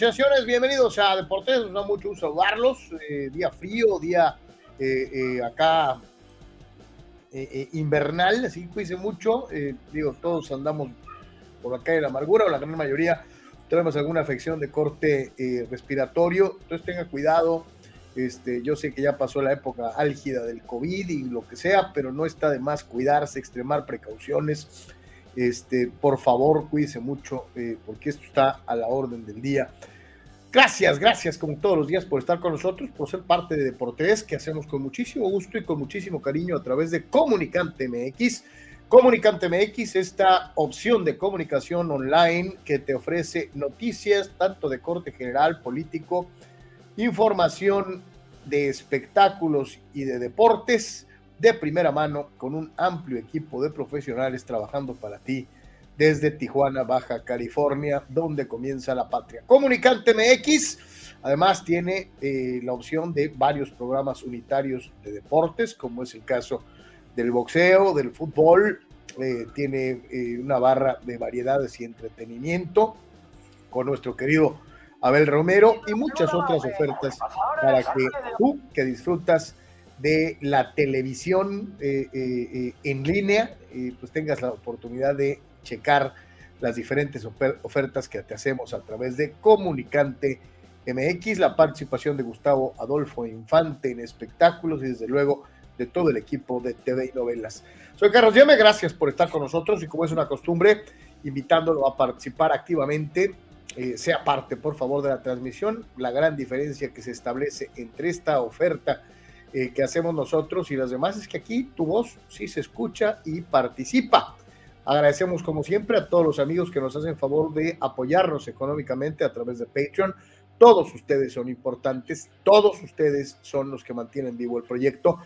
señores. Bienvenidos a Deportes. Nos da mucho gusto saludarlos. Eh, día frío, día eh, eh, acá invernal, así cuídense mucho. digo, todos andamos por acá de la amargura, o la gran mayoría tenemos alguna afección de corte respiratorio. Entonces tenga cuidado. Este, yo sé que ya pasó la época álgida del COVID y lo que sea, pero no está de más cuidarse, extremar precauciones este, por favor, cuídese mucho, eh, porque esto está a la orden del día. Gracias, gracias como todos los días por estar con nosotros, por ser parte de Deportes, que hacemos con muchísimo gusto y con muchísimo cariño a través de Comunicante MX. Comunicante MX, esta opción de comunicación online que te ofrece noticias tanto de corte general, político, información de espectáculos y de deportes de primera mano con un amplio equipo de profesionales trabajando para ti desde Tijuana, Baja California, donde comienza la patria. Comunicante MX, además tiene eh, la opción de varios programas unitarios de deportes, como es el caso del boxeo, del fútbol, eh, tiene eh, una barra de variedades y entretenimiento con nuestro querido Abel Romero y muchas otras ofertas para que tú que disfrutas de la televisión en línea, pues tengas la oportunidad de checar las diferentes ofertas que te hacemos a través de Comunicante MX, la participación de Gustavo Adolfo Infante en espectáculos y desde luego de todo el equipo de TV y novelas. Soy Carlos Llame, gracias por estar con nosotros y como es una costumbre, invitándolo a participar activamente, sea parte por favor de la transmisión, la gran diferencia que se establece entre esta oferta eh, que hacemos nosotros y las demás es que aquí tu voz sí se escucha y participa. Agradecemos como siempre a todos los amigos que nos hacen favor de apoyarnos económicamente a través de Patreon. Todos ustedes son importantes, todos ustedes son los que mantienen vivo el proyecto.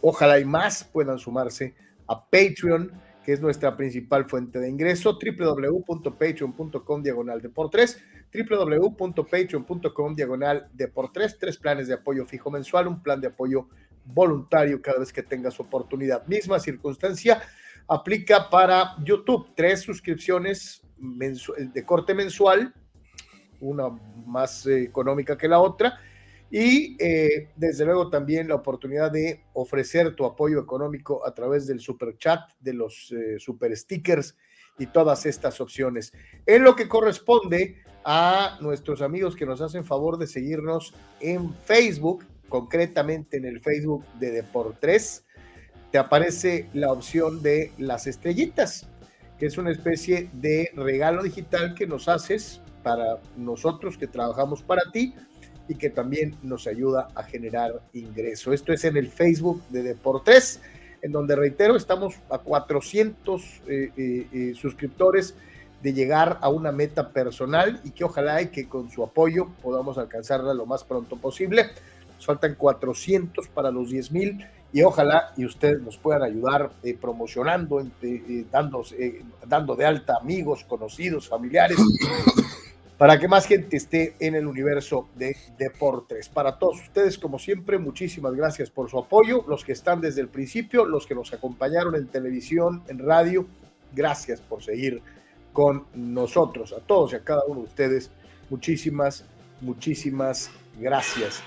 Ojalá y más puedan sumarse a Patreon, que es nuestra principal fuente de ingreso, www.patreon.com diagonal de por tres www.patreon.com diagonal de por tres, tres planes de apoyo fijo mensual, un plan de apoyo voluntario cada vez que tengas oportunidad. Misma circunstancia aplica para YouTube, tres suscripciones de corte mensual, una más eh, económica que la otra, y eh, desde luego también la oportunidad de ofrecer tu apoyo económico a través del super chat, de los eh, super stickers y todas estas opciones. En lo que corresponde a nuestros amigos que nos hacen favor de seguirnos en Facebook, concretamente en el Facebook de Deportes, te aparece la opción de las estrellitas, que es una especie de regalo digital que nos haces para nosotros que trabajamos para ti y que también nos ayuda a generar ingreso. Esto es en el Facebook de Deportes en donde reitero, estamos a 400 eh, eh, eh, suscriptores de llegar a una meta personal y que ojalá que con su apoyo podamos alcanzarla lo más pronto posible. Nos faltan 400 para los 10 mil y ojalá y ustedes nos puedan ayudar promocionando, dando, dando de alta amigos, conocidos, familiares para que más gente esté en el universo de deportes. Para todos ustedes, como siempre, muchísimas gracias por su apoyo, los que están desde el principio, los que nos acompañaron en televisión, en radio, gracias por seguir con nosotros, a todos y a cada uno de ustedes, muchísimas, muchísimas gracias.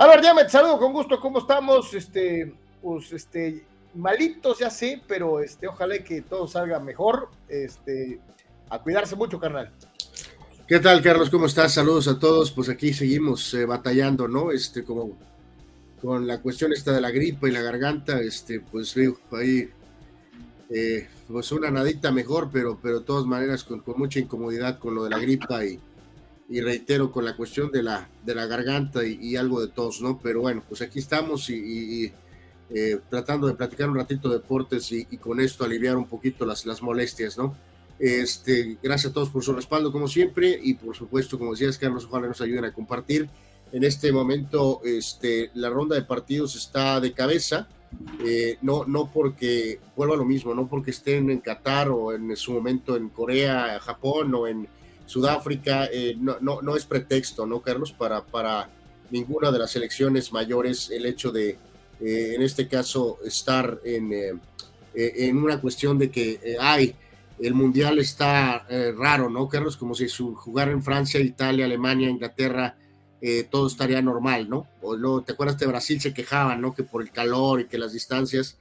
A ver, ya me saludo con gusto, ¿cómo estamos? Este, pues, este, malitos, ya sé, pero este, ojalá que todo salga mejor. Este, a cuidarse mucho, carnal. ¿Qué tal, Carlos? ¿Cómo estás? Saludos a todos. Pues aquí seguimos eh, batallando, ¿no? Este, como con la cuestión esta de la gripa y la garganta, este, pues digo, ahí, eh, pues una nadita mejor, pero, pero de todas maneras con, mucha incomodidad con lo de la gripa y, y reitero con la cuestión de la, de la garganta y, algo de tos, ¿no? Pero bueno, pues aquí estamos y, eh, tratando de platicar un ratito de deportes y, con esto aliviar un poquito las, las molestias, ¿no? Este, gracias a todos por su respaldo, como siempre, y por supuesto, como decías, Carlos, ojalá nos ayuden a compartir. En este momento, este, la ronda de partidos está de cabeza, eh, no, no porque vuelva lo mismo, no porque estén en Qatar o en su momento en Corea, Japón o en Sudáfrica, eh, no, no, no, es pretexto, ¿no, Carlos? Para, para ninguna de las selecciones mayores el hecho de, eh, en este caso, estar en, en una cuestión de que hay el mundial está eh, raro, ¿no, Carlos? Como si jugar en Francia, Italia, Alemania, Inglaterra, eh, todo estaría normal, ¿no? O no, ¿te acuerdas de Brasil? Se quejaban, ¿no? Que por el calor y que las distancias.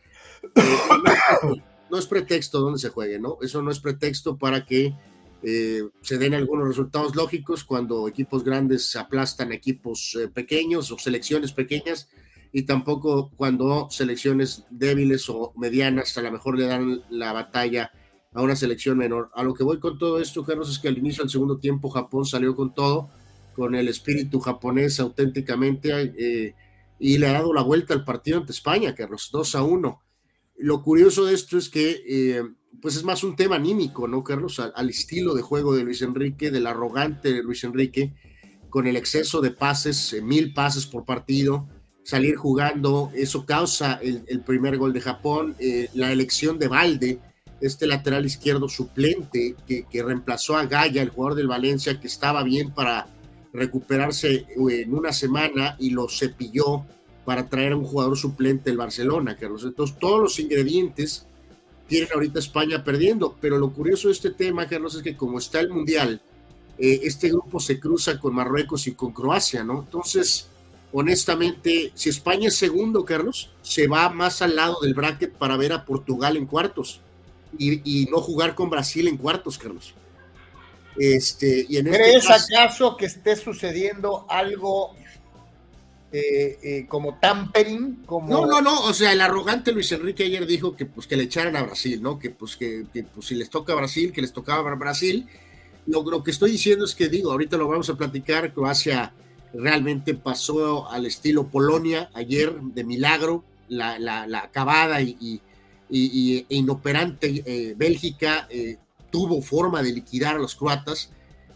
no, es pretexto donde se juegue, ¿no? Eso no es pretexto para que se den algunos resultados lógicos cuando equipos grandes aplastan equipos pequeños o selecciones pequeñas y tampoco cuando selecciones débiles o medianas a lo mejor le dan la batalla a una selección menor. A lo que voy con todo esto, Carlos, es que al inicio del segundo tiempo Japón salió con todo, con el espíritu japonés auténticamente eh, y le ha dado la vuelta al partido ante España, Carlos, 2 a 1. Lo curioso de esto es que eh, pues es más un tema anímico, ¿no, Carlos? Al, estilo de juego de Luis Enrique, del arrogante Luis Enrique, con el exceso de pases, eh, mil pases por partido, salir jugando, eso causa el, primer gol de Japón, la elección de Valde, este lateral izquierdo suplente que, reemplazó a Gaya, el jugador del Valencia, que estaba bien para recuperarse eh, en una semana y lo cepilló para traer a un jugador suplente del Barcelona, Carlos. Entonces, todos los ingredientes tienen ahorita España perdiendo, pero lo curioso de este tema, Carlos, es que como está el Mundial, eh, este grupo se cruza con Marruecos y con Croacia, ¿no? Entonces, honestamente, si España es segundo, Carlos, se va más al lado del bracket para ver a Portugal en cuartos y, no jugar con Brasil en cuartos, Carlos. Este, y en este ¿Crees acaso que esté sucediendo algo eh, eh, como tampering? Como... No, no, no, o sea, el arrogante Luis Enrique ayer dijo que pues que le echaran a Brasil, ¿no? Que pues que, pues, si les toca a Brasil, que les tocaba a Brasil. Lo, lo, que estoy diciendo es que digo, ahorita lo vamos a platicar, Croacia realmente pasó al estilo Polonia ayer de milagro, la, la, la acabada y, y, e inoperante eh, Bélgica eh, tuvo forma de liquidar a los croatas.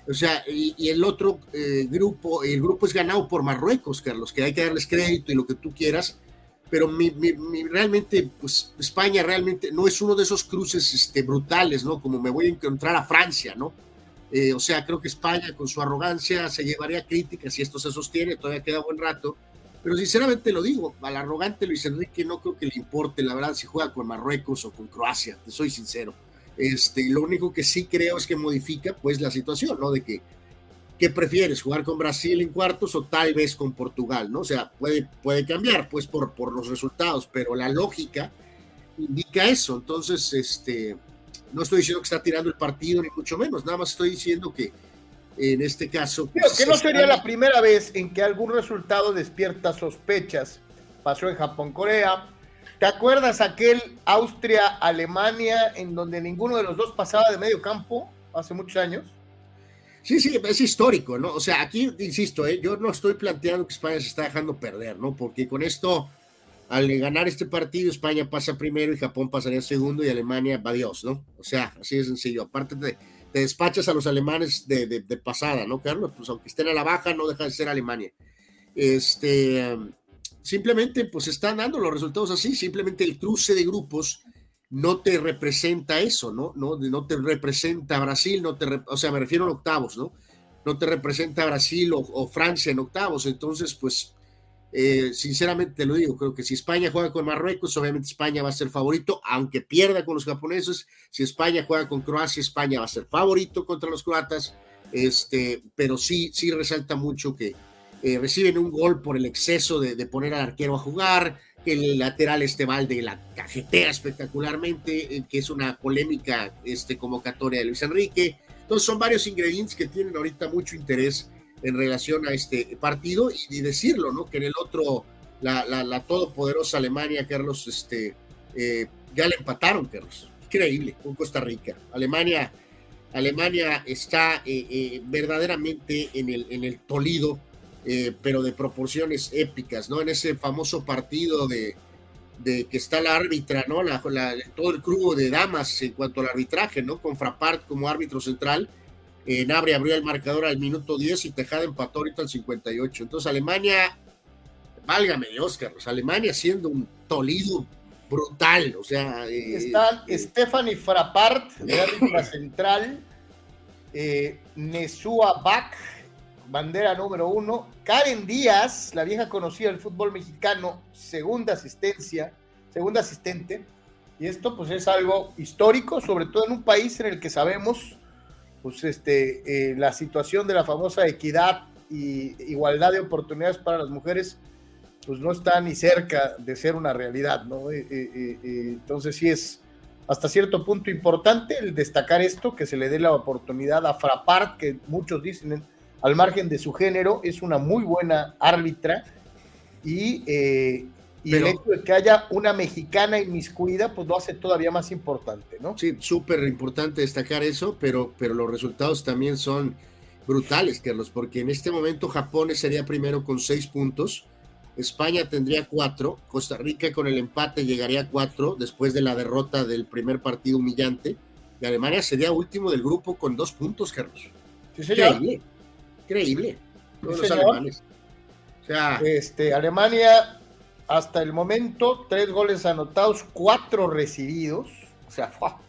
O sea, y, el otro eh, grupo, el grupo es ganado por Marruecos, Carlos, que hay que darles crédito y lo que tú quieras, pero mi, realmente, pues España realmente no es uno de esos cruces este, brutales, ¿no? Como me voy a encontrar a Francia, ¿no? o sea, creo que España con su arrogancia se llevaría críticas si esto se sostiene, todavía queda buen rato, pero sinceramente lo digo, al arrogante Luis Enrique no creo que le importe, la verdad, si juega con Marruecos o con Croacia, te soy sincero. Este, lo único que sí creo es que modifica pues la situación, ¿no? De que, ¿qué prefieres? ¿Jugar con Brasil en cuartos o tal vez con Portugal, ¿no? O sea, puede, puede cambiar pues por, por los resultados, pero la lógica indica eso. Entonces, este, no estoy diciendo que está tirando el partido, ni mucho menos, nada más estoy diciendo que en este caso. Pues, que no sería la primera vez en que algún resultado despierta sospechas. Pasó en Japón-Corea. ¿Te acuerdas aquel Austria-Alemania en donde ninguno de los dos pasaba de medio campo hace muchos años? Sí, sí, es histórico, ¿no? O sea, aquí, insisto, ¿eh? yo no estoy planteando que España se está dejando perder, ¿no? Porque con esto, al ganar este partido, España pasa primero y Japón pasaría segundo y Alemania va Dios, ¿no? O sea, así de sencillo. Aparte de, te despachas a los alemanes de, de, pasada, ¿no, Carlos? Pues aunque estén a la baja, no deja de ser Alemania. Este, simplemente, pues están dando los resultados así, simplemente el cruce de grupos no te representa eso, ¿no? No, no te representa Brasil, no te, o sea, me refiero a octavos, ¿no? No te representa Brasil o, Francia en octavos, entonces, pues eh, sinceramente te lo digo, creo que si España juega con Marruecos, obviamente España va a ser favorito, aunque pierda con los japoneses. Si España juega con Croacia, España va a ser favorito contra los croatas. Este, pero sí, sí resalta mucho que eh, reciben un gol por el exceso de, poner al arquero a jugar, que el lateral este balde la cajetea espectacularmente, eh, que es una polémica este, convocatoria de Luis Enrique. Entonces son varios ingredientes que tienen ahorita mucho interés en relación a este partido y, decirlo, ¿no? Que en el otro, la, la, todopoderosa Alemania, Carlos, este, eh, ya le empataron, Carlos. Increíble, con Costa Rica. Alemania, Alemania está verdaderamente en el, en el Tolido, pero de proporciones épicas, ¿no? En ese famoso partido de, de que está la árbitra, ¿no? La, todo el crudo de damas en cuanto al arbitraje, ¿no? Con Frappart como árbitro central Nabri abrió el marcador al minuto 10 y Tejada empató ahorita al 58. Entonces Alemania, válgame Dios, Carlos, Alemania siendo un tolido brutal, o sea... Eh, Están eh, Stephanie Frappart, árbitra central, eh, Nesua Bach, bandera número uno, Karen Díaz, la vieja conocida del fútbol mexicano, segunda asistencia, segunda asistente, Y esto pues es algo histórico, sobre todo en un país en el que sabemos pues este, eh, la situación de la famosa equidad y igualdad de oportunidades para las mujeres pues no está ni cerca de ser una realidad, ¿no? Eh, eh, entonces sí es hasta cierto punto importante el destacar esto, que se le dé la oportunidad a Frapart, que muchos dicen al margen de su género, es una muy buena árbitra y, y el hecho de que haya una mexicana inmiscuida, pues lo hace todavía más importante, ¿no? Sí, súper importante destacar eso, pero, pero los resultados también son brutales, Carlos, porque en este momento Japón sería primero con seis puntos, España tendría cuatro, Costa Rica con el empate llegaría a cuatro después de la derrota del primer partido humillante, y Alemania sería último del grupo con dos puntos, Carlos. Sí, señor. Increíble, los alemanes. O sea, este, Alemania hasta el momento, tres goles anotados, cuatro recibidos. O sea, ¡fua!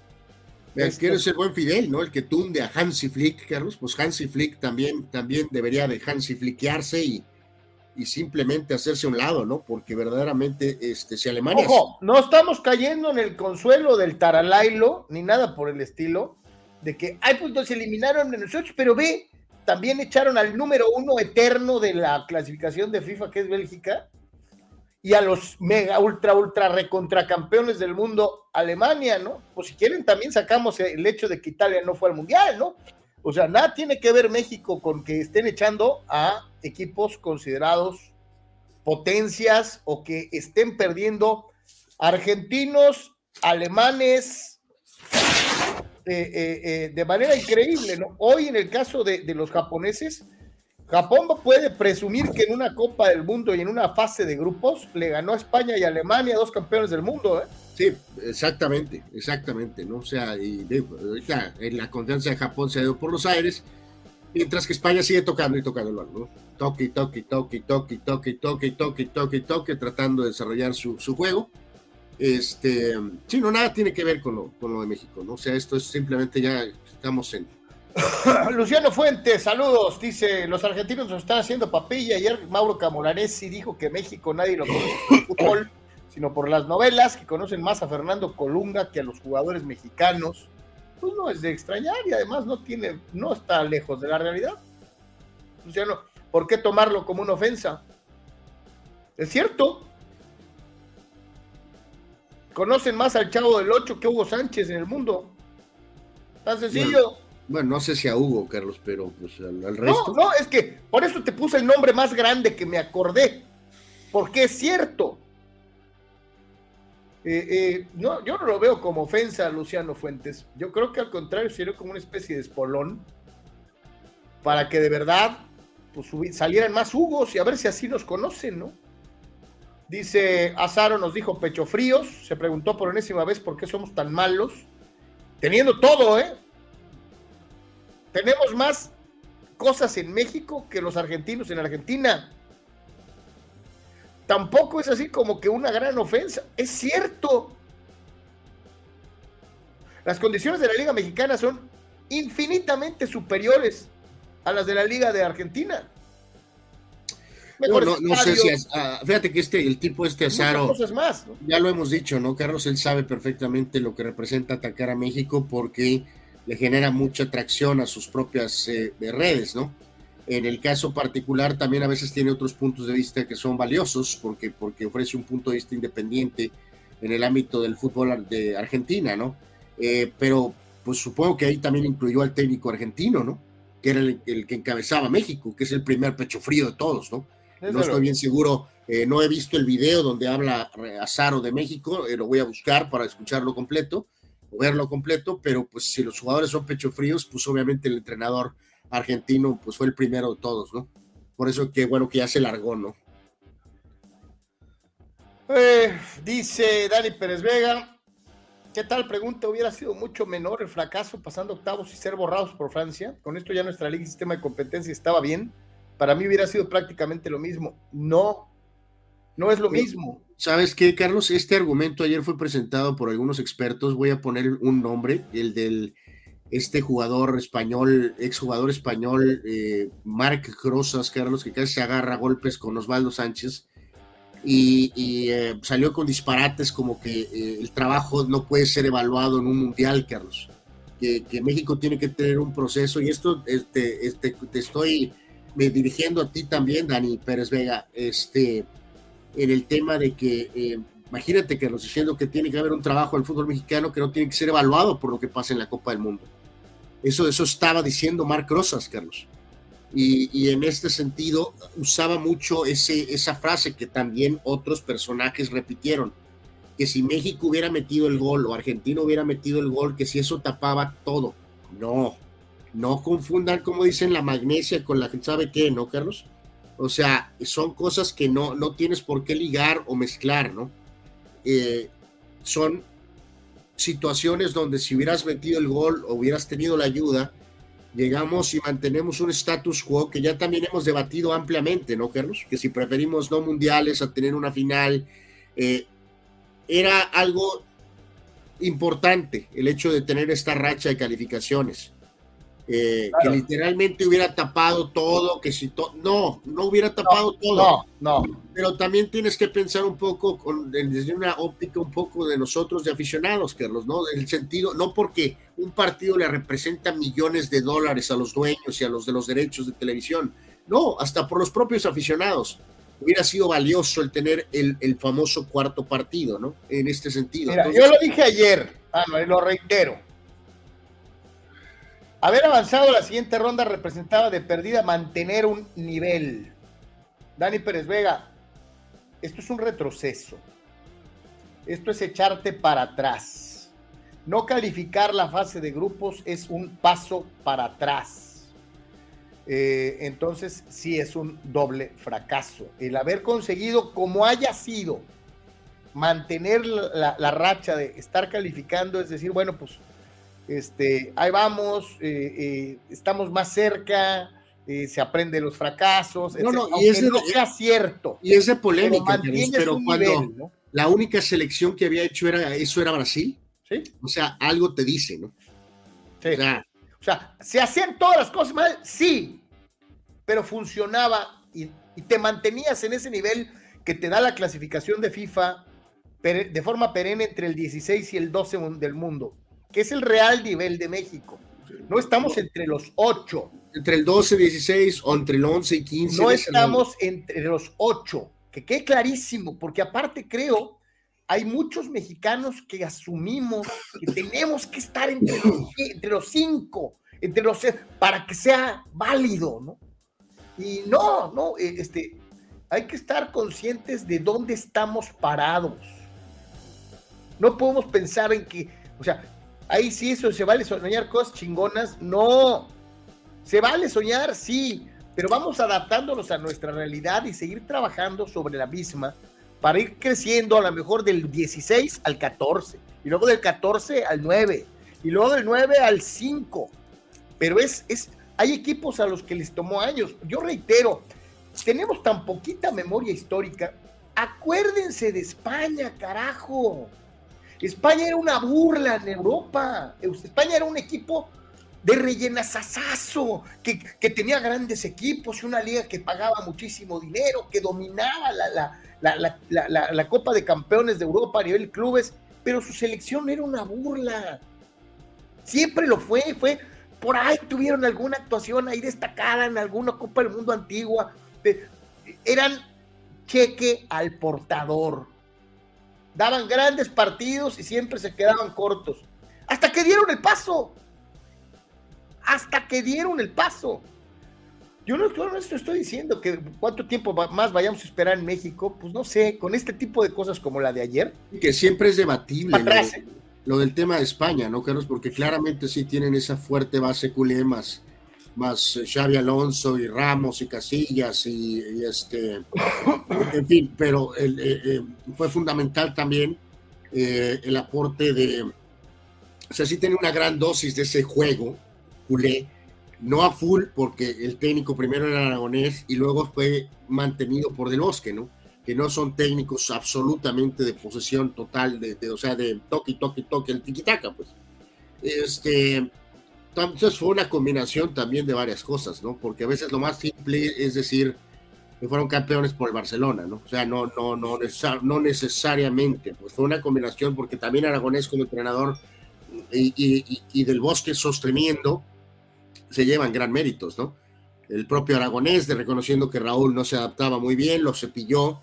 Quiere ser buen Fidel, ¿no? El que tunde a Hansi Flick, Carlos. Pues Hansi Flick también, también debería de Hansi Flickearse y, y simplemente hacerse a un lado, ¿no? Porque verdaderamente, este, si Alemania. Ojo, no estamos cayendo en el consuelo del Taralailo, ni nada por el estilo, de que, ay, pues nos eliminaron de nosotros, pero ve, también echaron al número uno eterno de la clasificación de FIFA, que es Bélgica, y a los mega, ultra, ultra recontra campeones del mundo, Alemania, ¿no? Pues si quieren también sacamos el hecho de que Italia no fue al mundial, ¿no? O sea, nada tiene que ver México con que estén echando a equipos considerados potencias o que estén perdiendo argentinos, alemanes, eh, eh, eh, de manera increíble, ¿no? Hoy en el caso de, los japoneses, Japón puede presumir que en una Copa del Mundo y en una fase de grupos le ganó a España y Alemania, dos campeones del mundo. ¿eh? Sí, exactamente, exactamente, ¿no? O sea, y ahorita la confianza de Japón se ha ido por los aires, mientras que España sigue tocando y tocando ¿no? Toque, toque, toque, toque, toque, toque, toque, toque, toque, tratando de desarrollar su, su juego. Este, sí, no, nada tiene que ver con lo, con lo de México, ¿no? O sea, esto es simplemente ya estamos en, Luciano Fuentes, saludos. Dice: Los argentinos nos están haciendo papilla. Ayer Mauro Camoranesi dijo que México nadie lo conoce por fútbol, sino por las novelas, que conocen más a Fernando Colunga que a los jugadores mexicanos. Pues no es de extrañar y además no tiene, no está lejos de la realidad. Luciano, ¿por qué tomarlo como una ofensa? Es cierto. Conocen más al Chavo del Ocho que Hugo Sánchez en el mundo. Tan sencillo. Bueno, no sé si a Hugo, Carlos, pero pues al, resto. No, no, es que por eso te puse el nombre más grande que me acordé. Porque es cierto. Eh, eh, no, yo no lo veo como ofensa a Luciano Fuentes. Yo creo que al contrario, sería como una especie de espolón para que de verdad pues, salieran más Hugos y a ver si así nos conocen, ¿no? Dice Azaro, nos dijo pecho fríos. Se preguntó por enésima vez por qué somos tan malos. Teniendo todo, ¿eh? Tenemos más cosas en México que los argentinos en Argentina. Tampoco es así como que una gran ofensa. Es cierto. Las condiciones de la Liga Mexicana son infinitamente superiores a las de la Liga de Argentina. No, sé si, ah, fíjate que este, el tipo este Azaro, más, ya lo hemos dicho, ¿no? Carlos, él sabe perfectamente lo que representa atacar a México porque le genera mucha atracción a sus propias eh, redes, ¿no? En el caso particular también a veces tiene otros puntos de vista que son valiosos porque, porque ofrece un punto de vista independiente en el ámbito del fútbol de Argentina, ¿no? Eh, pero pues supongo que ahí también incluyó al técnico argentino, ¿no? Que era el, que encabezaba México, que es el primer pecho frío de todos, ¿no? No estoy bien seguro, eh, no he visto el video donde habla Azaro de México, lo voy a buscar para escucharlo completo, verlo completo, pero pues si los jugadores son pecho fríos, pues obviamente el entrenador argentino pues fue el primero de todos, ¿no? Por eso que bueno que ya se largó, ¿no? Eh, dice Dani Pérez Vega, ¿qué tal pregunta? Hubiera sido mucho menor el fracaso pasando octavos y ser borrados por Francia. Con esto ya nuestra liga y sistema de competencia estaba bien. Para mí hubiera sido prácticamente lo mismo. No, no es lo mismo. ¿Sabes qué, Carlos? Este argumento ayer fue presentado por algunos expertos. Voy a poner un nombre, el del este jugador español, exjugador español, eh, Marc Rosas, Carlos, que casi se agarra golpes con Osvaldo Sánchez. y, eh, salió con disparates como que eh, el trabajo no puede ser evaluado en un mundial, Carlos. Que, México tiene que tener un proceso y esto este, este, te estoy me dirigiendo a ti también, Dani Pérez Vega, este, en el tema de que, eh, imagínate, Carlos, diciendo que tiene que haber un trabajo el fútbol mexicano que no tiene que ser evaluado por lo que pasa en la Copa del Mundo. Eso, eso estaba diciendo Marc Rosas, Carlos. Y, en este sentido usaba mucho ese, esa frase que también otros personajes repitieron, que si México hubiera metido el gol o Argentina hubiera metido el gol, que si eso tapaba todo. No, no confundan, como dicen, la magnesia con la que sabe qué, ¿no, Carlos? O sea, son cosas que no, no tienes por qué ligar o mezclar, ¿no? Eh, son situaciones donde si hubieras metido el gol o hubieras tenido la ayuda, llegamos y mantenemos un status quo que ya también hemos debatido ampliamente, ¿no, Carlos? Que si preferimos no mundiales a tener una final, eh, era algo importante el hecho de tener esta racha de calificaciones. Eh, que literalmente hubiera tapado todo, que si no, no hubiera tapado todo. No, no. Pero también tienes que pensar un poco con, desde una óptica un poco de nosotros de aficionados, Carlos, ¿no? El sentido, no porque un partido le representa millones de dólares a los dueños y a los de los derechos de televisión, no, hasta por los propios aficionados. Hubiera sido valioso el tener el, el famoso cuarto partido, ¿no? En este sentido. Mira, yo lo dije ayer, ah, no, lo reitero Haber avanzado a la siguiente ronda representaba de perdida mantener un nivel. Dani Pérez Vega, esto es un retroceso. Esto es echarte para atrás. No calificar la fase de grupos es un paso para atrás. Eh, entonces sí es un doble fracaso. El haber conseguido, como haya sido, mantener la racha de estar calificando, es decir, bueno, pues este, ahí vamos, eh, eh, estamos más cerca, eh, se aprende los fracasos, no, no, y ese, no sea cierto. Y es de polémica, pero, cuando la única selección que había hecho era eso era Brasil, ¿Sí? o sea, algo te dice, ¿no? Sí. O sea, ¿se hacían todas las cosas mal? Sí, pero funcionaba y, y te mantenías en ese nivel que te da la clasificación de FIFA de forma perenne entre el 16 y el 12 del mundo que es el real nivel de México. No estamos entre los ocho. Entre el 12, 16 o entre el 11 y 15. No estamos entre los ocho, que quede clarísimo, porque aparte creo, hay muchos mexicanos que asumimos que tenemos que estar entre los, entre los cinco, entre los para que sea válido, ¿no? Y no, no, eh, este, hay que estar conscientes de dónde estamos parados. No podemos pensar en que, o sea, Ahí sí, eso se vale soñar cosas chingonas. No. Se vale soñar, sí, pero vamos adaptándonos a nuestra realidad y seguir trabajando sobre la misma para ir creciendo a lo mejor del 16 al 14 y luego del 14 al 9 y luego del 9 al 5. Pero es, es, hay equipos a los que les tomó años. Yo reitero, tenemos tan poquita memoria histórica. Acuérdense de España, carajo. España era una burla en Europa. España era un equipo de rellenazazazo, que, que tenía grandes equipos una liga que pagaba muchísimo dinero, que dominaba la, Copa de Campeones de Europa a nivel clubes, pero su selección era una burla. Siempre lo fue, fue por ahí tuvieron alguna actuación ahí destacada en alguna Copa del Mundo antigua. Eran cheque al portador daban grandes partidos y siempre se quedaban cortos. Hasta que dieron el paso. Hasta que dieron el paso. Yo no, estoy diciendo que cuánto tiempo más vayamos a esperar en México, pues no sé, con este tipo de cosas como la de ayer. Que siempre es debatible ¿eh? lo, del tema de España, ¿no, Carlos? Porque claramente sí tienen esa fuerte base culemas más Xavi Alonso y Ramos y Casillas y, este, en fin, pero eh, eh, fue fundamental también eh, el aporte de, o sea, sí tiene una gran dosis de ese juego, culé, no a full porque el técnico primero era aragonés y luego fue mantenido por Del Bosque, ¿no? Que no son técnicos absolutamente de posesión total, de, o sea, de toque, toque, toque, el tiquitaca, pues. Este, entonces fue una combinación también de varias cosas, ¿no? Porque a veces lo más simple es decir, que fueron campeones por el Barcelona, ¿no? O sea, no, no, no, no necesariamente, pues fue una combinación porque también Aragonés como entrenador y, del Bosque sosteniendo se llevan gran méritos, ¿no? El propio Aragonés de reconociendo que Raúl no se adaptaba muy bien, lo cepilló,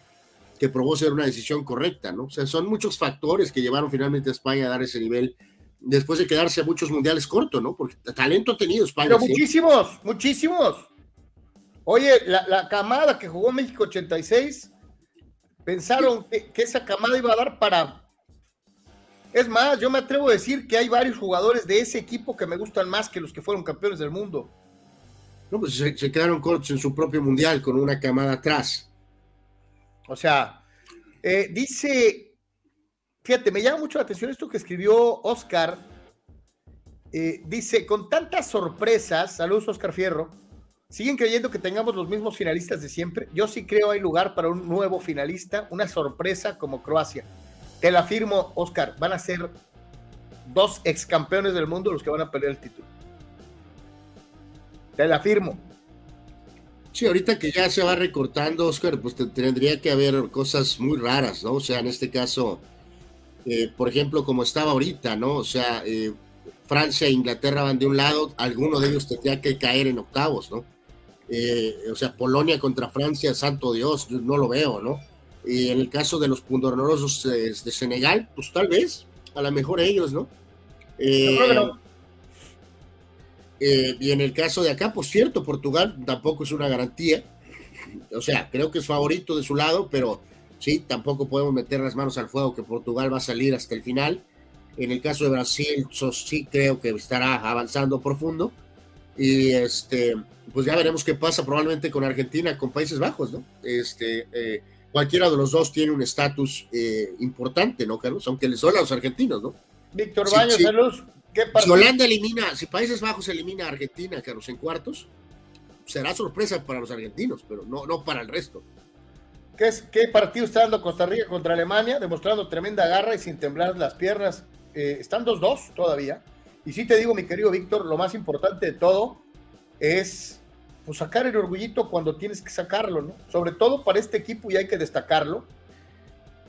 que probó ser una decisión correcta, ¿no? O sea, son muchos factores que llevaron finalmente a España a dar ese nivel después de quedarse a muchos mundiales corto, ¿no? Porque talento ha tenido España. Pero muchísimos, muchísimos. Oye, la, camada que jugó México 86, pensaron que, esa camada iba a dar para... Es más, yo me atrevo a decir que hay varios jugadores de ese equipo que me gustan más que los que fueron campeones del mundo. No, pues se, quedaron cortos en su propio mundial con una camada atrás. O sea, eh, dice, fíjate, me llama mucho la atención esto que escribió Oscar. Eh, dice, con tantas sorpresas, saludos Oscar Fierro, ¿Siguen creyendo que tengamos los mismos finalistas de siempre? Yo sí creo hay lugar para un nuevo finalista, una sorpresa como Croacia. Te la afirmo, Oscar, van a ser dos ex campeones del mundo los que van a pelear el título. Te la afirmo. Sí, ahorita que ya se va recortando, Oscar, pues tendría que haber cosas muy raras, ¿no? O sea, en este caso, eh, por ejemplo, como estaba ahorita, ¿no? O sea, eh, Francia e Inglaterra van de un lado, alguno de ellos tendría que caer en octavos, ¿no? Eh, o sea, Polonia contra Francia, santo Dios, no lo veo, ¿no? Y en el caso de los pundonorosos de Senegal, pues tal vez, a lo mejor ellos, ¿no? Eh, y en el caso de acá, pues cierto, Portugal tampoco es una garantía. O sea, creo que es favorito de su lado, pero sí, tampoco podemos meter las manos al fuego que Portugal va a salir hasta el final. En el caso de Brasil, sí creo que estará avanzando profundo. Y este, pues ya veremos qué pasa probablemente con Argentina, con Países Bajos, ¿no? Este, eh, cualquiera de los dos tiene un estatus eh, importante, ¿no, Carlos? Aunque les duele a los argentinos, ¿no? Víctor Baños, saludos. ¿Qué si Holanda elimina, si Países Bajos elimina a Argentina, Carlos, en cuartos, será sorpresa para los argentinos, pero no, no para el resto. ¿Qué, es, ¿Qué partido está dando Costa Rica contra Alemania? Demostrando tremenda garra y sin temblar las piernas. Eh, están 2-2 todavía. Y sí te digo, mi querido Víctor, lo más importante de todo es pues, sacar el orgullito cuando tienes que sacarlo, ¿no? Sobre todo para este equipo y hay que destacarlo.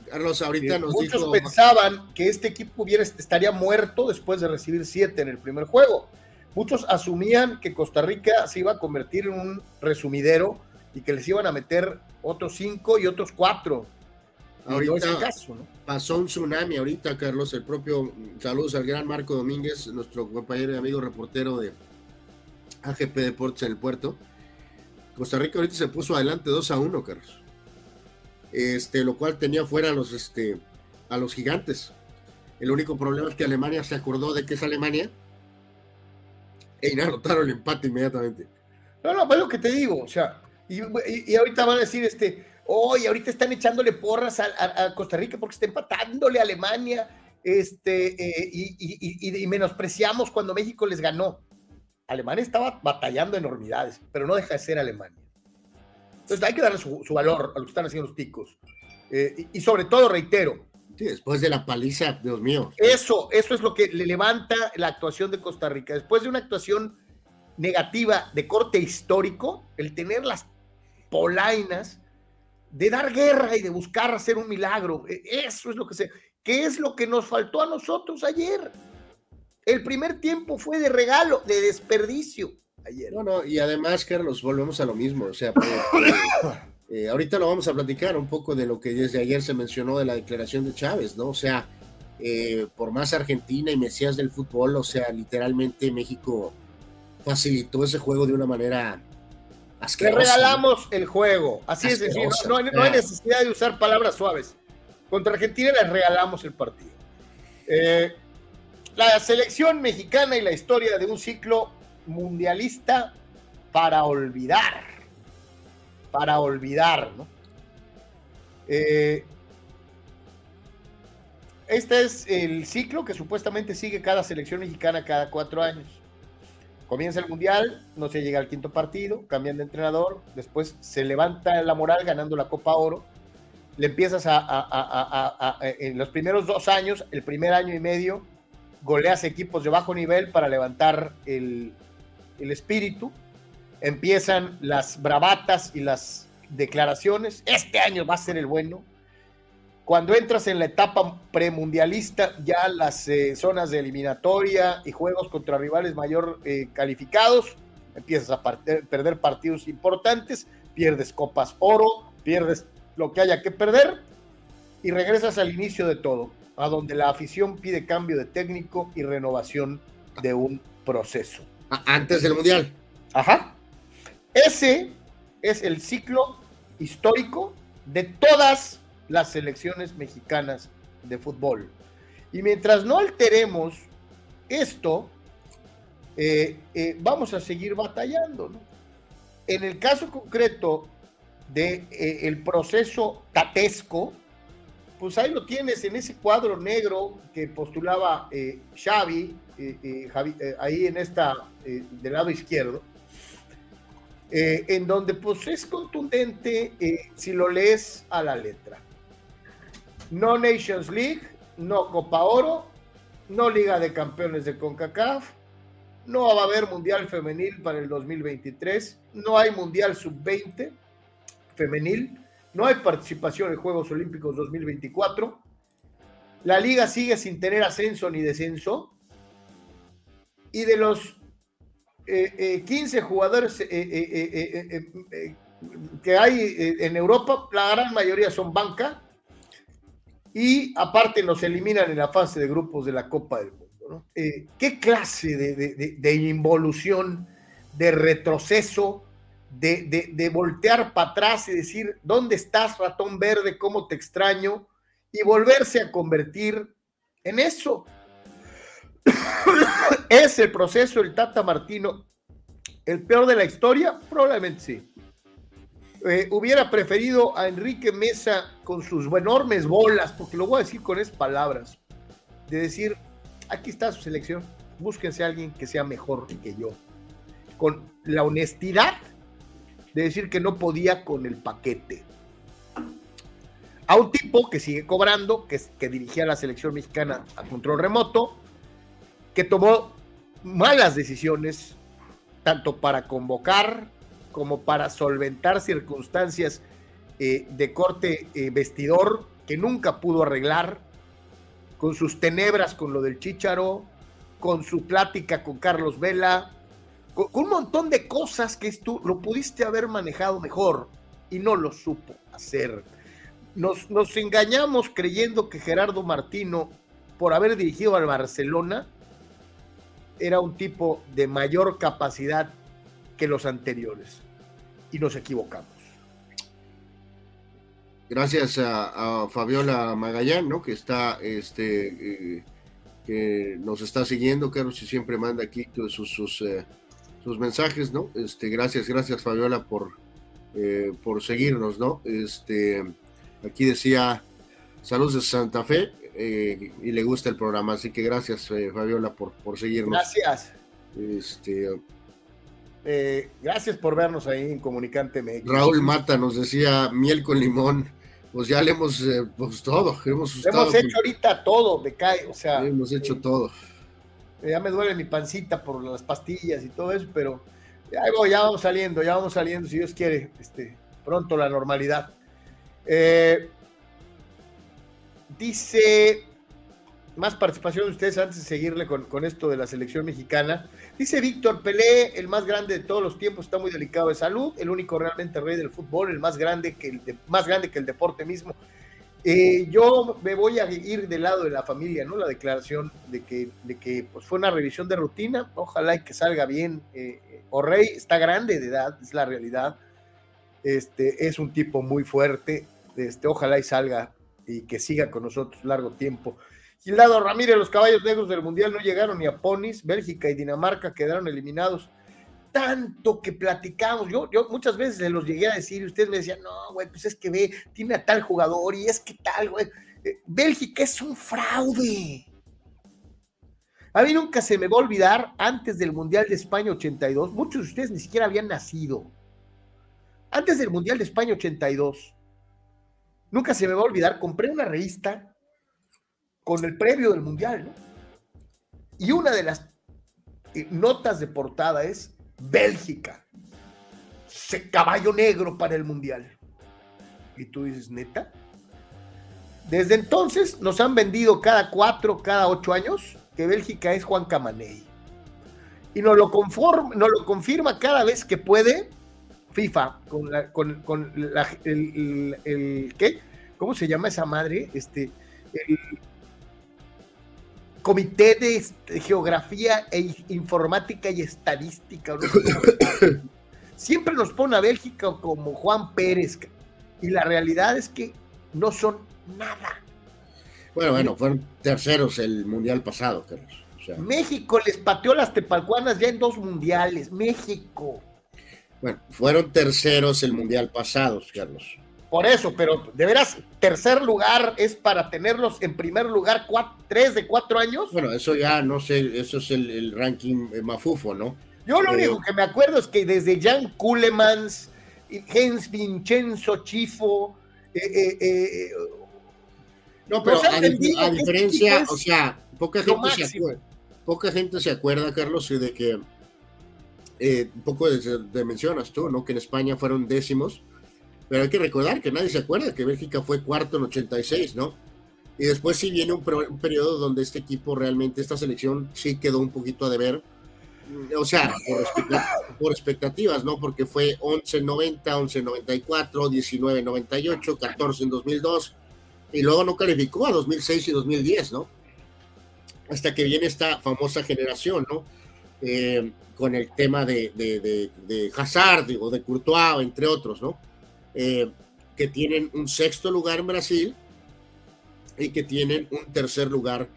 Carlos, ahorita nos muchos pensaban que este equipo hubiera, estaría muerto después de recibir siete en el primer juego. Muchos asumían que Costa Rica se iba a convertir en un resumidero y que les iban a meter otros cinco y otros cuatro. Ahorita caso, ¿no? pasó un tsunami ahorita, Carlos, el propio, saludos al gran Marco Domínguez, nuestro compañero y amigo reportero de AGP Deportes en el puerto. Costa Rica ahorita se puso adelante 2 a 1, Carlos. Este, lo cual tenía fuera a los, este, a los gigantes. El único problema es que Alemania se acordó de que es Alemania e anotaron el empate inmediatamente. No, no, es lo que te digo, o sea, y, y ahorita van a decir, este, hoy ahorita están echándole porras a, Costa Rica porque está empatándole a Alemania este, eh, y, menospreciamos cuando México les ganó. Alemania estaba batallando enormidades, pero no deja de ser Alemania. Entonces hay que darle su, valor a lo que están haciendo los ticos. Eh, y, sobre todo, reitero. después de la paliza, Dios mío. Eso, eso es lo que le levanta la actuación de Costa Rica. Después de una actuación negativa de corte histórico, el tener las polainas de dar guerra y de buscar hacer un milagro. E, eso es lo que se. ¿Qué es lo que nos faltó a nosotros ayer? El primer tiempo fue de regalo, de desperdicio ayer. No, no, y además, Carlos, volvemos a lo mismo. O sea, pues, eh, eh, ahorita lo vamos a platicar un poco de lo que desde ayer se mencionó de la declaración de Chávez, ¿no? O sea, eh, por más Argentina y Mesías del fútbol, o sea, literalmente México facilitó ese juego de una manera le regalamos el juego. Así es decir, no, hay, necesidad de usar palabras suaves. Contra Argentina les regalamos el partido. Eh, la selección mexicana y la historia de un ciclo mundialista para olvidar. Para olvidar, ¿no? Eh, este es el ciclo que supuestamente sigue cada selección mexicana cada cuatro años. Comienza el Mundial, no se llega al quinto partido, cambian de entrenador, después se levanta la moral ganando la Copa Oro, le empiezas a, en los primeros dos años, el primer año y medio, goleas equipos de bajo nivel para levantar el, el espíritu, empiezan las bravatas y las declaraciones, este año va a ser el bueno. Cuando entras en la etapa premundialista, ya las eh, zonas de eliminatoria y juegos contra rivales mayor eh, calificados, empiezas a perder partidos importantes, pierdes copas oro, pierdes lo que haya que perder y regresas al inicio de todo, a donde la afición pide cambio de técnico y renovación de un proceso. Antes del Mundial. Ajá. Ese es el ciclo histórico de todas las selecciones mexicanas de fútbol. Y mientras no alteremos esto, eh, eh, vamos a seguir batallando. En el caso concreto del de, eh, proceso tatesco, pues ahí lo tienes en ese cuadro negro que postulaba Xavi, ahí en esta, del lado izquierdo, en donde pues es contundente si lo lees a la letra. No Nations League, no Copa Oro, no Liga de Campeones de CONCACAF, no va a haber Mundial Femenil para el 2023, no hay Mundial Sub-20 femenil, no hay participación en Juegos Olímpicos 2024, la liga sigue sin tener ascenso ni descenso, y de los 15 eh, eh, jugadores eh, que hay en Europa, la gran mayoría son banca, y aparte nos eliminan en la fase de grupos de la Copa del Mundo. Eh, ¿Qué clase de, involución, de retroceso, de, voltear para atrás y decir, ¿dónde estás, ratón verde? ¿Cómo te extraño? Y volverse a convertir en eso. ¿Es el proceso el Tata Martino el peor de la historia? Probablemente sí. Eh, hubiera preferido a Enrique Mesa con sus enormes bolas, porque lo voy a decir con esas palabras, de decir, aquí está su selección, búsquense a alguien que sea mejor que yo, con la honestidad de decir que no podía con el paquete. A un tipo que sigue cobrando, que, que dirigía la selección mexicana a control remoto, que tomó malas decisiones, tanto para convocar como para solventar circunstancias eh, de corte eh, vestidor que nunca pudo arreglar, con sus tenebras con lo del Chícharo, con su plática con Carlos Vela, con, un montón de cosas que tú lo pudiste haber manejado mejor y no lo supo hacer. Nos, nos engañamos creyendo que Gerardo Martino, por haber dirigido al Barcelona, era un tipo de mayor capacidad que los anteriores. Y nos equivocamos. Gracias a, Fabiola Magallán, ¿no? Que está, este, eh, que nos está siguiendo, Carlos, y siempre manda aquí sus, sus, eh, sus mensajes, ¿no? Este, gracias, gracias Fabiola por, eh, por seguirnos, ¿no? Este, aquí decía, saludos de Santa Fe, y le gusta el programa, así que gracias Fabiola por, por seguirnos. Gracias. Este, eh, gracias por vernos ahí en Comunicante Raúl Mata nos decía miel con limón. Pues ya le hemos, eh, pues todo, hemos, hemos hecho ahorita todo, me cae, o sea. hemos hecho todo. Ya me duele mi pancita por las pastillas y todo eso, pero ya, ya vamos saliendo, ya vamos saliendo, si Dios quiere, este, pronto la normalidad. Eh, dice más participación de ustedes antes de seguirle con, esto de la selección mexicana. Dice Víctor Pelé, el más grande de todos los tiempos, está muy delicado de salud, el único realmente rey del fútbol, el más grande que el, más grande que el deporte mismo. Eh, yo me voy a ir del lado de la familia, ¿no? La declaración de que, de que pues, fue una revisión de rutina, ojalá y que salga bien. Eh, Rey está grande de edad, es la realidad. Este, es un tipo muy fuerte, este, ojalá y salga y que siga con nosotros largo tiempo. Gildardo Ramírez, los caballos negros del Mundial no llegaron ni a Ponis, Bélgica y Dinamarca quedaron eliminados. Tanto que platicamos, yo, yo muchas veces se los llegué a decir y ustedes me decían, no, güey, pues es que ve, tiene a tal jugador y es que tal, güey. Eh, Bélgica es un fraude. A mí nunca se me va a olvidar, antes del Mundial de España 82, muchos de ustedes ni siquiera habían nacido. Antes del Mundial de España 82, nunca se me va a olvidar, compré una revista con el previo del Mundial, ¿no? Y una de las eh, notas de portada es Bélgica, caballo negro para el Mundial. Y tú dices, neta. Desde entonces nos han vendido cada cuatro, cada ocho años que Bélgica es Juan Camaney. Y nos lo, conforma, nos lo confirma cada vez que puede FIFA con, la, con, con la, el, ¿qué? ¿Cómo se llama esa madre? Este, Comité de Geografía e Informática y Estadística. Siempre nos pone a Bélgica como Juan Pérez. Y la realidad es que no son nada. Bueno, bueno, fueron terceros el mundial pasado, Carlos. México les pateó las tepalcuanas ya en dos mundiales. México. Bueno, fueron terceros el mundial pasado, Carlos. Por eso, pero de veras, tercer lugar es para tenerlos en primer lugar tres de cuatro años. Bueno, eso ya no sé, eso es el, ranking eh, mafufo, ¿no? Yo lo único que me acuerdo es que desde Jan Kulemans, Jens Vincenzo Chifo, eh, eh, no, pero a, diferencia, o sea, poca gente, se acuerda, poca gente se acuerda, Carlos, de que un poco de, mencionas tú, ¿no? Que en España fueron décimos pero hay que recordar que nadie se acuerda que Bélgica fue cuarto en 86, ¿no? Y después sí viene un, periodo donde este equipo realmente, esta selección sí quedó un poquito a deber. O sea, por, expectativas, ¿no? Porque fue 11-90, 11-94, 19-98, 14 en 2002, y luego no calificó a 2006 y 2010, ¿no? Hasta que viene esta famosa generación, ¿no? Eh, con el tema de, de, de Hazard o de Courtois, entre otros, ¿no? Eh, que tienen un sexto lugar en Brasil y que tienen un tercer lugar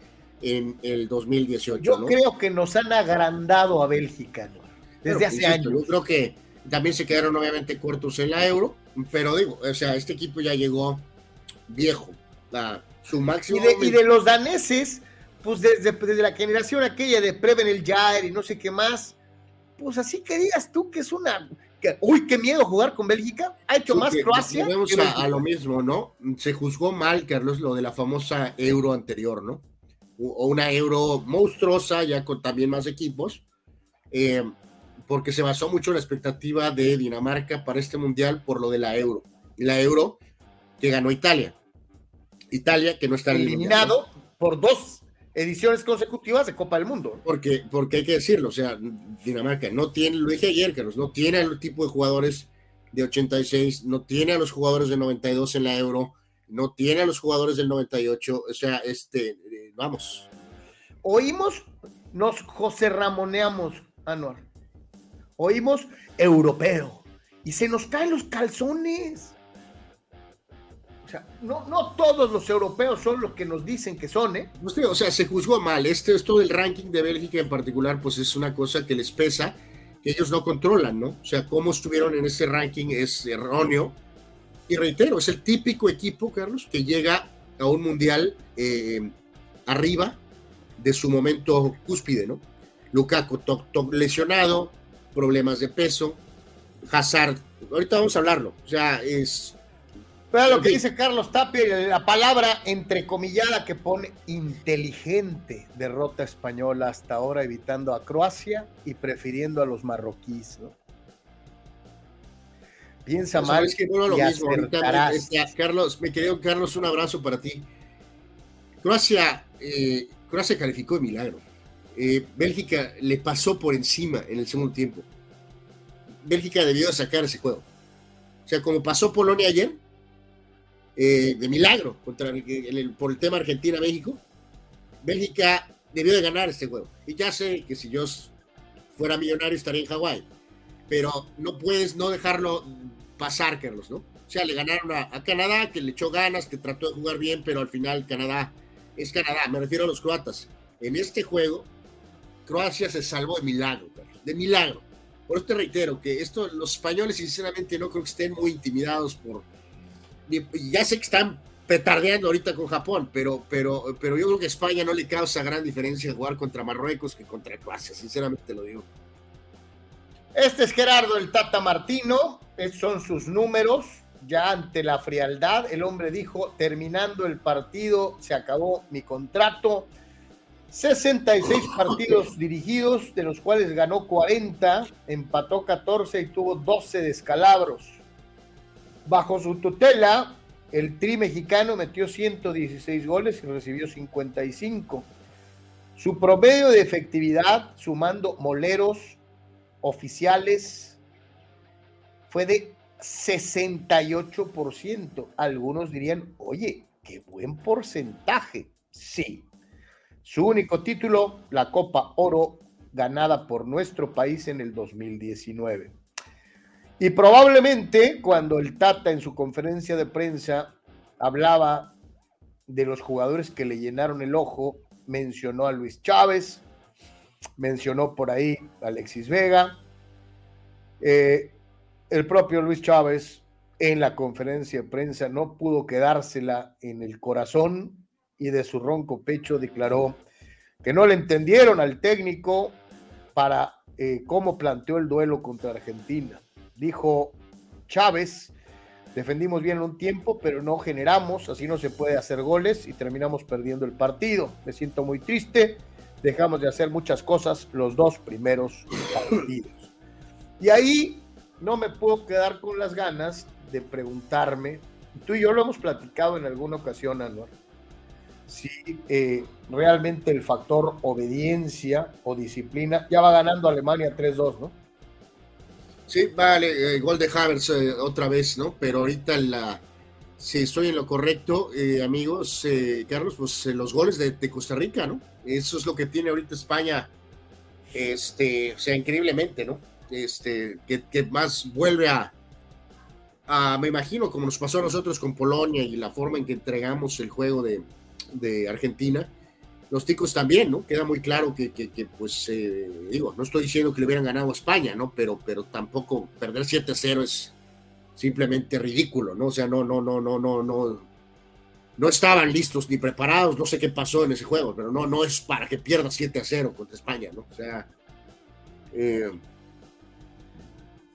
en el 2018. Yo creo que nos han agrandado a Bélgica desde hace años. Yo creo que también se quedaron obviamente cortos en la Euro, pero digo, o sea, este equipo ya llegó viejo, a su máximo. Y de, los daneses, pues desde, desde, la generación aquella de Preven el Jair y no sé qué más, pues así querías tú que es una uy, qué miedo jugar con Bélgica. Ha hecho más Croacia. Vamos a, lo mismo, ¿no? Se juzgó mal, Carlos, lo de la famosa euro anterior, ¿no? O una euro monstruosa, ya con también más equipos, eh, porque se basó mucho en la expectativa de Dinamarca para este mundial por lo de la euro. La euro que ganó Italia. Italia que no está eliminado por dos ediciones consecutivas de Copa del Mundo. Porque, porque hay que decirlo, o sea, Dinamarca no tiene, lo dije ayer, Carlos, no tiene el tipo de jugadores de 86, no tiene a los jugadores de 92 en la Euro, no tiene a los jugadores del 98, o sea, este, eh, vamos. Oímos, nos José Ramoneamos, Anuar. Oímos europeo y se nos caen los calzones. O sea, no, no todos los europeos son los que nos dicen que son, ¿eh? o sea, se juzgó mal. Este, esto del ranking de Bélgica en particular, pues es una cosa que les pesa, que ellos no controlan, ¿no? O sea, cómo estuvieron en ese ranking es erróneo. Y reitero, es el típico equipo, Carlos, que llega a un mundial eh, arriba de su momento cúspide, ¿no? Lukaku lesionado, problemas de peso, Hazard, ahorita vamos a hablarlo, o sea, es Vea lo que dice Carlos Tapia, la palabra entrecomillada que pone inteligente derrota española hasta ahora, evitando a Croacia y prefiriendo a los marroquíes, ¿no? Piensa mal. Es que no lo mismo. Carlos, me querido Carlos, un abrazo para ti. Croacia, eh, Croacia calificó de milagro. Eh, Bélgica le pasó por encima en el segundo tiempo. Bélgica debió sacar ese juego. O sea, como pasó Polonia ayer, eh, de milagro contra el, por el tema Argentina-México, Bélgica debió de ganar este juego. Y ya sé que si yo fuera millonario estaría en Hawái, pero no puedes no dejarlo pasar, Carlos, ¿no? O sea, le ganaron a, Canadá, que le echó ganas, que trató de jugar bien, pero al final Canadá es Canadá, me refiero a los croatas. En este juego, Croacia se salvó de milagro, de milagro. Por eso te reitero que esto, los españoles sinceramente no creo que estén muy intimidados por, ya sé que están petardeando ahorita con Japón, pero, pero, pero yo creo que España no le causa gran diferencia jugar contra Marruecos que contra Croacia, sinceramente lo digo. Este es Gerardo el Tata Martino, estos son sus números, ya ante la frialdad, el hombre dijo, terminando el partido, se acabó mi contrato, 66 partidos dirigidos, de los cuales ganó 40, empató 14 y tuvo 12 descalabros bajo su tutela, el Tri mexicano metió 116 goles y recibió 55. Su promedio de efectividad, sumando moleros oficiales, fue de 68%. Algunos dirían, oye, qué buen porcentaje. Sí. Su único título, la Copa Oro, ganada por nuestro país en el 2019. Y probablemente cuando el Tata en su conferencia de prensa hablaba de los jugadores que le llenaron el ojo, mencionó a Luis Chávez, mencionó por ahí a Alexis Vega. Eh, el propio Luis Chávez en la conferencia de prensa no pudo quedársela en el corazón y de su ronco pecho declaró que no le entendieron al técnico para eh, cómo planteó el duelo contra Argentina. Dijo Chávez, defendimos bien un tiempo, pero no generamos, así no se puede hacer goles y terminamos perdiendo el partido. Me siento muy triste, dejamos de hacer muchas cosas los dos primeros partidos. Y ahí no me puedo quedar con las ganas de preguntarme, tú y yo lo hemos platicado en alguna ocasión, Anuar, si eh, realmente el factor obediencia o disciplina ya va ganando Alemania 3-2, ¿no? Sí, vale, eh, gol de Havers eh, otra vez, ¿no? Pero ahorita la, si estoy en lo correcto, amigos, Carlos, pues los goles de, Costa Rica, ¿no? Eso es lo que tiene ahorita España, este, o sea, increíblemente, ¿no? Este, que, que más vuelve a, a, me imagino, como nos pasó a nosotros con Polonia y la forma en que entregamos el juego de, de Argentina, los ticos también, ¿no? Queda muy claro que, pues, eh, digo, no estoy diciendo que le hubieran ganado a España, ¿no? Pero, pero tampoco perder 7-0 es simplemente ridículo, ¿no? O sea, no, no, no, no, no, no, no estaban listos ni preparados, no sé qué pasó en ese juego, pero no, no es para que pierda 7-0 contra España, ¿no? O sea, eh,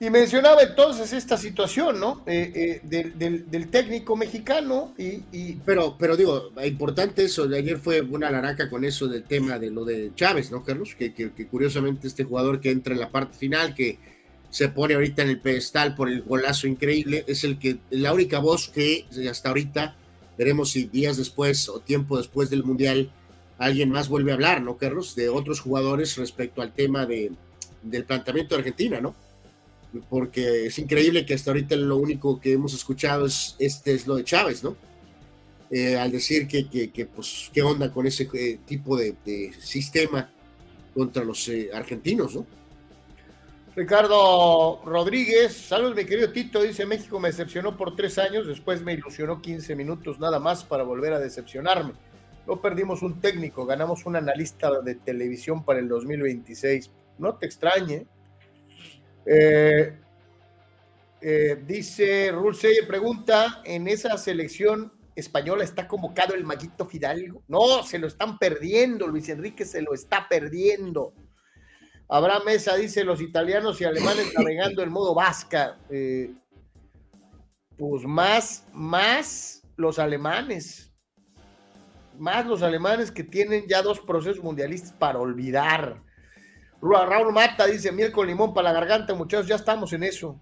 y mencionaba entonces esta situación, ¿no? Eh, eh, del, técnico mexicano y, Pero, pero digo, importante eso, ayer fue una laraca con eso del tema de lo de Chávez, ¿no, Carlos? Que, curiosamente este jugador que entra en la parte final, que se pone ahorita en el pedestal por el golazo increíble, es el que, la única voz que hasta ahorita, veremos si días después o tiempo después del Mundial, alguien más vuelve a hablar, ¿no, Carlos? De otros jugadores respecto al tema de, del planteamiento de Argentina, ¿no? Porque es increíble que hasta ahorita lo único que hemos escuchado es, este es lo de Chávez, ¿no? Eh, al decir que, que, pues, qué onda con ese eh, tipo de, sistema contra los eh, argentinos, ¿no? Ricardo Rodríguez, saludos mi querido Tito, dice México me decepcionó por tres años, después me ilusionó 15 minutos nada más para volver a decepcionarme. No perdimos un técnico, ganamos un analista de televisión para el 2026. No te extrañe, eh, eh, dice Rulseyer, pregunta, ¿en esa selección española está convocado el Maguito Fidalgo? No, se lo están perdiendo, Luis Enrique se lo está perdiendo. Abraham Mesa dice, los italianos y alemanes navegando en modo vasca. Eh, pues más, más los alemanes, más los alemanes que tienen ya dos procesos mundialistas para olvidar Raúl Mata dice, miel con limón para la garganta, muchachos, ya estamos en eso.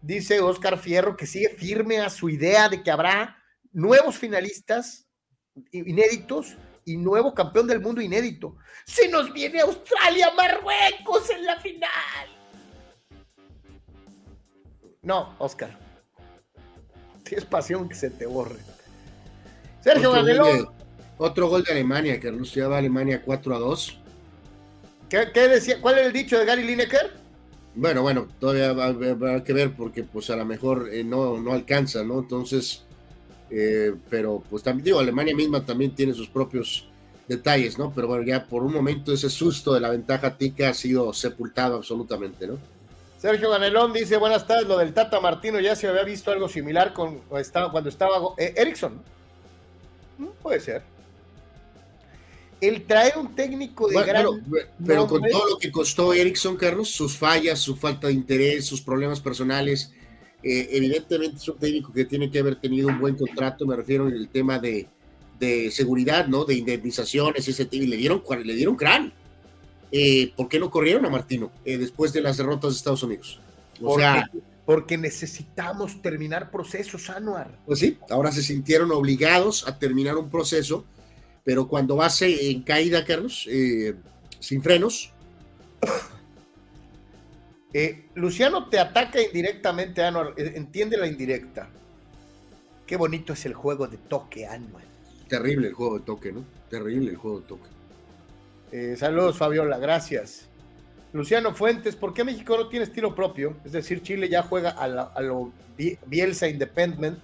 Dice Oscar Fierro que sigue firme a su idea de que habrá nuevos finalistas inéditos y nuevo campeón del mundo inédito. Se nos viene Australia, Marruecos en la final. No, Oscar. Tienes pasión que se te borre. Sergio Ganelón. Otro gol de Alemania, que anunciaba Alemania 4 a 2. ¿Qué, decía? ¿Cuál es el dicho de Gary Lineker? Bueno, bueno, todavía a que ver porque pues a lo mejor eh, no, no alcanza, ¿no? Entonces, eh, pero pues también digo, Alemania misma también tiene sus propios detalles, ¿no? Pero bueno, ya por un momento ese susto de la ventaja tica ha sido sepultado absolutamente, ¿no? Sergio Ganelón dice, buenas tardes, lo del Tata Martino ya se había visto algo similar con, cuando estaba eh, Erickson. Mm, puede ser el traer un técnico de gran. pero con todo lo que costó Erickson, Carlos, sus fallas, su falta de interés, sus problemas personales, eh, evidentemente es un técnico que tiene que haber tenido un buen contrato, me refiero en el tema de, seguridad, ¿no? De indemnizaciones, ese y le dieron, le dieron crán. Eh, ¿Por qué no corrieron a Martino eh, después de las derrotas de Estados Unidos? O sea, porque necesitamos terminar procesos, Anuar. Pues sí, ahora se sintieron obligados a terminar un proceso, pero cuando vas en caída, Carlos, eh, sin frenos. Eh, Luciano te ataca indirectamente, Anuar. Eh, entiende la indirecta. Qué bonito es el juego de toque, Anuar. Terrible el juego de toque, ¿no? Terrible el juego de toque. Eh, saludos, Fabiola, gracias. Luciano Fuentes, ¿por qué México no tiene estilo propio? Es decir, Chile ya juega a, lo Bielsa Independent,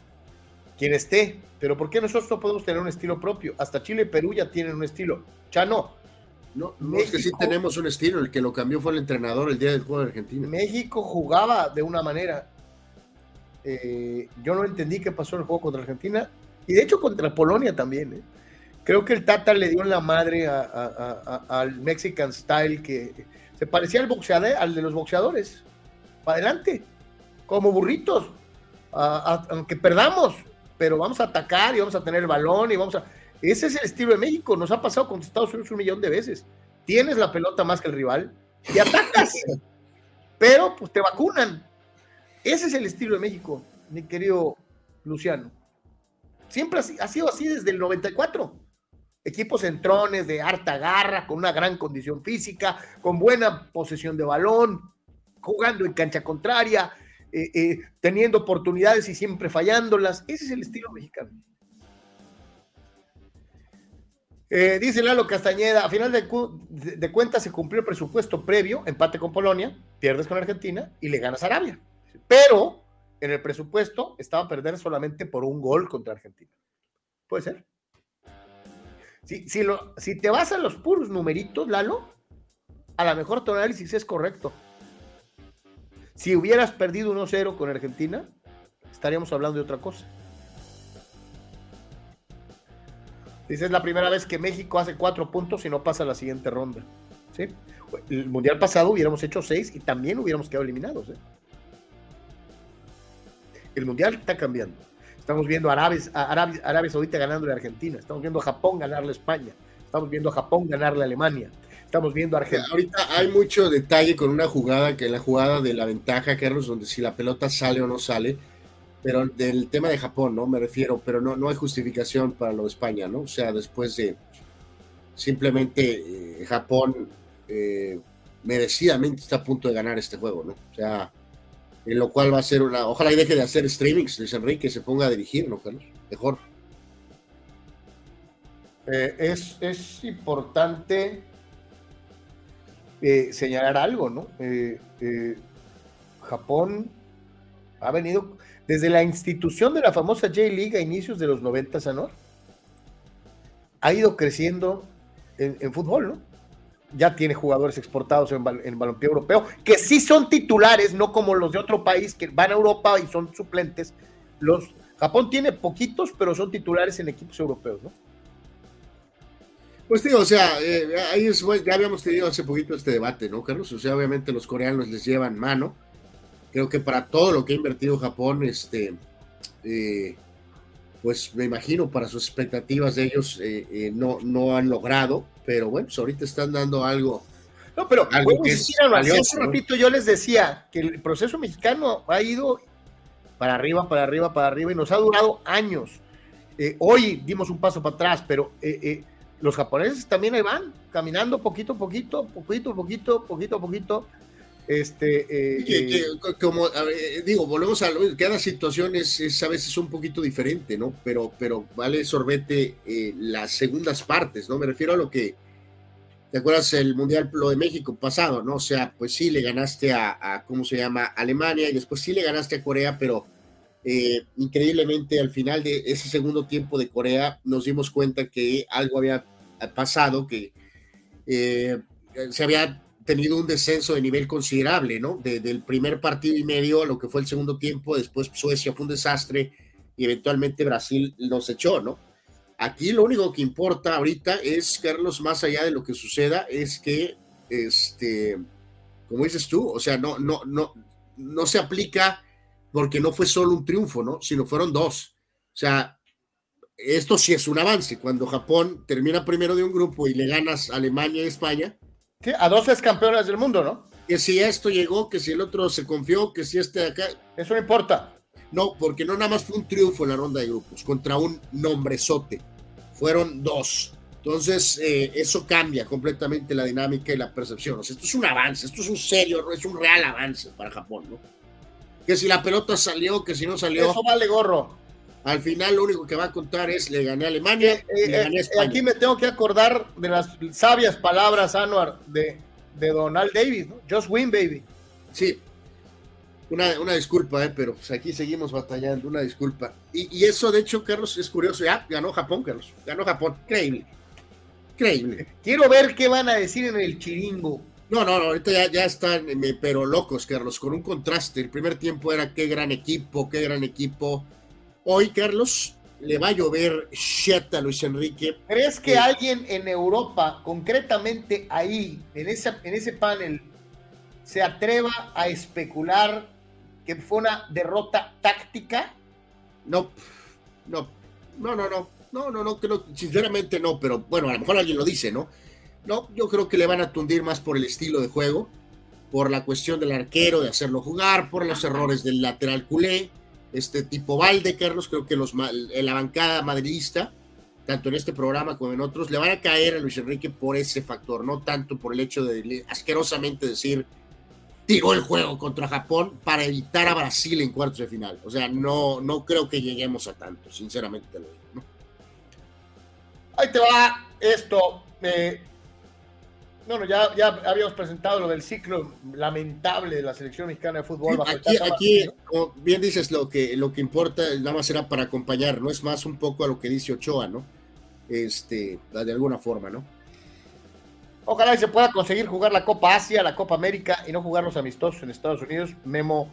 quien esté, pero ¿por qué nosotros no podemos tener un estilo propio? Hasta Chile y Perú ya tienen un estilo. Ya no. No, es que sí tenemos un estilo, el que lo cambió fue el entrenador el día del juego de Argentina. México jugaba de una manera. Eh, yo no entendí qué pasó en el juego contra Argentina y de hecho contra Polonia también. ¿eh? Creo que el Tata le dio en la madre al Mexican Style que se parecía al boxeador, al de los boxeadores. Para adelante, como burritos. aunque perdamos, pero vamos a atacar y vamos a tener el balón y vamos a. Ese es el estilo de México. Nos ha pasado con Estados Unidos un millón de veces. Tienes la pelota más que el rival y atacas, pero pues te vacunan. Ese es el estilo de México, mi querido Luciano. Siempre ha sido así desde el 94 equipos centrones de harta garra, con una gran condición física, con buena posesión de balón, jugando en cancha contraria, eh, eh, teniendo oportunidades y siempre fallándolas. Ese es el estilo mexicano. Eh, dice Lalo Castañeda, a final de, cuentas se cumplió el presupuesto previo, empate con Polonia, pierdes con Argentina y le ganas a Arabia. Pero en el presupuesto estaba a perder solamente por un gol contra Argentina. Puede ser. Si, si te vas a los puros numeritos, Lalo, a lo mejor tu análisis es correcto. Si hubieras perdido 1-0 con Argentina, estaríamos hablando de otra cosa. Dice, es la primera vez que México hace cuatro puntos y no pasa la siguiente ronda. ¿Sí? El mundial pasado hubiéramos hecho seis y también hubiéramos quedado eliminados. ¿eh? El mundial está cambiando. Estamos viendo a Arabia, Arabia, Saudita ganando a Argentina. Estamos viendo a Japón ganarle a España. Estamos viendo a Japón ganarle a Alemania. Estamos viendo a Argentina. Ahorita hay mucho detalle con una jugada, que es la jugada de la ventaja, Carlos, donde si la pelota sale o no sale. Pero del tema de Japón, ¿no? Me refiero, pero no, no hay justificación para lo de España, ¿no? O sea, después de simplemente eh, Japón eh, merecidamente está a punto de ganar este juego, ¿no? O sea, en lo cual va a ser una. Ojalá y deje de hacer streamings, Luis Enrique, se ponga a dirigir, ¿no, Carlos? Mejor. Eh, es, importante eh, señalar algo, ¿no? Eh, Japón ha venido desde la institución de la famosa J-League a inicios de los 90, ¿no? Ha ido creciendo en, en fútbol, ¿no? ya tiene jugadores exportados en, el balompié europeo, que sí son titulares, no como los de otro país que van a Europa y son suplentes. Los Japón tiene poquitos, pero son titulares en equipos europeos, ¿no? Pues digo, o sea, eh, ahí es, ya habíamos tenido hace poquito este debate, ¿no, Carlos? O sea, obviamente los coreanos les llevan mano. Creo que para todo lo que ha invertido Japón, este, eh, pues me imagino para sus expectativas de ellos eh, no, no han logrado pero bueno, pues ahorita están dando algo. No, pero algo que es valioso, repito, yo les decía que el proceso mexicano ha ido para arriba, para arriba, para arriba y nos ha durado años. Hoy dimos un paso para atrás, pero los japoneses también ahí van, caminando poquito a poquito, poquito a poquito, poquito a poquito. Este, como digo, volvemos a cada situación es, a veces un poquito diferente, ¿no? Pero, pero vale sorbete las segundas partes, ¿no? Me refiero a lo que, ¿te acuerdas el Mundial lo de México pasado, ¿no? O sea, pues sí le ganaste a, ¿cómo se llama? Alemania y después sí le ganaste a Corea, pero increíblemente al final de ese segundo tiempo de Corea nos dimos cuenta que algo había pasado, que se había tenido un descenso de nivel considerable, ¿no? del primer partido y medio a lo que fue el segundo tiempo, después Suecia fue un desastre y eventualmente Brasil nos echó, ¿no? Aquí lo único que importa ahorita es, Carlos, más allá de lo que suceda, es que, este, como dices tú, o sea, no, no, no, no se aplica porque no fue solo un triunfo, ¿no? Sino fueron dos. O sea, esto sí es un avance. Cuando Japón termina primero de un grupo y le ganas a Alemania y España, a dos campeonas del mundo, ¿no? que si esto llegó, que si el otro se confió, que si este de acá. Eso no importa. No, porque no nada más fue un triunfo en la ronda de grupos contra un nombrezote. Fueron dos. Entonces, eh, eso cambia completamente la dinámica y la percepción. O sea, esto es un avance, esto es un serio, es un real avance para Japón, ¿no? Que si la pelota salió, que si no salió. Eso vale gorro. Al final, lo único que va a contar es: le gané a Alemania, eh, eh, le gané a España. Aquí me tengo que acordar de las sabias palabras, Anuar, de, de Donald Davis, ¿no? Just win, baby. Sí, una, una, disculpa, ¿eh? pero pues aquí seguimos batallando, una disculpa. Y, y, eso, de hecho, Carlos, es curioso. Ya ganó Japón, Carlos. Ganó Japón. Increíble. Increíble. Quiero ver qué van a decir en el chiringo. No, no, no, ahorita ya, ya están, pero locos, Carlos, con un contraste. El primer tiempo era qué gran equipo, qué gran equipo. Hoy, Carlos, le va a llover shit a Luis Enrique. ¿Crees que eh, alguien en Europa, concretamente ahí, en, esa, en ese panel, se atreva a especular que fue una derrota táctica? No, no, no, no, no. No, no, no, creo, sinceramente no, pero bueno, a lo mejor alguien lo dice, ¿no? No, yo creo que le van a tundir más por el estilo de juego, por la cuestión del arquero, de hacerlo jugar, por los errores del lateral culé, este tipo Valde, Carlos, creo que los, la bancada madridista, tanto en este programa como en otros, le van a caer a Luis Enrique por ese factor, no tanto por el hecho de asquerosamente decir tiró el juego contra Japón para evitar a Brasil en cuartos de final. O sea, no, no creo que lleguemos a tanto, sinceramente lo digo. ¿no? Ahí te va esto. Eh, bueno, ya, ya habíamos presentado lo del ciclo lamentable de la selección mexicana de fútbol. aquí, aquí como bien dices, lo que, lo que importa nada más era para acompañar, no es más un poco a lo que dice Ochoa, ¿no? Este, de alguna forma, ¿no? Ojalá y se pueda conseguir jugar la Copa Asia, la Copa América y no jugar los amistosos en Estados Unidos. Memo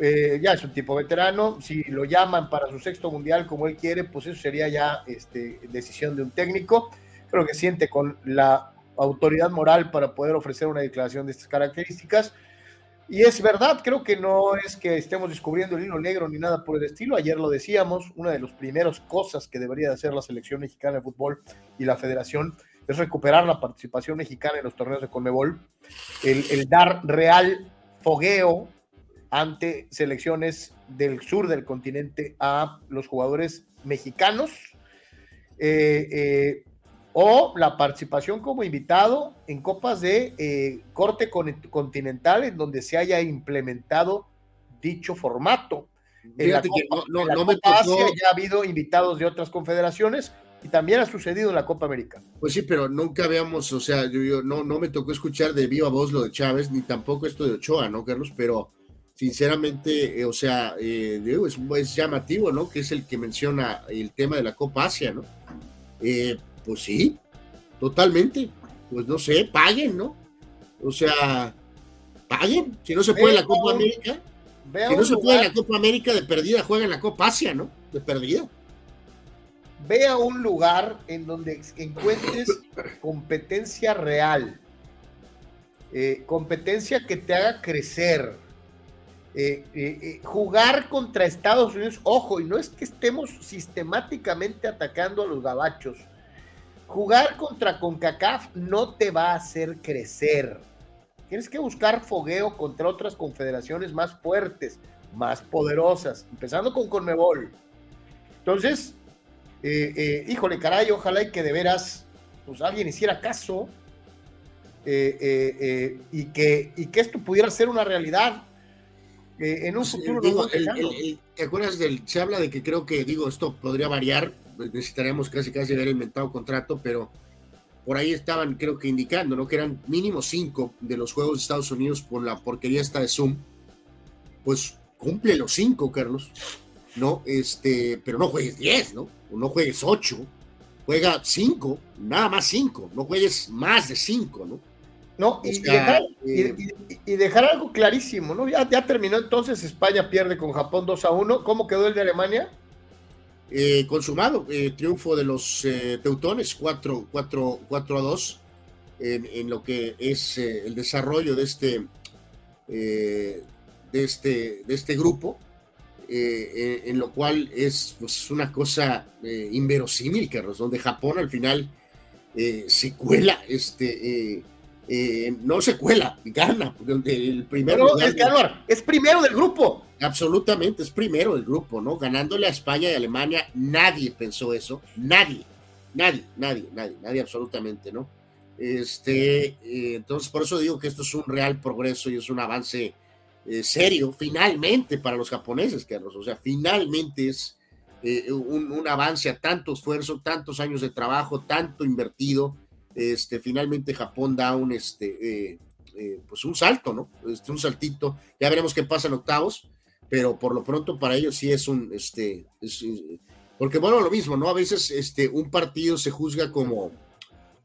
eh, ya es un tipo veterano, si lo llaman para su sexto mundial como él quiere, pues eso sería ya este, decisión de un técnico. Creo que siente con la autoridad moral para poder ofrecer una declaración de estas características. Y es verdad, creo que no es que estemos descubriendo el hilo negro ni nada por el estilo. Ayer lo decíamos, una de las primeras cosas que debería de hacer la selección mexicana de fútbol y la federación es recuperar la participación mexicana en los torneos de Conmebol, el, el dar real fogueo ante selecciones del sur del continente a los jugadores mexicanos eh, eh, o la participación como invitado en copas de eh, corte continental en donde se haya implementado dicho formato. En la Copa, no, Asia ya ha habido invitados de otras confederaciones y también ha sucedido en la Copa América. Pues sí, pero nunca habíamos, o sea, yo, no, no me tocó escuchar de viva voz lo de Chávez, ni tampoco esto de Ochoa, ¿no, Carlos? Pero sinceramente, eh, o sea, eh, es, llamativo, ¿no? Que es el que menciona el tema de la Copa Asia, ¿no? Eh, pues sí, totalmente. Pues no sé, paguen, ¿no? O sea, paguen. Si no se puede la Copa América, si no se puede la Copa América de perdida, juegan la Copa Asia, ¿no? De perdida. Ve a un lugar en donde encuentres competencia real, competencia que te haga crecer eh, eh, eh, jugar contra Estados Unidos, ojo, y no es que estemos sistemáticamente atacando a los gabachos. Jugar contra CONCACAF no te va a hacer crecer. Tienes que buscar fogueo contra otras confederaciones más fuertes, más poderosas, empezando con Conmebol. Entonces, híjole, caray, ojalá y que de veras pues, alguien hiciera caso y, que, y que esto pudiera ser una realidad en un futuro ¿Te acuerdas del, se habla de que creo que, digo, esto podría variar, pues, necesitaríamos casi casi ver el inventado contrato, pero por ahí estaban, creo que indicando, ¿no? Que eran mínimo cinco de los Juegos de Estados Unidos por la porquería esta de Zoom. Pues cumple los cinco, Carlos, ¿no? Este, pero no juegues diez, ¿no? O no juegues ocho, juega cinco, nada más cinco, no juegues más de cinco, ¿no? ¿no? Y, dejar, algo clarísimo, ¿no? Ya, ya terminó entonces, España pierde con Japón 2 a 1. ¿Cómo quedó el de Alemania? Eh, consumado, eh, triunfo de los eh, teutones, 4, 4, 4 a 2, en, lo que es el desarrollo de este, de este, de este grupo, en lo cual es pues, una cosa inverosímil, Carlos, donde Japón al final se cuela este, eh, no se cuela, gana. El primero es, es primero del grupo. Absolutamente, es primero del grupo, ¿no? Ganándole a España y Alemania, nadie pensó eso, nadie, nadie, nadie, nadie, nadie absolutamente, ¿no? Este, eh, entonces, por eso digo que esto es un real progreso y es un avance eh, serio, finalmente, para los japoneses, Carlos. O sea, finalmente es un, avance a tanto esfuerzo, tantos años de trabajo, tanto invertido. Este, finalmente Japón da un, este, pues un salto, ¿no? Este, un saltito. Ya veremos qué pasa en octavos, pero por lo pronto para ellos sí es un, este, porque bueno, lo mismo, ¿no? A veces este, un partido se juzga como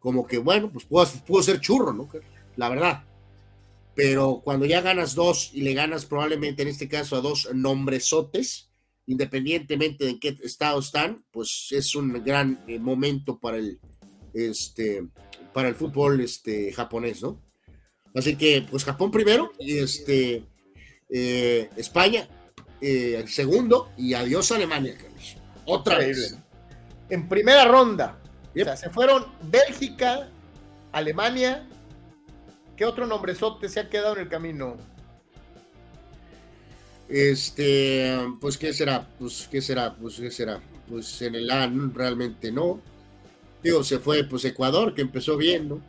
como que, bueno, pues pudo, ser churro, ¿no? La verdad. Pero cuando ya ganas dos y le ganas probablemente en este caso a dos nombresotes, independientemente de en qué estado están, pues es un gran eh, momento para el, este, para el fútbol este, japonés, ¿no? Así que, pues Japón primero, y este, eh, España eh, segundo, y adiós Alemania, Carlos. Otra vez. En primera ronda, o sea, se fueron Bélgica, Alemania. ¿Qué otro nombrezote se ha quedado en el camino? Este, pues, ¿qué será? Pues, ¿qué será? Pues, ¿qué será? Pues en el AN realmente no. Digo, se fue, pues, Ecuador, que empezó bien, ¿no?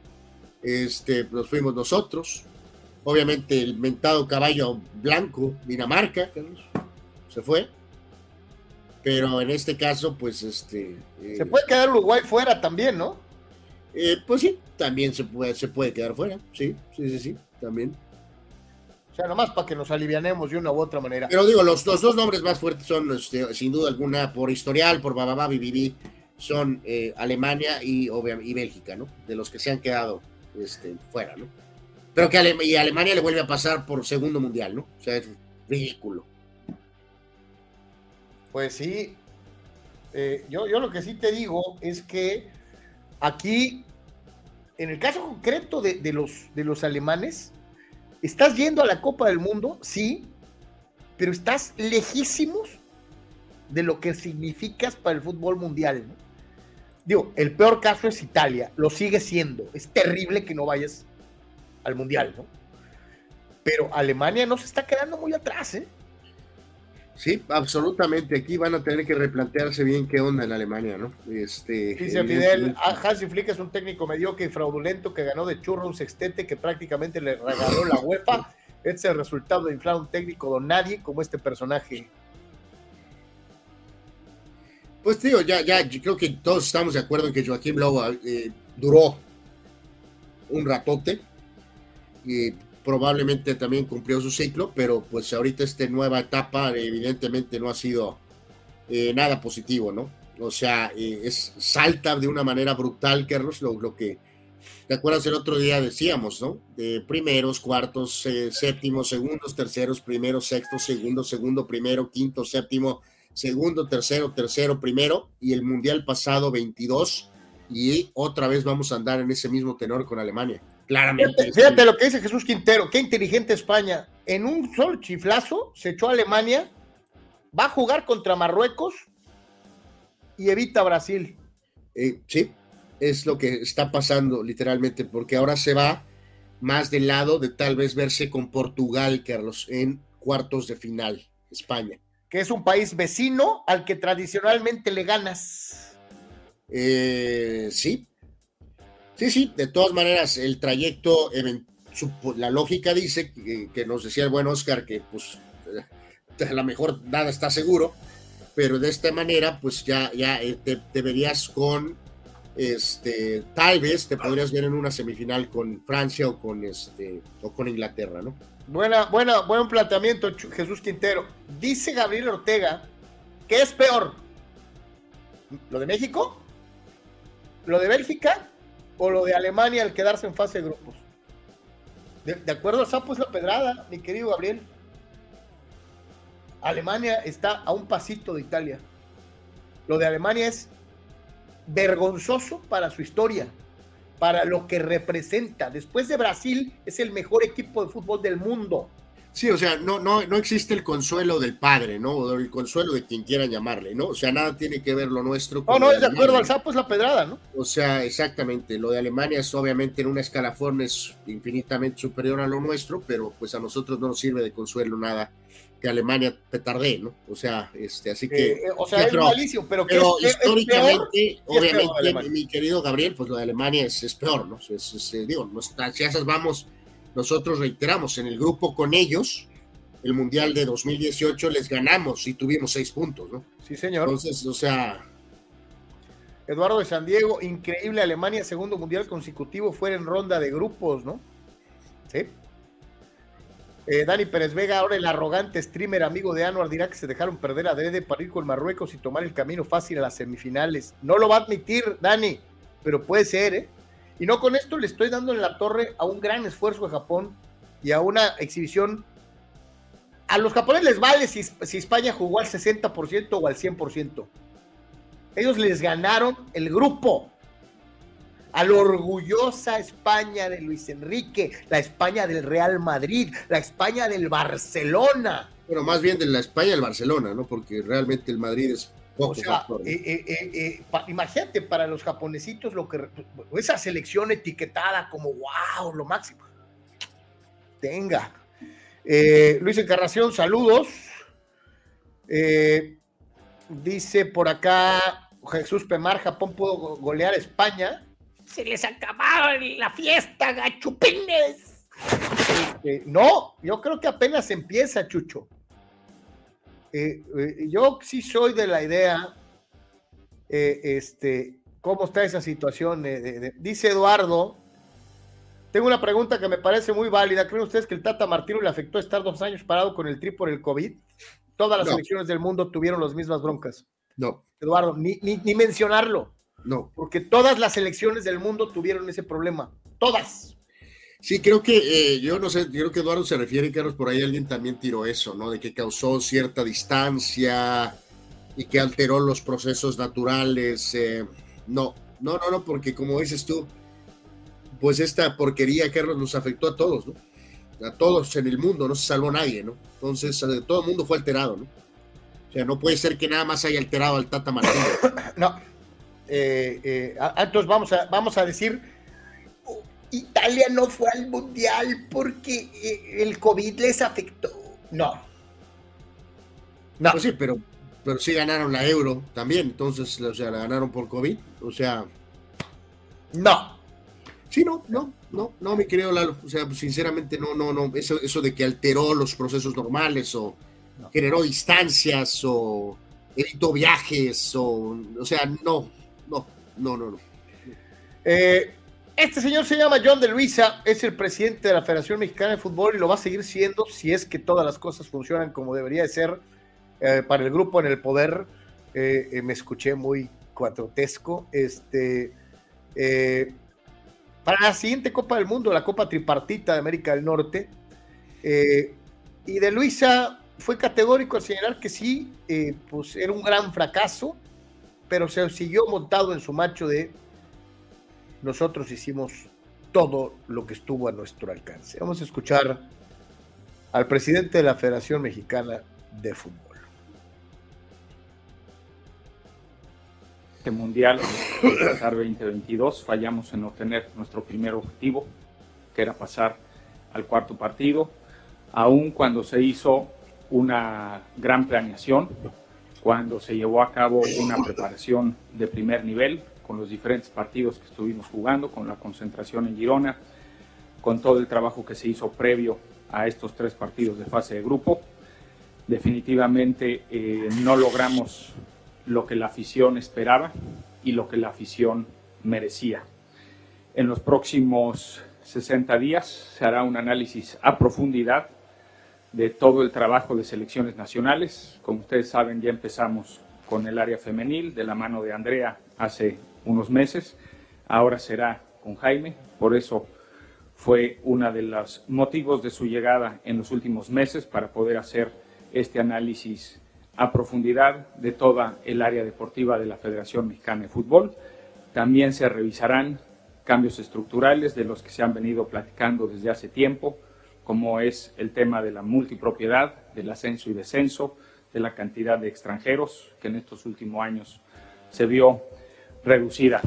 Este, pues fuimos nosotros. Obviamente el mentado caballo blanco, Dinamarca, se fue pero en este caso, pues este... se eh, puede quedar Uruguay fuera también, ¿no? Eh, pues sí, también se puede, se puede quedar fuera, sí, sí, sí, sí, también. O sea, nomás para que nos alivianemos de una u otra manera. Pero digo, los, dos nombres más fuertes son, este, sin duda alguna, por historial, por bababá, bibibi, son eh, Alemania y, Bélgica, ¿no? De los que se han quedado este, fuera, ¿no? Pero que y Alemania le vuelve a pasar por segundo mundial, ¿no? O sea, es ridículo. Pues sí, eh, yo, yo lo que sí te digo es que aquí, en el caso concreto de, los, de los alemanes, estás yendo a la Copa del Mundo, sí, pero estás lejísimos de lo que significas para el fútbol mundial. Digo, el peor caso es Italia, lo sigue siendo. Es terrible que no vayas al mundial, ¿no? Pero Alemania no se está quedando muy atrás, ¿eh? Sí, absolutamente. Aquí van a tener que replantearse bien qué onda en Alemania, ¿no? Este, Dice Fidel, ah, Hansi Flick es un técnico mediocre y fraudulento que ganó de churro un sextete que prácticamente le regaló la UEFA. Este es el resultado de inflar un técnico don nadie como este personaje. Pues digo, ya, ya, creo que todos estamos de acuerdo en que Joaquín Lowe eh, duró un ratote. Y probablemente también cumplió su ciclo, pero pues ahorita esta nueva etapa evidentemente no ha sido eh, nada positivo, ¿no? O sea, eh, es salta de una manera brutal, Carlos, lo, lo, que, ¿te acuerdas el otro día decíamos, ¿no? De primeros, cuartos, eh, séptimos, segundos, terceros, primeros, sexto, segundo, segundo, primero, quinto, séptimo, segundo, tercero, tercero, primero, y el Mundial pasado 22, y otra vez vamos a andar en ese mismo tenor con Alemania. Claramente. Fíjate, lo que dice Jesús Quintero, qué inteligente España. En un solo chiflazo se echó a Alemania, va a jugar contra Marruecos y evita Brasil. Eh, sí, es lo que está pasando literalmente, porque ahora se va más del lado de tal vez verse con Portugal, Carlos, en cuartos de final, España. Que es un país vecino al que tradicionalmente le ganas. Eh, sí, Sí, sí, de todas maneras, el trayecto, la lógica dice que, nos decía el buen Oscar que pues eh, a lo mejor nada está seguro, pero de esta manera pues ya, ya eh, te, verías con, este, tal vez te podrías ver en una semifinal con Francia o con, este, o con Inglaterra, ¿no? Buena, buena, buen planteamiento, Jesús Quintero. Dice Gabriel Ortega que es peor, lo de México, lo de Bélgica o lo de Alemania al quedarse en fase de grupos. De, acuerdo a Sapo es la pedrada, mi querido Gabriel. Alemania está a un pasito de Italia. Lo de Alemania es vergonzoso para su historia, para lo que representa. Después de Brasil, es el mejor equipo de fútbol del mundo. Sí, o sea, no, no, no existe el consuelo del padre, ¿no? O el consuelo de quien quiera llamarle, ¿no? O sea, nada tiene que ver lo nuestro con. No, no, es de acuerdo al sapo, es la pedrada, ¿no? O sea, exactamente. Lo de Alemania es obviamente en una escalafón es infinitamente superior a lo nuestro, pero pues a nosotros no nos sirve de consuelo nada que Alemania petardee, ¿no? O sea, este, así que. Eh, o sea, es malicio, pero, que históricamente, obviamente, mi querido Gabriel, pues lo de Alemania es, peor, ¿no? Es, eh, digo, si esas vamos nosotros reiteramos, en el grupo con ellos, el Mundial de 2018 les ganamos y tuvimos seis puntos, ¿no? Sí, señor. Entonces, o sea... Eduardo de San Diego, increíble, Alemania, segundo Mundial consecutivo, fuera en ronda de grupos, ¿no? Sí. Eh, Dani Pérez Vega, ahora el arrogante streamer amigo de Anuar dirá que se dejaron perder a Dede para ir con Marruecos y tomar el camino fácil a las semifinales. No lo va a admitir, Dani, pero puede ser, ¿eh? Y no con esto le estoy dando en la torre a un gran esfuerzo de Japón y a una exhibición. A los japoneses les vale si, España jugó al 60% o al 100%. Ellos les ganaron el grupo. A la orgullosa España de Luis Enrique, la España del Real Madrid, la España del Barcelona. Bueno, más bien de la España del Barcelona, ¿no? Porque realmente el Madrid es o sea, eh, eh, eh, imagínate para los japonesitos lo que esa selección etiquetada como wow, lo máximo. Tenga. Luis Encarnación, saludos. dice por acá Jesús Pemar, Japón pudo golear a España. Se les acababa la fiesta, gachupines. no, yo creo que apenas empieza, Chucho. Eh, eh, yo sí soy de la idea, eh, este, ¿cómo está esa situación? dice Eduardo, tengo una pregunta que me parece muy válida. ¿Creen ustedes que el Tata Martino le afectó estar dos años parado con el tri por el COVID? Todas las elecciones del mundo tuvieron las mismas broncas. No. Eduardo, ni, ni mencionarlo. No. Porque todas las elecciones del mundo tuvieron ese problema. Todas. Sí, creo que, eh, yo no sé, creo que Eduardo se refiere, Carlos, por ahí alguien también tiró eso, ¿no? De que causó cierta distancia y que alteró los procesos naturales. Eh, no, no, no, no, porque como dices tú, pues esta porquería, Carlos, nos afectó a todos, ¿no? A todos en el mundo, no se salvó nadie, ¿no? Entonces, eh, todo el mundo fue alterado, ¿no? O sea, no puede ser que nada más haya alterado al Tata Martínez. No. Entonces vamos a, vamos a decir Italia no fue al mundial porque eh, el COVID les afectó. No. No. Pues sí, pero, pero sí ganaron la euro también, entonces, o sea, la ganaron por COVID, o sea. No. Sí, no, no, no, no, mi querido Lalo. O sea, pues, sinceramente, no, no, no. Eso, eso de que alteró los procesos normales o generó distancias o evitó viajes o. O sea, no, no, no, no, no. Eh, este señor se llama John de Luisa, es el presidente de la Federación Mexicana de Fútbol y lo va a seguir siendo si es que todas las cosas funcionan como debería de ser eh, para el grupo en el poder. Eh, me escuché muy cuatrotesco. Este, para la siguiente Copa del Mundo, la Copa Tripartita de América del Norte. y de Luisa fue categórico al señalar que sí, pues era un gran fracaso, pero se siguió montado en su macho de nosotros hicimos todo lo que estuvo a nuestro alcance. Vamos a escuchar al presidente de la Federación Mexicana de Fútbol. Este mundial, Qatar 2022, fallamos en obtener nuestro primer objetivo, que era pasar al cuarto partido, aun cuando se hizo una gran planeación, cuando se llevó a cabo una preparación de primer nivel, con los diferentes partidos que estuvimos jugando, con la concentración en Girona, con todo el trabajo que se hizo previo a estos tres partidos de fase de grupo. Definitivamente eh, no logramos lo que la afición esperaba y lo que la afición merecía. En los próximos 60 días se hará un análisis a profundidad de todo el trabajo de selecciones nacionales. Como ustedes saben, ya empezamos con el área femenil de la mano de Andrea hace unos meses, ahora será con Jaime, por eso fue uno de los motivos de su llegada en los últimos meses para poder hacer este análisis a profundidad de toda el área deportiva de la Federación Mexicana de Fútbol. También se revisarán cambios estructurales de los que se han venido platicando desde hace tiempo, como es el tema de la multipropiedad, del ascenso y descenso, de la cantidad de extranjeros que en estos últimos años se vio reducida.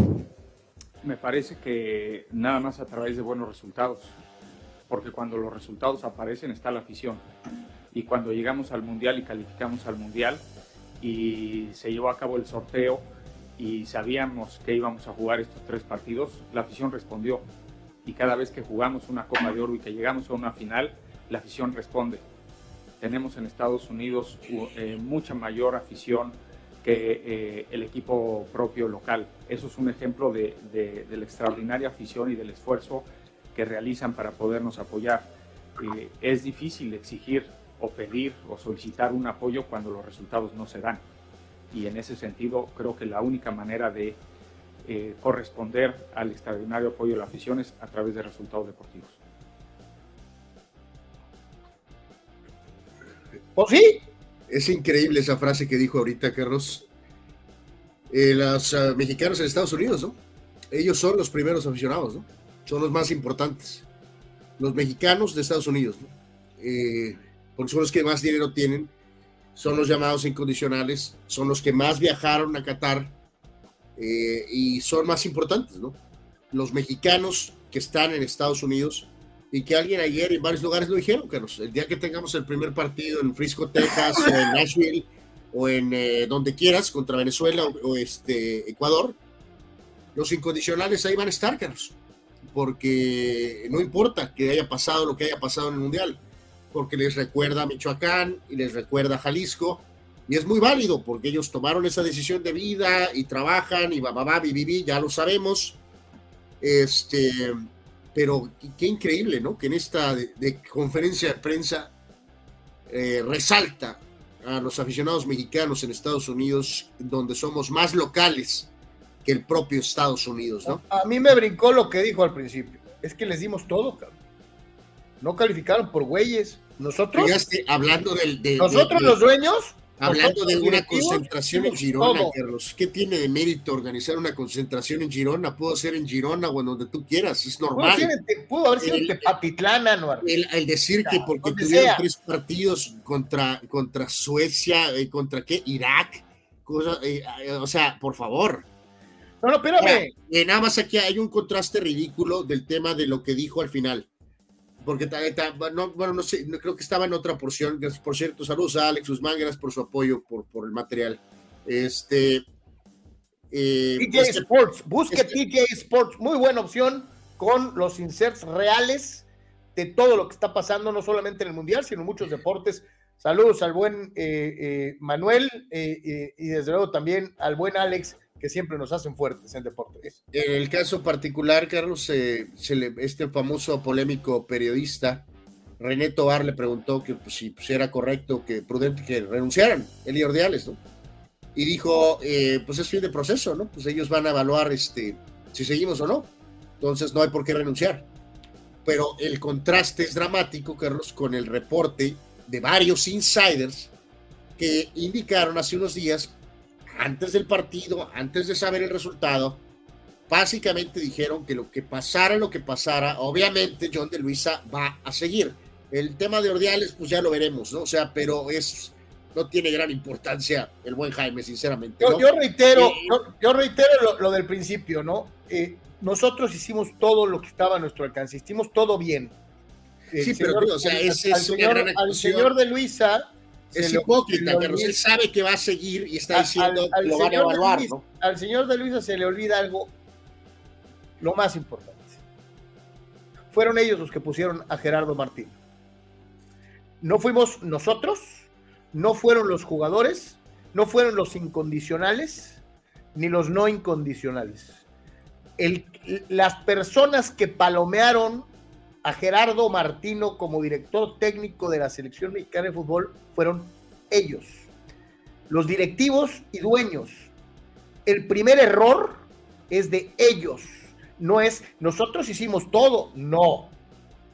Me parece que nada más a través de buenos resultados, porque cuando los resultados aparecen está la afición. Y cuando llegamos al Mundial y calificamos al Mundial y se llevó a cabo el sorteo y sabíamos que íbamos a jugar estos tres partidos, la afición respondió. Y cada vez que jugamos una Copa de Oro y que llegamos a una final, la afición responde. Tenemos en Estados Unidos eh, mucha mayor afición que eh, el equipo propio local. Eso es un ejemplo de, la extraordinaria afición y del esfuerzo que realizan para podernos apoyar. Eh, es difícil exigir o pedir o solicitar un apoyo cuando los resultados no se dan. Y en ese sentido creo que la única manera de eh, corresponder al extraordinario apoyo de la afición es a través de resultados deportivos. ¿O ¿Oh, sí? Es increíble esa frase que dijo ahorita Carlos. Eh, los ah, mexicanos en Estados Unidos, ¿no? Ellos son los primeros aficionados, ¿no? son los más importantes. Los mexicanos de Estados Unidos, eh, porque son los que más dinero tienen, son los llamados incondicionales, son los que más viajaron a Qatar eh, y son más importantes, ¿no? Los mexicanos que están en Estados Unidos y que alguien ayer en varios lugares lo dijeron, Carlos, el día que tengamos el primer partido en Frisco, Texas, o en Nashville, o en eh, donde quieras, contra Venezuela o, este, Ecuador, los incondicionales ahí van a estar, Carlos porque no importa que haya pasado lo que haya pasado en el Mundial, porque les recuerda a Michoacán y les recuerda a Jalisco, y es muy válido porque ellos tomaron esa decisión de vida y trabajan y va, va, ya lo sabemos. Este, pero qué, increíble, ¿no? Que en esta de, conferencia de prensa eh, resalta a los aficionados mexicanos en Estados Unidos, donde somos más locales que el propio Estados Unidos, ¿no? A mí me brincó lo que dijo al principio. Es que les dimos todo, cabrón. No calificaron por güeyes. Nosotros. hablando del. De, nosotros los dueños. Hablando de una concentración en Girona, Carlos. ¿Qué tiene de mérito organizar una concentración en Girona? Puedo ser en Girona o en donde tú quieras, es normal. Pudo, haber sido en Tepatitlán, Anuar. El, el, decir que porque tuvieron tres partidos contra, contra Suecia, eh, contra qué, Irak, cosa, eh, eh, o sea, por favor. No, no, espérame. Eh, nada más aquí hay un contraste ridículo del tema de lo que dijo al final. Porque no, bueno, no sé, creo que estaba en otra porción. Por cierto, saludos a Alex Guzmán, gracias por su apoyo, por, por el material. Este. Eh, TJ Sports, busque TJ Sports, muy buena opción con los inserts reales de todo lo que está pasando, no solamente en el Mundial, sino en muchos deportes. Saludos al buen eh, Manuel y desde luego también al buen Alex que siempre nos hacen fuertes en deportes. En el caso particular, Carlos, eh, este famoso polémico periodista, René Tobar, le preguntó que pues, si pues, era correcto, que prudente que renunciaran, Eli Ordiales, ¿no? Y dijo, eh, pues es fin de proceso, ¿no? Pues ellos van a evaluar este, si seguimos o no. Entonces no hay por qué renunciar. Pero el contraste es dramático, Carlos, con el reporte de varios insiders que indicaron hace unos días antes del partido, antes de saber el resultado, básicamente dijeron que lo que pasara, lo que pasara, obviamente John de Luisa va a seguir. El tema de Ordiales, pues ya lo veremos, ¿no? O sea, pero es, no tiene gran importancia el buen Jaime, sinceramente. Yo, reitero, yo, reitero lo, del principio, ¿no? Eh, nosotros hicimos todo lo que estaba a nuestro alcance, hicimos todo bien. sí, pero o sea, es, al señor de Luisa es hipócrita, pero él sabe que va a seguir y está diciendo que lo van a evaluar. Al señor de Luisa se le olvida algo, lo más importante. Fueron ellos los que pusieron a Gerardo Martín. No fuimos nosotros, no fueron los jugadores, no fueron los incondicionales, ni los no incondicionales. El, las personas que palomearon a Gerardo Martino como director técnico de la selección mexicana de fútbol fueron ellos, los directivos y dueños. El primer error es de ellos, no es nosotros hicimos todo, no.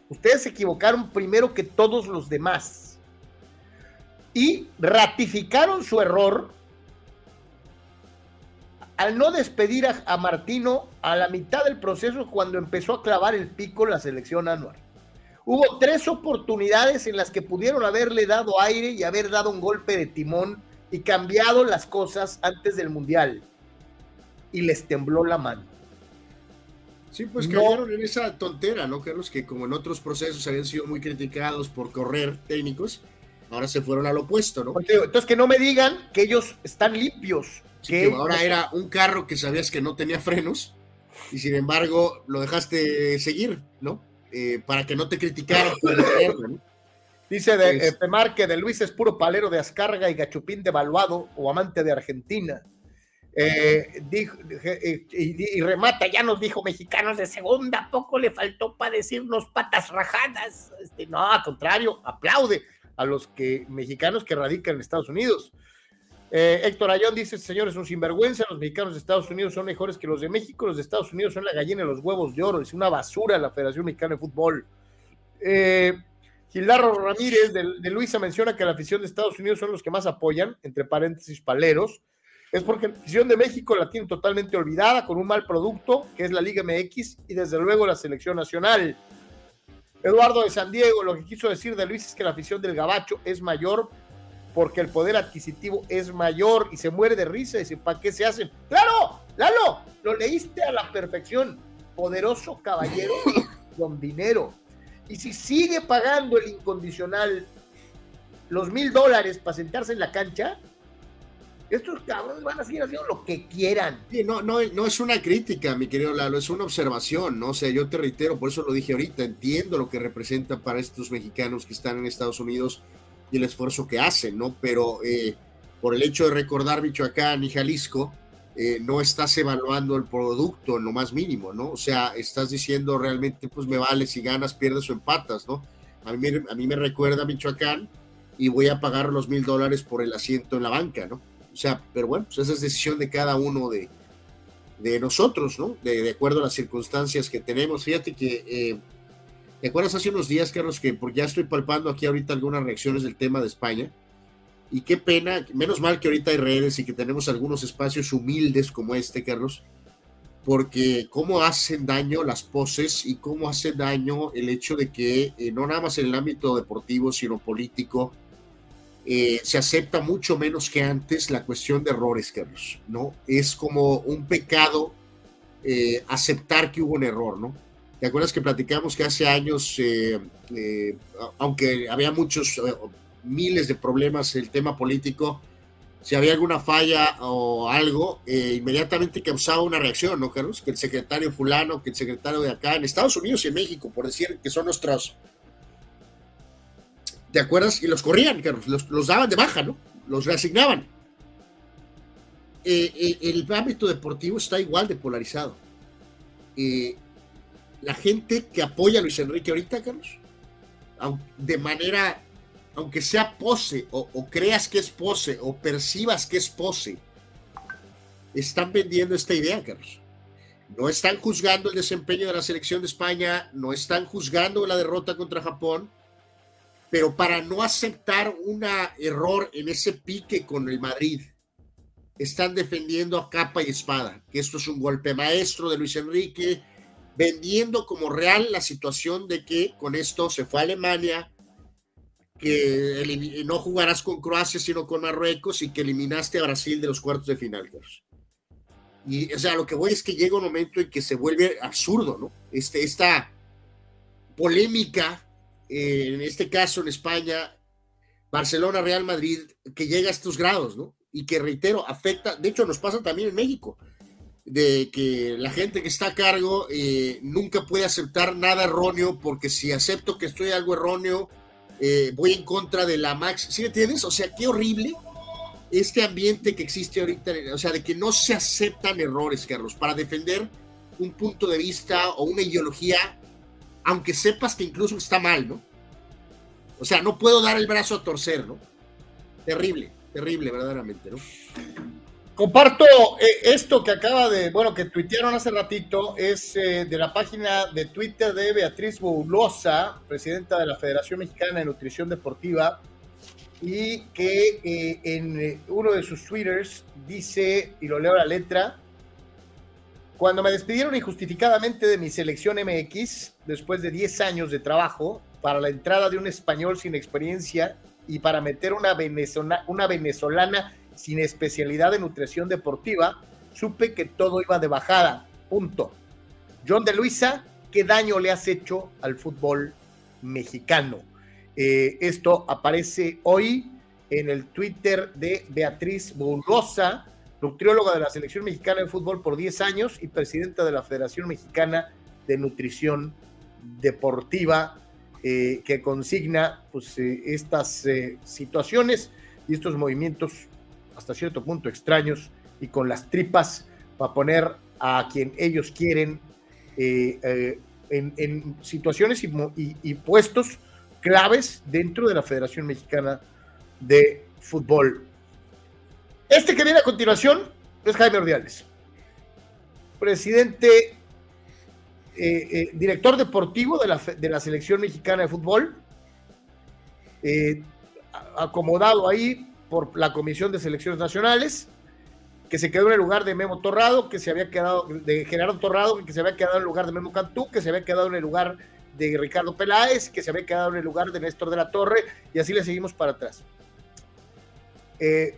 Ustedes se equivocaron primero que todos los demás y ratificaron su error al no despedir a, Martino a la mitad del proceso cuando empezó a clavar el pico la selección anual. Hubo tres oportunidades en las que pudieron haberle dado aire y haber dado un golpe de timón y cambiado las cosas antes del Mundial. Y les tembló la mano. Sí, pues cayeron en esa tontera, ¿no, Carlos? Que como en otros procesos habían sido muy criticados por correr técnicos, ahora se fueron al opuesto, ¿no? Entonces que no me digan que ellos están limpios. Que, ahora era un carro que sabías que no tenía frenos y sin embargo lo dejaste seguir, ¿no? Eh, para que no te criticaran Dice de eh, Pemar que de Luis es puro palero de Ascarga y gachupín devaluado o amante de Argentina. Eh, y, remata, ya nos dijo mexicanos de segunda, poco le faltó para decirnos patas rajadas. Este, no, al contrario, aplaude a los que mexicanos que radican en Estados Unidos. Eh, Héctor Ayón dice, señores, un sinvergüenza, los mexicanos de Estados Unidos son mejores que los de México, los de Estados Unidos son la gallina de los huevos de oro, es una basura la Federación Mexicana de Fútbol. Eh, Gildarro Ramírez de, Luisa menciona que la afición de Estados Unidos son los que más apoyan, entre paréntesis, paleros. Es porque la afición de México la tiene totalmente olvidada con un mal producto, que es la Liga MX y desde luego la selección nacional. Eduardo de San Diego, lo que quiso decir de Luis es que la afición del Gabacho es mayor porque el poder adquisitivo es mayor y se muere de risa y dice, ¿para qué se hacen? ¡Claro! ¡Lalo! Lo leíste a la perfección. Poderoso caballero con dinero. Y si sigue pagando el incondicional los mil dólares para sentarse en la cancha, estos cabrones van a seguir haciendo lo que quieran. no, no, no es una crítica, mi querido Lalo, es una observación, ¿no? O sea, yo te reitero, por eso lo dije ahorita, entiendo lo que representa para estos mexicanos que están en Estados Unidos y el esfuerzo que hacen, ¿no? Pero eh, por el hecho de recordar Michoacán y Jalisco, eh, no estás evaluando el producto en lo más mínimo, ¿no? O sea, estás diciendo realmente, pues me vale si ganas, pierdes o empatas, ¿no? A mí, me recuerda Michoacán y voy a pagar los mil dólares por el asiento en la banca, ¿no? O sea, pero bueno, pues esa es decisión de cada uno de, de nosotros, ¿no? De, de, acuerdo a las circunstancias que tenemos. Fíjate que eh, ¿Te acuerdas hace unos días, Carlos, que porque ya estoy palpando aquí ahorita algunas reacciones del tema de España? Y qué pena, menos mal que ahorita hay redes y que tenemos algunos espacios humildes como este, Carlos, porque cómo hacen daño las poses y cómo hace daño el hecho de que eh, no nada más en el ámbito deportivo, sino político, eh, se acepta mucho menos que antes la cuestión de errores, Carlos, ¿no? Es como un pecado eh, aceptar que hubo un error, ¿no? ¿Te acuerdas que platicamos que hace años, eh, eh, aunque había muchos, eh, miles de problemas, el tema político, si había alguna falla o algo, inmediatamente causaba una reacción, ¿no, Carlos? Que el secretario fulano, que el secretario de acá, en Estados Unidos y en México, por decir que son nuestros... ¿Te acuerdas? Y los corrían, Carlos, los, daban de baja, ¿no? Los reasignaban. el ámbito deportivo está igual de polarizado la gente que apoya a Luis Enrique ahorita, Carlos, de manera, aunque sea pose, o, creas que es pose, o percibas que es pose, están vendiendo esta idea, Carlos. No están juzgando el desempeño de la selección de España, no están juzgando la derrota contra Japón, pero para no aceptar un error en ese pique con el Madrid, están defendiendo a capa y espada, que esto es un golpe maestro de Luis Enrique, vendiendo como real la situación de que con esto se fue a Alemania, que no jugarás con Croacia sino con Marruecos y que eliminaste a Brasil de los cuartos de final. Y o sea, lo que voy es que llega un momento en que se vuelve absurdo, ¿no? Este, esta polémica, eh, en este caso en España, Barcelona, Real Madrid, que llega a estos grados, ¿no? Y que reitero, afecta, de hecho nos pasa también en México de que la gente que está a cargo eh, nunca puede aceptar nada erróneo, porque si acepto que estoy algo erróneo, eh, voy en contra de la Max. ¿Sí me entiendes? O sea, qué horrible este ambiente que existe ahorita, o sea, de que no se aceptan errores, Carlos, para defender un punto de vista o una ideología, aunque sepas que incluso está mal, ¿no? O sea, no puedo dar el brazo a torcer, ¿no? Terrible, terrible, verdaderamente, ¿no? Comparto eh, esto que acaba de, bueno, que tuitearon hace ratito, es eh, de la página de Twitter de Beatriz Boulosa, presidenta de la Federación Mexicana de Nutrición Deportiva, y que eh, en uno de sus twitters dice, y lo leo la letra, Cuando me despidieron injustificadamente de mi selección MX, después de 10 años de trabajo, para la entrada de un español sin experiencia y para meter una, venezolana, una venezolana sin especialidad de nutrición deportiva, supe que todo iba de bajada. Punto. John de Luisa, ¿qué daño le has hecho al fútbol mexicano? Eh, esto aparece hoy en el Twitter de Beatriz Burrosa, nutrióloga de la Selección Mexicana de Fútbol por 10 años y presidenta de la Federación Mexicana de Nutrición Deportiva, eh, que consigna pues, eh, estas situaciones y estos movimientos hasta cierto punto extraños y con las tripas para poner a quien ellos quieren en, situaciones y puestos claves dentro de la Federación Mexicana de Fútbol. Este que viene a continuación es Jaime Ordiales, presidente, eh, eh, director deportivo de la, de la, selección mexicana de fútbol, eh, acomodado ahí por la Comisión de Selecciones Nacionales, que se quedó en el lugar de Memo Torrado, que se había quedado, de Gerardo Torrado, que se había quedado en el lugar de Memo Cantú, que se había quedado en el lugar de Ricardo Peláez, que se había quedado en el lugar de Néstor de la Torre, y así le seguimos para atrás. Eh,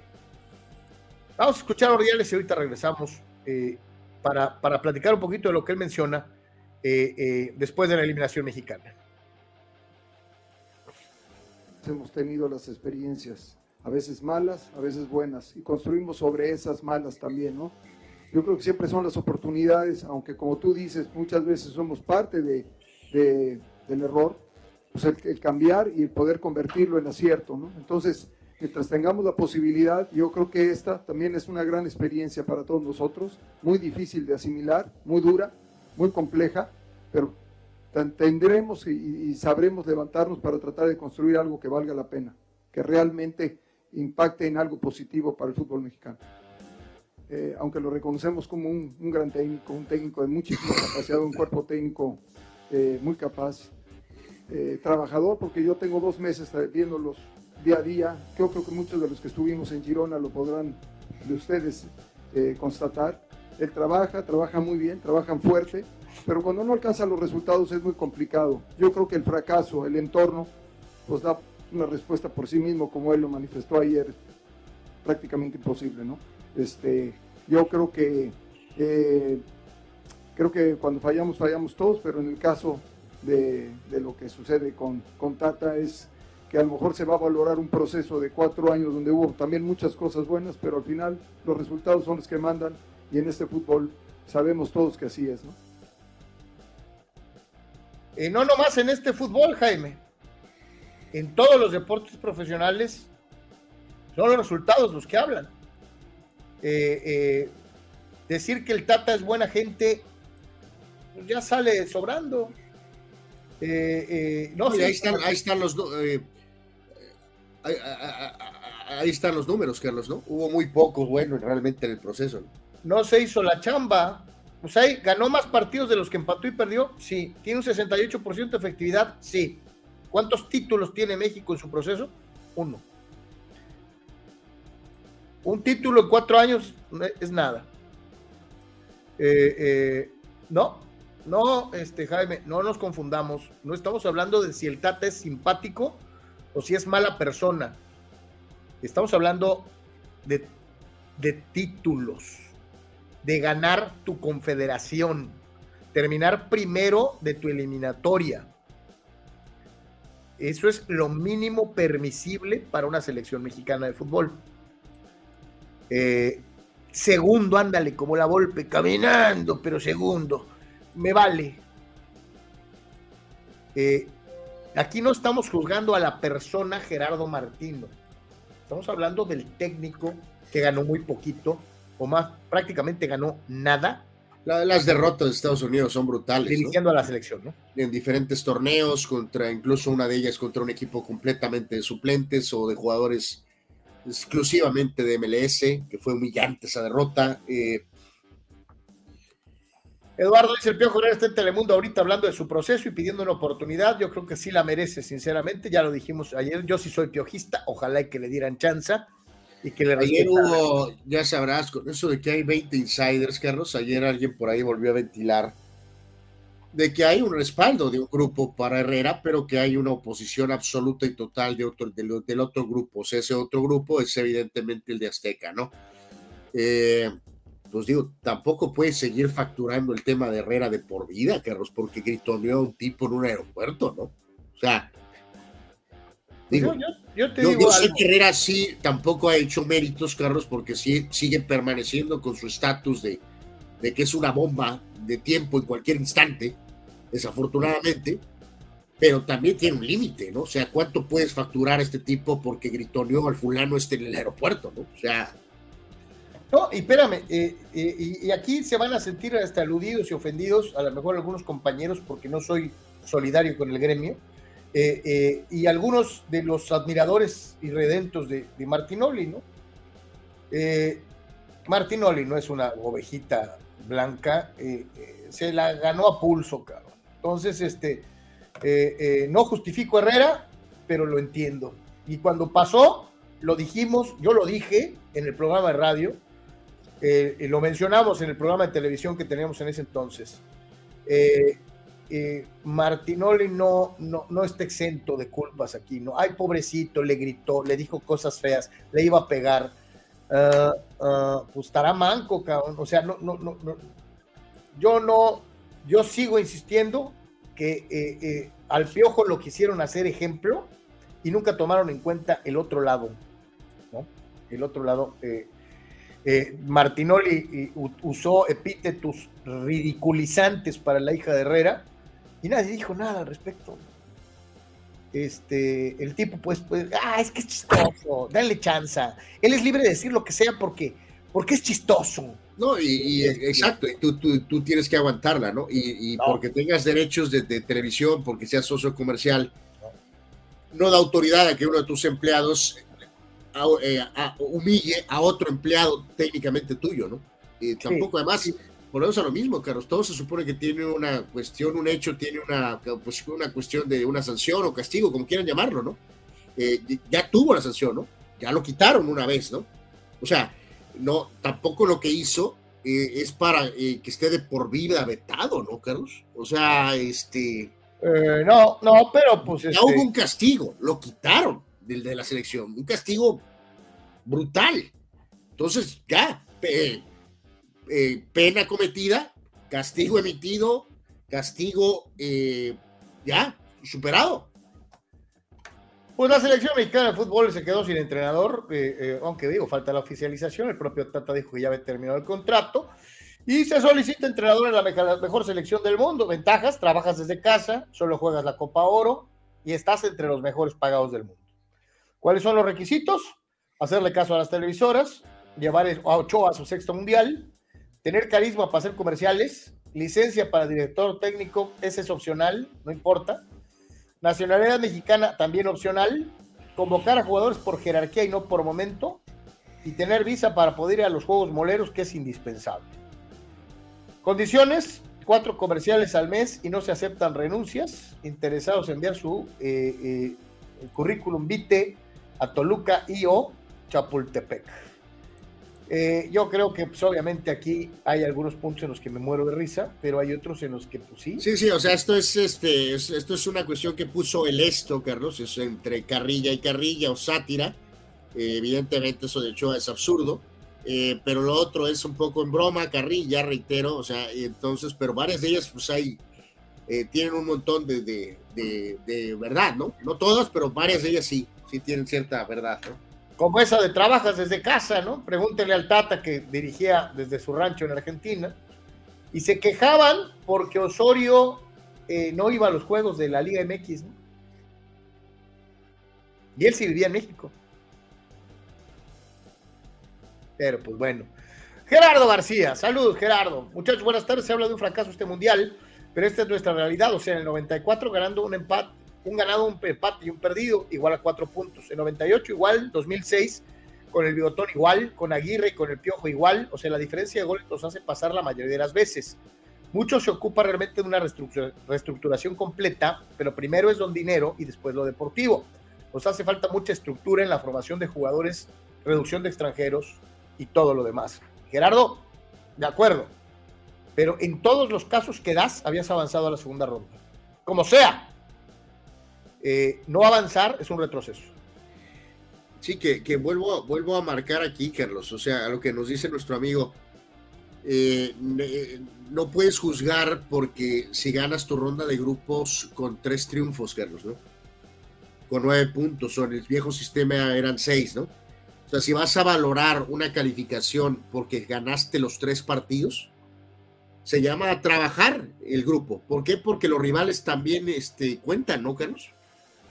Vamos a escuchar a Ordiales y ahorita regresamos eh, para, para, platicar un poquito de lo que él menciona eh, después de la eliminación mexicana. Hemos tenido las experiencias, a veces malas, a veces buenas, y construimos sobre esas malas también, ¿no? Yo creo que siempre son las oportunidades, aunque como tú dices, muchas veces somos parte de, de del error, pues el, el, cambiar y el poder convertirlo en acierto, ¿no? Entonces, mientras tengamos la posibilidad, yo creo que esta también es una gran experiencia para todos nosotros, muy difícil de asimilar, muy dura, muy compleja, pero tendremos y, sabremos levantarnos para tratar de construir algo que valga la pena, que realmente impacte en algo positivo para el fútbol mexicano. Eh, aunque lo reconocemos como un, gran técnico, un técnico de muchísima capacidad, un cuerpo técnico eh, muy capaz, eh, trabajador, porque yo tengo dos meses viendo los, día a día. Yo creo que muchos de los que estuvimos en Girona lo podrán de ustedes eh, constatar. Él trabaja, trabaja muy bien, trabajan fuerte, pero cuando no alcanza los resultados es muy complicado. Yo creo que el fracaso, el entorno, pues da una respuesta por sí mismo, como él lo manifestó ayer, prácticamente imposible, ¿no? Este, yo creo que eh, creo que cuando fallamos, fallamos todos, pero en el caso de, de lo que sucede con, con Tata es que a lo mejor se va a valorar un proceso de cuatro años donde hubo también muchas cosas buenas, pero al final los resultados son los que mandan y en este fútbol sabemos todos que así es, ¿no? Y no nomás en este fútbol, Jaime. En todos los deportes profesionales son los resultados los que hablan. Eh, eh, decir que el Tata es buena gente, pues ya sale sobrando. Eh, no, ahí, están, ahí están los dos ahí, están los números, Carlos, ¿no? Hubo muy poco bueno realmente en el proceso. ¿no? se hizo la chamba. Pues ahí ganó más partidos de los que empató y perdió. Sí. ¿Tiene un 68% de efectividad? Sí. ¿Cuántos títulos tiene México en su proceso? Uno. Un título en cuatro años es nada. Eh, eh, no, no, este Jaime, no nos confundamos. No estamos hablando de si el Tata es simpático o si es mala persona. Estamos hablando de, títulos, de ganar tu confederación, terminar primero de tu eliminatoria. Eso es lo mínimo permisible para una selección mexicana de fútbol. Eh, segundo, ándale, como la golpe, caminando, pero segundo. Me vale. Eh, Aquí no estamos juzgando a la persona Gerardo Martino. Estamos hablando del técnico que ganó muy poquito, o más, prácticamente ganó nada. Las derrotas de Estados Unidos son brutales. Dirigiendo a la selección, ¿no? En diferentes torneos, contra incluso una de ellas contra un equipo completamente de suplentes o de jugadores exclusivamente de MLS, que fue humillante esa derrota. Eh, Eduardo dice el Piojo está en Telemundo ahorita hablando de su proceso y pidiendo una oportunidad. Yo creo que sí la merece, sinceramente. Ya lo dijimos ayer. Yo sí soy piojista. Ojalá y que le dieran chance. Y que le ayer hubo, ya sabrás, con eso de que hay 20 insiders, Carlos, ayer alguien por ahí volvió a ventilar de que hay un respaldo de un grupo para Herrera, pero que hay una oposición absoluta y total de otro, del, otro grupo. O sea, ese otro grupo es evidentemente el de Azteca, ¿no? Eh, pues digo, tampoco puede seguir facturando el tema de Herrera de por vida, Carlos, porque gritoneó a un tipo en un aeropuerto, ¿no? O sea, digo, yo, te digo sé que Herrera sí tampoco ha hecho méritos, Carlos, porque sí, sigue permaneciendo con su estatus de, de que es una bomba de tiempo en cualquier instante desafortunadamente, pero también tiene un límite, ¿no? O sea, ¿cuánto puedes facturar a este tipo porque gritoneó al fulano este en el aeropuerto, ¿no? O sea... No, y espérame, eh, eh, y, aquí se van a sentir hasta aludidos y ofendidos, a lo mejor algunos compañeros, porque no soy solidario con el gremio, eh, y algunos de los admiradores y redentos de, de Martinoli, ¿no? Martinoli no es una ovejita blanca, se la ganó a pulso, cabrón. Entonces, este, eh, eh, no justifico Herrera, pero lo entiendo. Y cuando pasó, lo dijimos, yo lo dije en el programa de radio, eh, lo mencionamos en el programa de televisión que teníamos en ese entonces. Martinoli no, no, no está exento de culpas aquí, ¿no? Ay, pobrecito, le gritó, le dijo cosas feas, le iba a pegar. Ah, ah, pues estará manco, cabrón. O sea, no, no, no, no. Yo no, yo sigo insistiendo que eh, eh, al Piojo lo quisieron hacer ejemplo y nunca tomaron en cuenta el otro lado, ¿no? El otro lado. Eh, Martinoli usó epítetos ridiculizantes para la hija de Herrera y nadie dijo nada al respecto. Este, el tipo, pues, pues, ah, es que es chistoso, dale chanza. Él es libre de decir lo que sea porque, porque es chistoso. No, y, exacto, y tú, tú, tienes que aguantarla, ¿no? Y, porque tengas derechos de, televisión, porque seas socio comercial, no da autoridad a que uno de tus empleados eh, humille a otro empleado técnicamente tuyo, ¿no? Y tampoco, además, volvemos a lo mismo, Carlos, todo se supone que tiene una cuestión, un hecho, tiene una, pues, una cuestión de una sanción o castigo, como quieran llamarlo, ¿no? Eh, ya tuvo la sanción, ¿no? Ya lo quitaron una vez, ¿no? O sea, no, tampoco lo que hizo eh, es para eh, que esté de por vida vetado, ¿no, Carlos? O sea, este. No, no, pero pues. Ya hubo este un castigo, lo quitaron del de la selección, un castigo brutal. Entonces, ya, pena cometida, castigo emitido, castigo ya superado. Pues la selección mexicana de fútbol se quedó sin entrenador, eh, eh, aunque digo, falta la oficialización, el propio Tata dijo que ya había terminado el contrato, y se solicita entrenador en la mejor selección del mundo. Ventajas, trabajas desde casa, solo juegas la Copa Oro y estás entre los mejores pagados del mundo. ¿Cuáles son los requisitos? Hacerle caso a las televisoras, llevar a Ochoa a su sexto mundial, tener carisma para hacer comerciales, licencia para director técnico, ese es opcional, no importa Nacionalidad mexicana también opcional. Convocar a jugadores por jerarquía y no por momento. Y tener visa para poder ir a los Juegos Moleros, que es indispensable. Condiciones, cuatro comerciales al mes y no se aceptan renuncias. Interesados en enviar su eh, eh, currículum vitae a Toluca y o Chapultepec. Eh, yo creo que pues, obviamente aquí hay algunos puntos en los que me muero de risa, pero hay otros en los que pues sí. Sí, sí, o sea, esto es este, esto es una cuestión que puso el esto, Carlos, es entre carrilla y carrilla o sátira. Eh, evidentemente eso de hecho es absurdo, eh, pero lo otro es un poco en broma, carrilla, reitero, o sea, entonces, pero varias de ellas pues hay, tienen un montón de, de, de verdad, ¿no? No todas, pero varias de ellas sí, sí tienen cierta verdad, ¿no? Como esa de trabajas desde casa, ¿no? Pregúntenle al Tata que dirigía desde su rancho en Argentina. Y se quejaban porque Osorio eh, no iba a los juegos de la Liga MX, ¿no? Y él sí vivía en México. Pero pues bueno. Gerardo García, saludos Gerardo. Muchachos, buenas tardes. Se habla de un fracaso este mundial, pero esta es nuestra realidad. O sea, en el 94 ganando un empate un ganado, un empate y un perdido, igual a cuatro puntos. En 98 igual, 2006 con el bigotón igual, con Aguirre y con el Piojo igual. O sea, la diferencia de goles nos hace pasar la mayoría de las veces. Mucho se ocupa realmente de una reestructuración completa, pero primero es don dinero y después lo deportivo. Nos hace falta mucha estructura en la formación de jugadores reducción de extranjeros y todo lo demás. Gerardo, de acuerdo, pero en todos los casos que das habías avanzado a la segunda ronda. Como sea, eh, no avanzar es un retroceso. Sí, que, vuelvo, vuelvo a marcar aquí, Carlos, o sea, a lo que nos dice nuestro amigo, eh, no puedes juzgar porque si ganas tu ronda de grupos con tres triunfos, Carlos, ¿no? Con nueve puntos, o en el viejo sistema eran seis, ¿no? O sea, si vas a valorar una calificación porque ganaste los tres partidos, se llama trabajar el grupo. ¿Por qué? Porque los rivales también este, cuentan, ¿no, Carlos?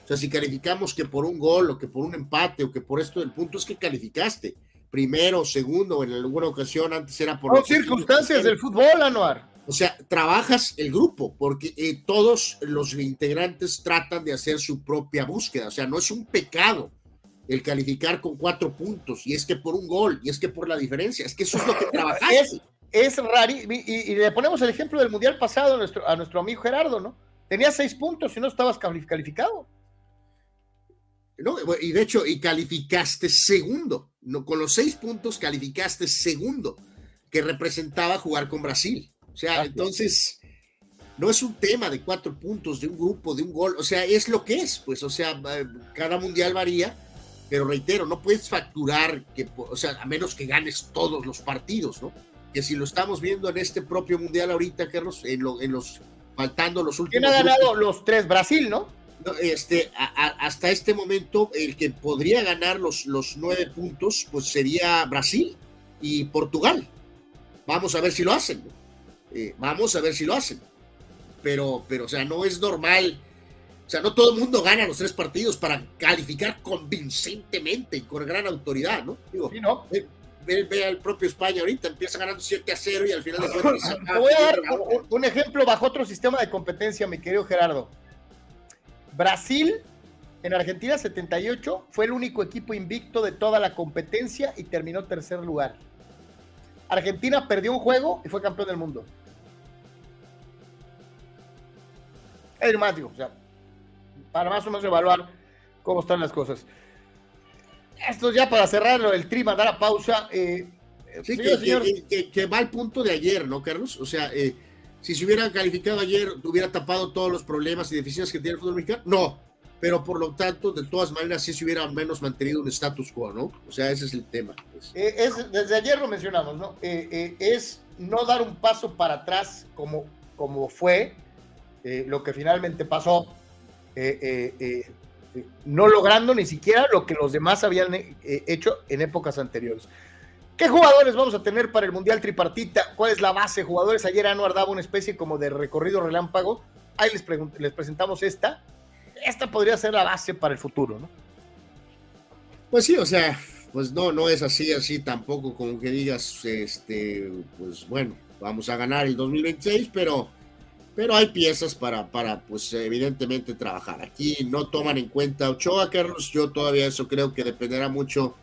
O sea, si calificamos que por un gol o que por un empate o que por esto del punto es que calificaste. Primero, segundo, en alguna ocasión antes era por... Circunstancias del fútbol, Anuar. O sea, trabajas el grupo porque eh, todos los integrantes tratan de hacer su propia búsqueda. O sea, no es un pecado el calificar con cuatro puntos y es que por un gol y es que por la diferencia. Es que eso es lo que trabajaste. Es, es raro. Y, le ponemos el ejemplo del Mundial pasado a nuestro, a nuestro amigo Gerardo, ¿no? Tenía seis puntos y no estabas calificado. ¿No? Y de hecho, y calificaste segundo, no, con los seis puntos calificaste segundo, que representaba jugar con Brasil. O sea, entonces, no es un tema de cuatro puntos, de un grupo, de un gol, o sea, es lo que es, pues, o sea, cada mundial varía, pero reitero, no puedes facturar, que, o sea, a menos que ganes todos los partidos, ¿no? Que si lo estamos viendo en este propio mundial ahorita, Carlos, en, en los, faltando los últimos. ¿Quién ha ganado los tres? Brasil, ¿no? Este, hasta este momento, el que podría ganar los, los nueve puntos, pues sería Brasil y Portugal. Vamos a ver si lo hacen. Eh, vamos a ver si lo hacen. Pero, pero, o sea, no es normal. O sea, no todo el mundo gana los tres partidos para calificar convincentemente y con gran autoridad, ¿no? Digo, no. Ve, al propio España ahorita, empieza ganando 7 a 0 y al final de cuentas. voy a dar un ejemplo bajo otro sistema de competencia, mi querido Gerardo. Brasil en Argentina 78 fue el único equipo invicto de toda la competencia y terminó tercer lugar. Argentina perdió un juego y fue campeón del mundo. Es más, digo, o sea, para más o menos evaluar cómo están las cosas. Esto ya para cerrarlo, el tri, mandar a pausa. Eh, sí, que, va al punto de ayer, ¿no, Carlos? O sea, eh, si se hubiera calificado ayer, hubiera tapado todos los problemas y deficiencias que tiene el fútbol mexicano. No, pero por lo tanto, de todas maneras, sí se hubiera menos mantenido un status quo, ¿no? O sea, ese es el tema. Pues. Eh, es, desde ayer lo mencionamos, ¿no? Eh, eh, es no dar un paso para atrás como, como fue lo que finalmente pasó, no logrando ni siquiera lo que los demás habían hecho en épocas anteriores. ¿Qué jugadores vamos a tener para el Mundial Tripartita? ¿Cuál es la base jugadores? Ayer Anuar daba una especie como de recorrido relámpago. Ahí les, les presentamos esta. Esta podría ser la base para el futuro, ¿no? Pues sí, o sea, pues no, no es así, así tampoco como que digas, este, pues bueno, vamos a ganar el 2026, pero, pero hay piezas para, para, pues evidentemente trabajar. Aquí no toman en cuenta Ochoa, Carlos, yo todavía eso creo que dependerá mucho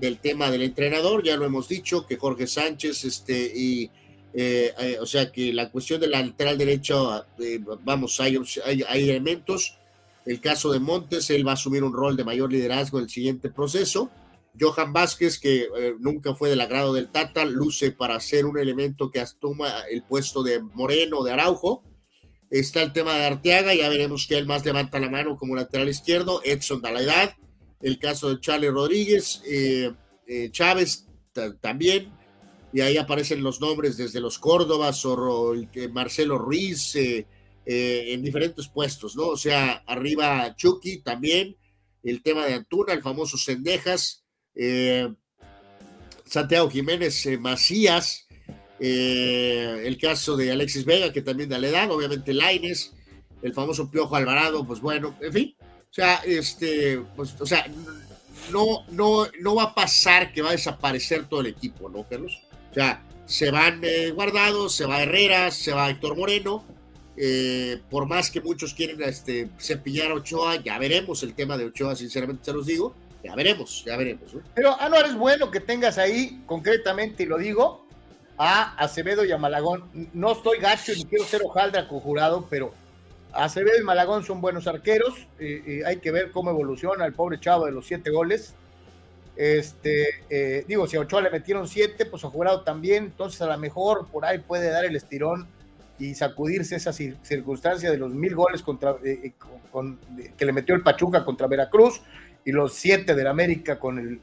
del tema del entrenador, ya lo hemos dicho, que Jorge Sánchez, este, y, eh, eh, o sea, que la cuestión del lateral derecho, eh, vamos, hay, hay, elementos. El caso de Montes, él va a asumir un rol de mayor liderazgo en el siguiente proceso. Johan Vázquez, que nunca fue del agrado del Tata, luce para ser un elemento que asuma el puesto de Moreno, de Araujo. Está el tema de Arteaga, ya veremos que él más levanta la mano como lateral izquierdo. Edson da la el caso de Charlie Rodríguez, eh, eh, Chávez también, y ahí aparecen los nombres desde los Córdobas o Marcelo Ruiz eh, en diferentes puestos, ¿no? O sea, arriba Chucky también, el tema de Antuna, el famoso Cendejas, Santiago Jiménez Macías, el caso de Alexis Vega, que también da la edad, obviamente Laines, el famoso Piojo Alvarado, pues bueno, en fin, o sea, este, pues, o sea, no, no, no va a pasar que va a desaparecer todo el equipo, ¿no, Carlos? O sea, se van eh, guardados, se va Herrera, se va Héctor Moreno. Eh, por más que muchos quieren este, cepillar a Ochoa, ya veremos el tema de Ochoa, sinceramente se los digo. Ya veremos, ya veremos. Pero Anuar es bueno que tengas ahí, concretamente, y lo digo, a Acevedo y a Malagón. No estoy gacho ni quiero ser hojaldra conjurado, pero Acevedo y Malagón son buenos arqueros. hay que ver cómo evoluciona el pobre chavo de los siete goles. Este, eh, digo, si a Ochoa le metieron siete, pues a Jurado también, entonces a lo mejor por ahí puede dar el estirón y sacudirse esa circunstancia de los mil goles contra, eh, eh, que le metió el Pachuca contra Veracruz y los siete del América con el,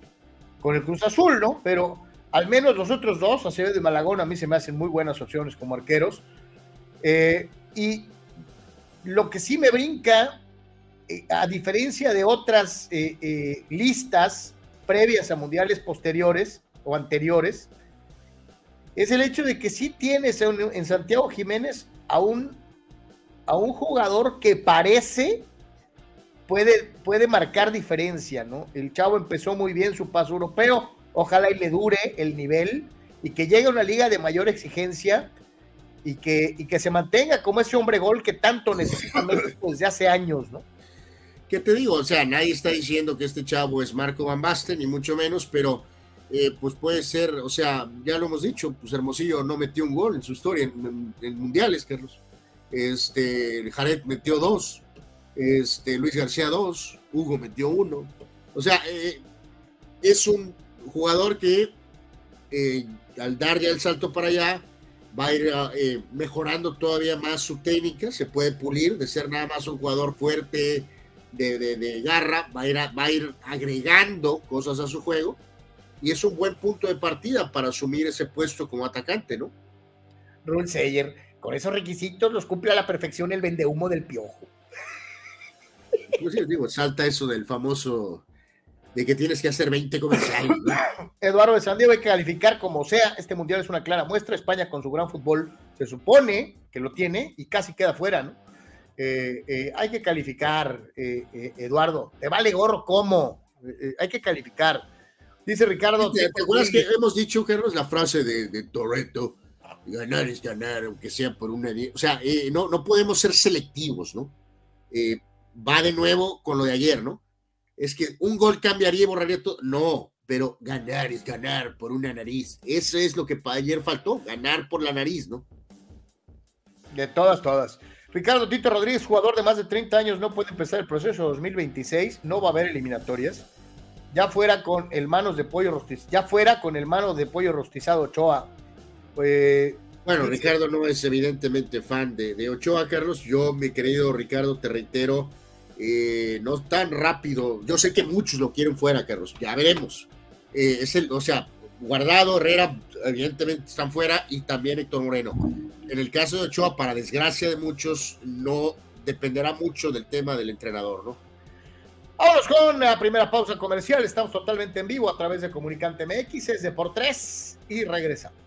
Cruz Azul, ¿no? Pero al menos los otros dos, Acevedo de Malagón, a mí se me hacen muy buenas opciones como arqueros. y lo que sí me brinca, a diferencia de otras listas, previas a mundiales posteriores o anteriores, es el hecho de que sí tienes en, Santiago Jiménez a un, a un jugador que parece puede, puede marcar diferencia, ¿no? El chavo empezó muy bien su paso europeo, ojalá y le dure el nivel y que llegue a una liga de mayor exigencia y que, y que se mantenga como ese hombre gol que tanto necesita desde hace años, ¿no? ¿Qué te digo? O sea, nadie está diciendo que este chavo es Marco Van Basten, ni mucho menos, pero eh, pues puede ser, o sea, ya lo hemos dicho, pues Hermosillo no metió un gol en su historia en, mundiales, Carlos. Este, Jared metió dos, este, Luis García dos, Hugo metió uno. O sea, eh, es un jugador que eh, al dar ya el salto para allá, va a ir mejorando todavía más su técnica, se puede pulir de ser nada más un jugador fuerte, de, garra, va a, ir va a ir agregando cosas a su juego y es un buen punto de partida para asumir ese puesto como atacante, ¿no? Rule Sayer, con esos requisitos los cumple a la perfección el vendehumo del piojo. Pues sí, digo, salta eso del famoso de que tienes que hacer 20 comerciales. Eduardo de San Diego hay que calificar como sea. Este mundial es una clara muestra. España con su gran fútbol se supone que lo tiene y casi queda fuera, ¿no? Eh, eh, hay que calificar, eh, Eduardo. Te vale gorro cómo. hay que calificar. Dice Ricardo. ¿Te, acuerdas que hemos dicho, Carlos, la frase de, de Toreto? Ganar es ganar, aunque sea por una. O sea, no, no podemos ser selectivos, ¿no? va de nuevo con lo de ayer, ¿no? Es que un gol cambiaría y borraría todo. No, pero ganar es ganar por una nariz. Eso es lo que ayer faltó, ganar por la nariz, ¿no? De todas, todas. Ricardo Tito Rodríguez, jugador de más de 30 años, no puede empezar el proceso 2026, no va a haber eliminatorias. Ya fuera con el manos de pollo rostizado, ya fuera con el mano de pollo rostizado Ochoa. Eh, bueno, Ricardo no es evidentemente fan de, Ochoa, Carlos. Yo, mi querido Ricardo, te reitero, eh, no tan rápido. Yo sé que muchos lo quieren fuera, Carlos. Ya veremos. Eh, es el, o sea, Guardado, Herrera, evidentemente están fuera y también Héctor Moreno. En el caso de Ochoa, para desgracia de muchos, no dependerá mucho del tema del entrenador, ¿no? Vámonos con la primera pausa comercial. Estamos totalmente en vivo a través de Comunicante MX, es de por tres y regresamos.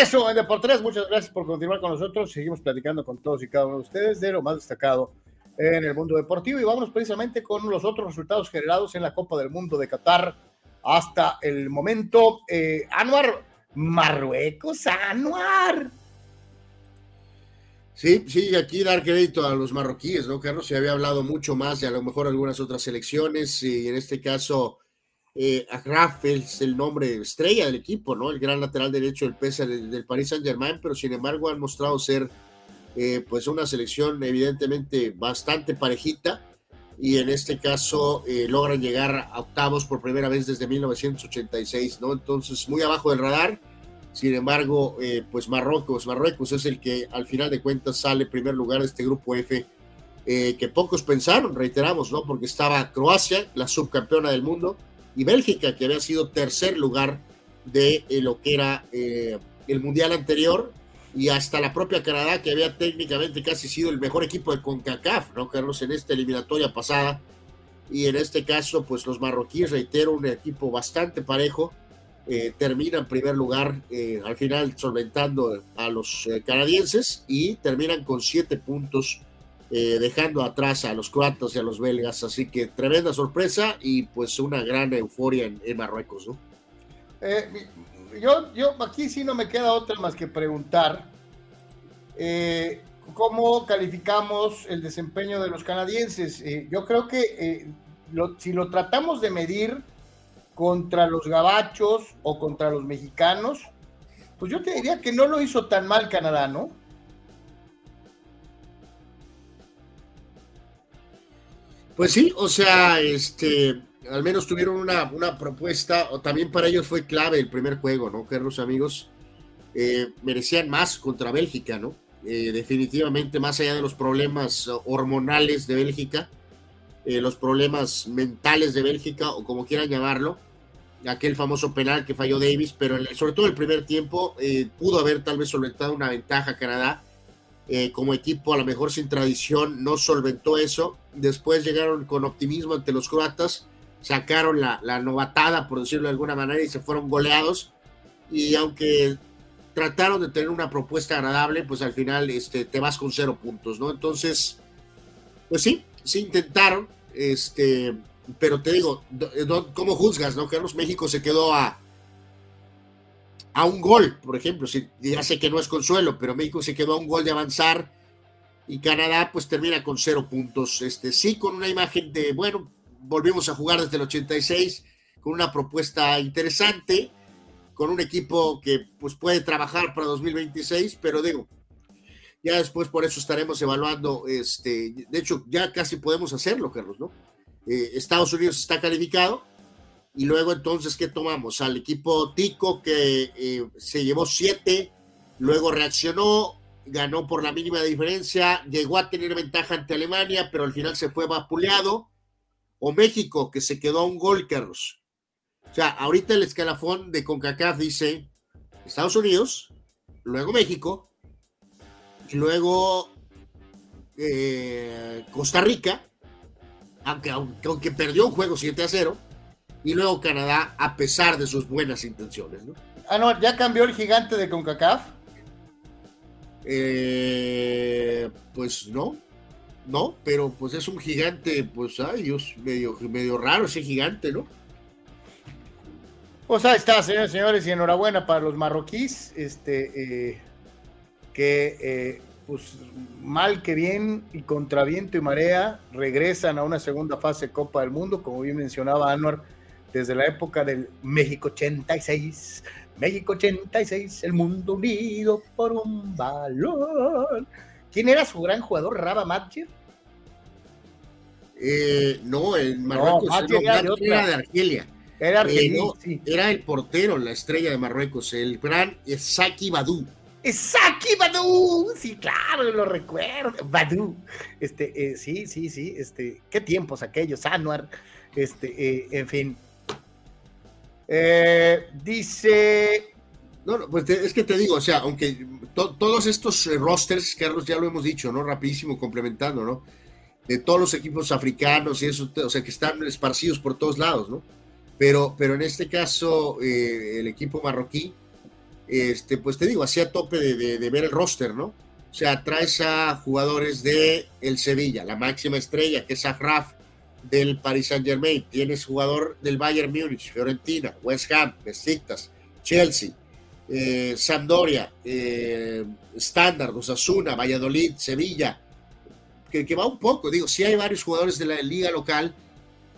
Eso en Deportes. Muchas gracias por continuar con nosotros. Seguimos platicando con todos y cada uno de ustedes de lo más destacado en el mundo deportivo y vamos precisamente con los otros resultados generados en la Copa del Mundo de Qatar hasta el momento. Eh, Anuar, Marruecos, Anuar. Sí, sí, aquí dar crédito a los marroquíes, ¿no, Carlos? Se había hablado mucho más de a lo mejor algunas otras selecciones, y en este caso, eh, Agraf es el nombre estrella del equipo, ¿no? El gran lateral derecho del PESA del, del Paris Saint Germain, pero sin embargo han mostrado ser, eh, pues, una selección evidentemente bastante parejita, y en este caso eh, logran llegar a octavos por primera vez desde 1986, ¿no? Entonces, muy abajo del radar sin embargo, eh, pues Marruecos, Marruecos es el que al final de cuentas sale primer lugar de este grupo F, eh, que pocos pensaron, reiteramos, ¿no? Porque estaba Croacia, la subcampeona del mundo, y Bélgica, que había sido tercer lugar de eh, lo que era el mundial anterior, y hasta la propia Canadá, que había técnicamente casi sido el mejor equipo de CONCACAF, ¿no, Carlos? En esta eliminatoria pasada. Y en este caso, pues los marroquíes, reitero, un equipo bastante parejo eh, termina en primer lugar, eh, al final solventando a los eh, canadienses y terminan con siete puntos, dejando atrás a los croatas y a los belgas. Así que tremenda sorpresa y pues una gran euforia en, Marruecos. ¿no? yo, yo aquí sí no me queda otra más que preguntar. ¿Cómo calificamos el desempeño de los canadienses? yo creo que si lo tratamos de medir, contra los gabachos o contra los mexicanos, pues yo te diría que no lo hizo tan mal Canadá, ¿no? Pues sí, o sea, este, al menos tuvieron una, propuesta, o también para ellos fue clave el primer juego, ¿no? Que los amigos eh, merecían más contra Bélgica, ¿no? Eh, definitivamente, más allá de los problemas hormonales de Bélgica, eh, los problemas mentales de Bélgica, o como quieran llamarlo, aquel famoso penal que falló Davis, pero sobre todo el primer tiempo eh, pudo haber tal vez solventado una ventaja Canadá. Eh, como equipo, a lo mejor sin tradición, no solventó eso. Después llegaron con optimismo ante los croatas, sacaron la, novatada, por decirlo de alguna manera, y se fueron goleados. Y aunque trataron de tener una propuesta agradable, pues al final este, te vas con cero puntos, ¿no? Entonces, pues sí, sí intentaron, este, pero te digo, eh, ¿cómo juzgas, no? Carlos México se quedó a, a un gol, por ejemplo. ya sé que no es consuelo, pero México se quedó a un gol de avanzar y Canadá pues termina con cero puntos. Este, sí, con una imagen de, bueno, volvimos a jugar desde el 86 con una propuesta interesante, con un equipo que pues puede trabajar para 2026, pero digo, ya después por eso estaremos evaluando, este, de hecho ya casi podemos hacerlo, Carlos, ¿no? Eh, Estados Unidos está calificado. Y luego entonces, ¿qué tomamos? Al equipo Tico que eh, se llevó siete, luego reaccionó, ganó por la mínima diferencia, llegó a tener ventaja ante Alemania, pero al final se fue vapuleado. O México, que se quedó a un gol, Carlos. O sea, ahorita el escalafón de CONCACAF dice Estados Unidos, luego México, luego eh, Costa Rica, aunque, aunque, perdió un juego 7 a 0, y luego Canadá, a pesar de sus buenas intenciones. ¿no? Ah, no, ¿ya cambió el gigante de CONCACAF? Eh, pues no, no, pero pues es un gigante, pues, ay Dios, medio, medio raro ese gigante, ¿no? Pues ahí está, señores y señores, y enhorabuena para los marroquíes, este, eh, que eh, pues mal que bien y contra viento y marea regresan a una segunda fase Copa del Mundo, como bien mencionaba Anuar, desde la época del México 86. México 86, el mundo unido por un balón. ¿Quién era su gran jugador, Raba Matcher? Eh, no, el Marruecos era, de Argelia. Era, eh, era el portero, la estrella de Marruecos, el gran Saki Badou. Saki Badu, sí, claro, lo recuerdo. Badu, este, eh, sí, sí, sí, este, qué tiempos aquellos, Anuar, este, eh, en fin. Eh, dice. No, no, pues es que te digo, o sea, aunque todos estos rosters, Carlos, ya lo hemos dicho, ¿no? Rapidísimo, complementando, ¿no? De todos los equipos africanos y eso, o sea, que están esparcidos por todos lados, ¿no? Pero, pero en este caso, el equipo marroquí, este, pues te digo, hacía tope de, ver el roster, ¿no? O sea, traes a jugadores de el Sevilla, la máxima estrella, que es Afraf, del Paris Saint Germain, tienes jugador del Bayern Múnich, Fiorentina, West Ham, Besiktas, Chelsea, eh, Sampdoria, eh, Standard, Osasuna, Valladolid, Sevilla, que, va un poco, digo, sí hay varios jugadores de la liga local,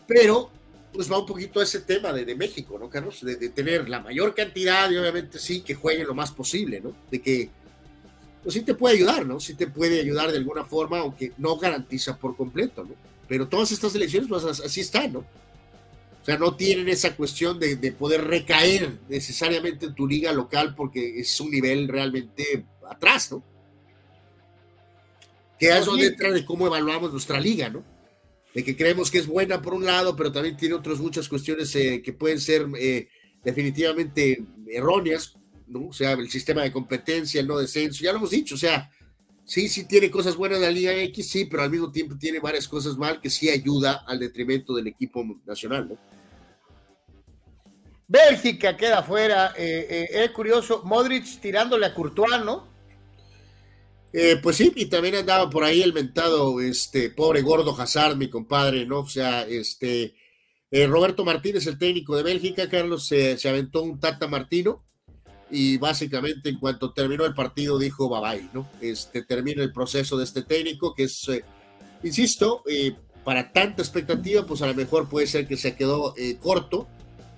pero pues va un poquito a ese tema de, de México, ¿no, Carlos? De, de, tener la mayor cantidad y obviamente sí que jueguen lo más posible, ¿no? De que, pues sí te puede ayudar, ¿no? Sí te puede ayudar de alguna forma, aunque no garantiza por completo, ¿no? Pero todas estas elecciones, pues así están, ¿no? O sea, no tienen esa cuestión de, de, poder recaer necesariamente en tu liga local porque es un nivel realmente atrás, ¿no? Que es donde entra de cómo evaluamos nuestra liga, ¿no? De que creemos que es buena por un lado, pero también tiene otras muchas cuestiones eh, que pueden ser eh, definitivamente erróneas, ¿no? O sea, el sistema de competencia, el no descenso, ya lo hemos dicho, o sea, sí, sí tiene cosas buenas la Liga X, sí, pero al mismo tiempo tiene varias cosas mal que sí ayuda al detrimento del equipo nacional, ¿no? Bélgica queda fuera, eh, eh, es curioso, Modric tirándole a Courtois, ¿no? Eh, pues sí, y también andaba por ahí el mentado, este, pobre gordo Hazard, mi compadre, ¿no? O sea, este, eh, Roberto Martínez, el técnico de Bélgica, Carlos, se, se, aventó un Tata Martino y básicamente en cuanto terminó el partido dijo bye bye, ¿no? Este, termina el proceso de este técnico que es, eh, insisto, eh, para tanta expectativa, pues a lo mejor puede ser que se quedó corto,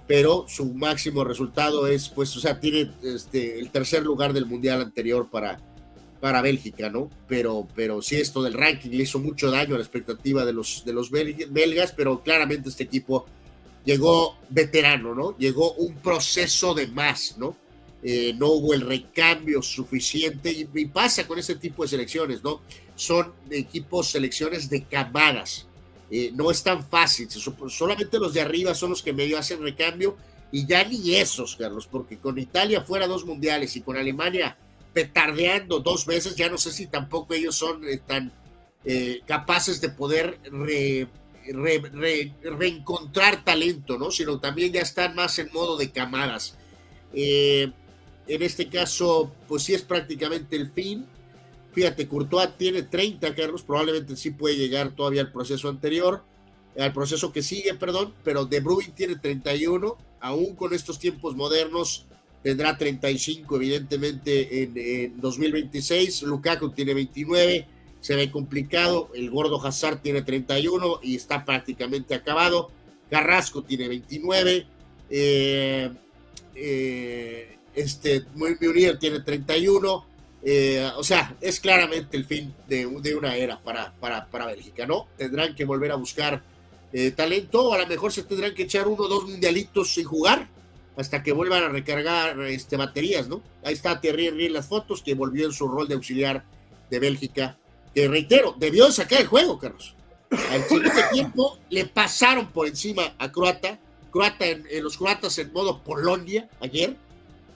pero su máximo resultado es, pues, o sea, tiene este, el tercer lugar del mundial anterior para para Bélgica, ¿no? Pero, pero sí, esto del ranking le hizo mucho daño a la expectativa de los, de los belgas, pero claramente este equipo llegó veterano, ¿no? Llegó un proceso de más, ¿no? Eh, no hubo el recambio suficiente y, pasa con ese tipo de selecciones, ¿no? Son equipos, selecciones de camadas. Eh, no es tan fácil, solamente los de arriba son los que medio hacen recambio y ya ni esos, Carlos, porque con Italia fuera dos mundiales y con Alemania petardeando dos veces, ya no sé si tampoco ellos son eh, tan capaces de poder re, re, re, reencontrar talento, ¿no? Sino también ya están más en modo de camadas. Eh, en este caso, pues sí es prácticamente el fin. Fíjate, Courtois tiene 30, Carlos, probablemente sí puede llegar todavía al proceso anterior, al proceso que sigue, perdón, pero De Bruyne tiene 31, aún con estos tiempos modernos, tendrá 35 evidentemente en, en, 2026, Lukaku tiene 29, se ve complicado, el gordo Hazard tiene 31 y está prácticamente acabado, Carrasco tiene 29, eh, eh, este, Muriel tiene 31, eh, o sea, es claramente el fin de, de una era para, para, para, Bélgica, ¿no? Tendrán que volver a buscar eh, talento, o a lo mejor se tendrán que echar uno o dos mundialitos sin jugar, hasta que vuelvan a recargar este, baterías, ¿no? Ahí está Thierry Henry en las fotos, que volvió en su rol de auxiliar de Bélgica, que reitero, debió sacar el juego, Carlos. Al siguiente tiempo le pasaron por encima a Croata, Croata en, en los croatas en modo Polonia ayer,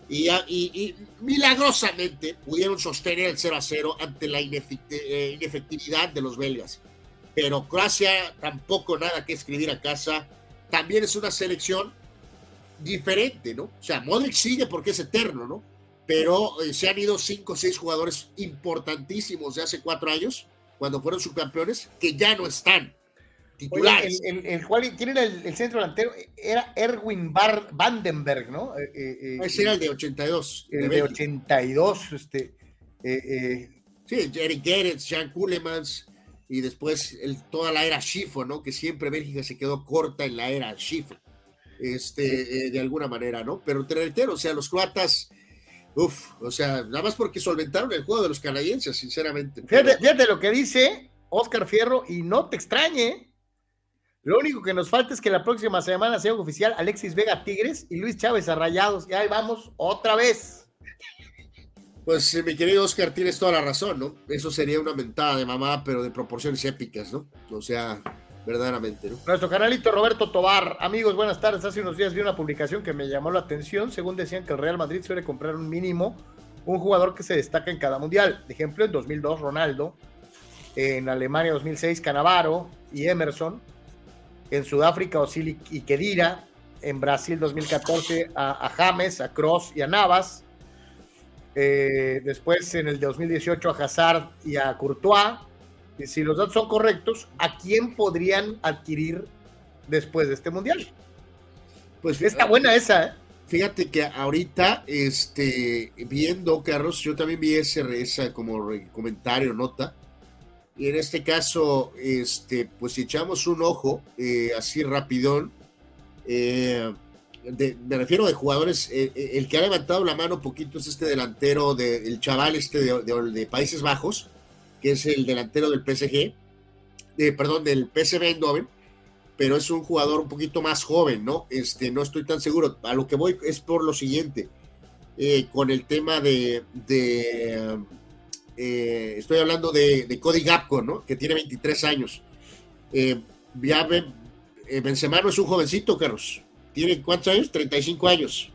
y, y, y, milagrosamente pudieron sostener el 0 a 0 ante la eh, inefectividad de los belgas. Pero Croacia tampoco nada que escribir a casa. También es una selección diferente, ¿no? O sea, Modric sigue porque es eterno, ¿no? Pero eh, se han ido cinco o seis jugadores importantísimos de hace cuatro años, cuando fueron subcampeones, que ya no están titulares. Oye, el, el, el cual tiene el, el, centro delantero, era Erwin Bar Vandenberg, ¿no? Eh, eh, Ese era el de 82. El de, de 82, este. Eh, sí, Eric Gerets, Jean Kulemans, y después toda la era Schifo, ¿no? Que siempre Bélgica se quedó corta en la era Schifo este, eh, de alguna manera, ¿no? Pero te reitero, o sea, los croatas, uff, o sea, nada más porque solventaron el juego de los canadienses, sinceramente. Fíjate, fíjate lo que dice Oscar Fierro, y no te extrañe, lo único que nos falta es que la próxima semana sea oficial Alexis Vega Tigres y Luis Chávez a Rayados, y ahí vamos otra vez. Pues mi querido Oscar, tienes toda la razón, ¿no? Eso sería una mentada de mamá, pero de proporciones épicas, ¿no? O sea, verdaderamente. ¿no? Nuestro canalito Roberto Tobar, amigos, buenas tardes. Hace unos días vi una publicación que me llamó la atención. Según decían que el Real Madrid suele comprar un mínimo un jugador que se destaca en cada mundial. De ejemplo, en 2002 Ronaldo, en Alemania 2006 Canavaro y Emerson, en Sudáfrica Osil y Kedira, en Brasil 2014 a, a James, a Cross y a Navas. Eh, después en el 2018 a Hazard y a Courtois si los datos son correctos, ¿a quién podrían adquirir después de este mundial? Pues está buena esa, ¿eh? Fíjate que ahorita, este, viendo, Carlos, yo también vi ese, esa como comentario, nota, y en este caso, este, pues echamos un ojo eh, así rapidón, eh, me refiero de jugadores, eh, el que ha levantado la mano poquito es este delantero, de, el chaval este de, Países Bajos, que es el delantero del PSG, perdón, del PSV Eindhoven, pero es un jugador un poquito más joven, ¿no? Este, no estoy tan seguro. A lo que voy es por lo siguiente, con el tema de eh, estoy hablando de, Cody Gapco, ¿no? Que tiene 23 años. Eh, ya Benzema no es un jovencito, Carlos. ¿Tiene cuántos años? 35 años.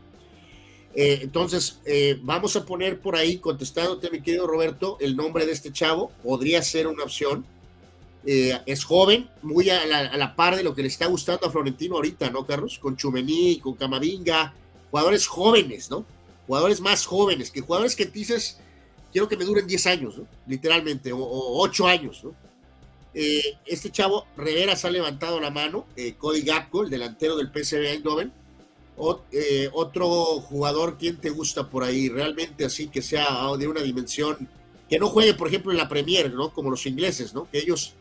entonces, vamos a poner por ahí, contestándote, mi querido Roberto, el nombre de este chavo. Podría ser una opción eh, es joven, muy a la, par de lo que le está gustando a Florentino ahorita, ¿no, Carlos? Con Chumení, con Camavinga, jugadores jóvenes, ¿no? Jugadores más jóvenes, que jugadores que dices, quiero que me duren 10 años, ¿no? Literalmente, o, 8 años, ¿no? Eh, este chavo, Rivera, se ha levantado la mano, eh, Cody Gapco, el delantero del PSV Eindhoven, otro jugador, ¿quién te gusta por ahí? Realmente así que sea de una dimensión, que no juegue, por ejemplo, en la Premier, ¿no? Como los ingleses, ¿no? Que ellos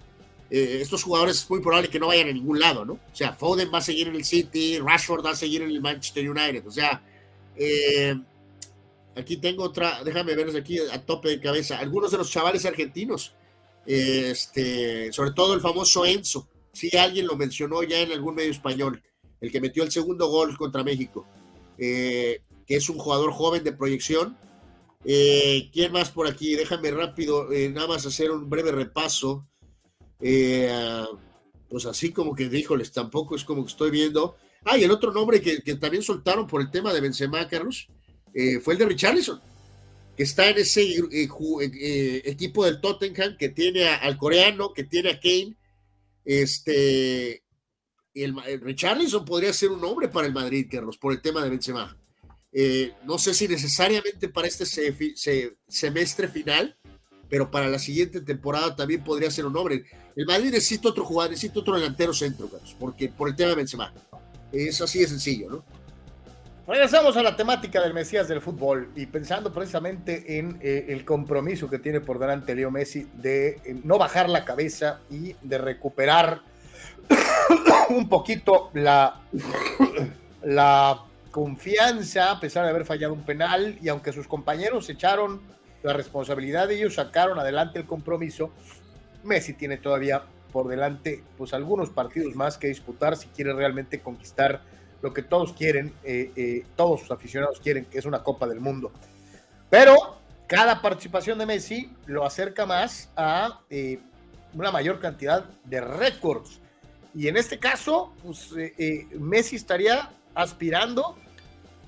eh, estos jugadores es muy probable que no vayan a ningún lado, ¿no? O sea, Foden va a seguir en el City, Rashford va a seguir en el Manchester United, o sea, eh, aquí tengo otra, déjame verlos aquí a tope de cabeza, algunos de los chavales argentinos, este, sobre todo el famoso Enzo, si alguien lo mencionó ya en algún medio español, el que metió el segundo gol contra México, eh, que es un jugador joven de proyección. ¿Quién más por aquí? Déjame rápido, nada más hacer un breve repaso. Eh, pues así como que, híjoles, tampoco es como que estoy viendo. Ah, y el otro nombre que, también soltaron por el tema de Benzema, Carlos, eh, fue el de Richarlison, que está en ese eh, equipo del Tottenham, que tiene al coreano, que tiene a Kane. Este, el, Richarlison podría ser un nombre para el Madrid, Carlos, por el tema de Benzema. no sé si necesariamente para este semestre final, pero para la siguiente temporada también podría ser un nombre. El Madrid necesita otro jugador, necesita otro delantero centro, porque por el tema de Benzema. Es así de sencillo, ¿no? Regresamos a la temática del Mesías del fútbol y pensando precisamente en eh, el compromiso que tiene por delante Leo Messi de eh, no bajar la cabeza y de recuperar un poquito la, la confianza a pesar de haber fallado un penal y aunque sus compañeros echaron la responsabilidad de ellos, sacaron adelante el compromiso. Messi tiene todavía por delante pues algunos partidos más que disputar si quiere realmente conquistar lo que todos quieren, eh, eh, todos sus aficionados quieren, que es una Copa del Mundo. Pero cada participación de Messi lo acerca más a eh, una mayor cantidad de récords. Y en este caso, pues, Messi estaría aspirando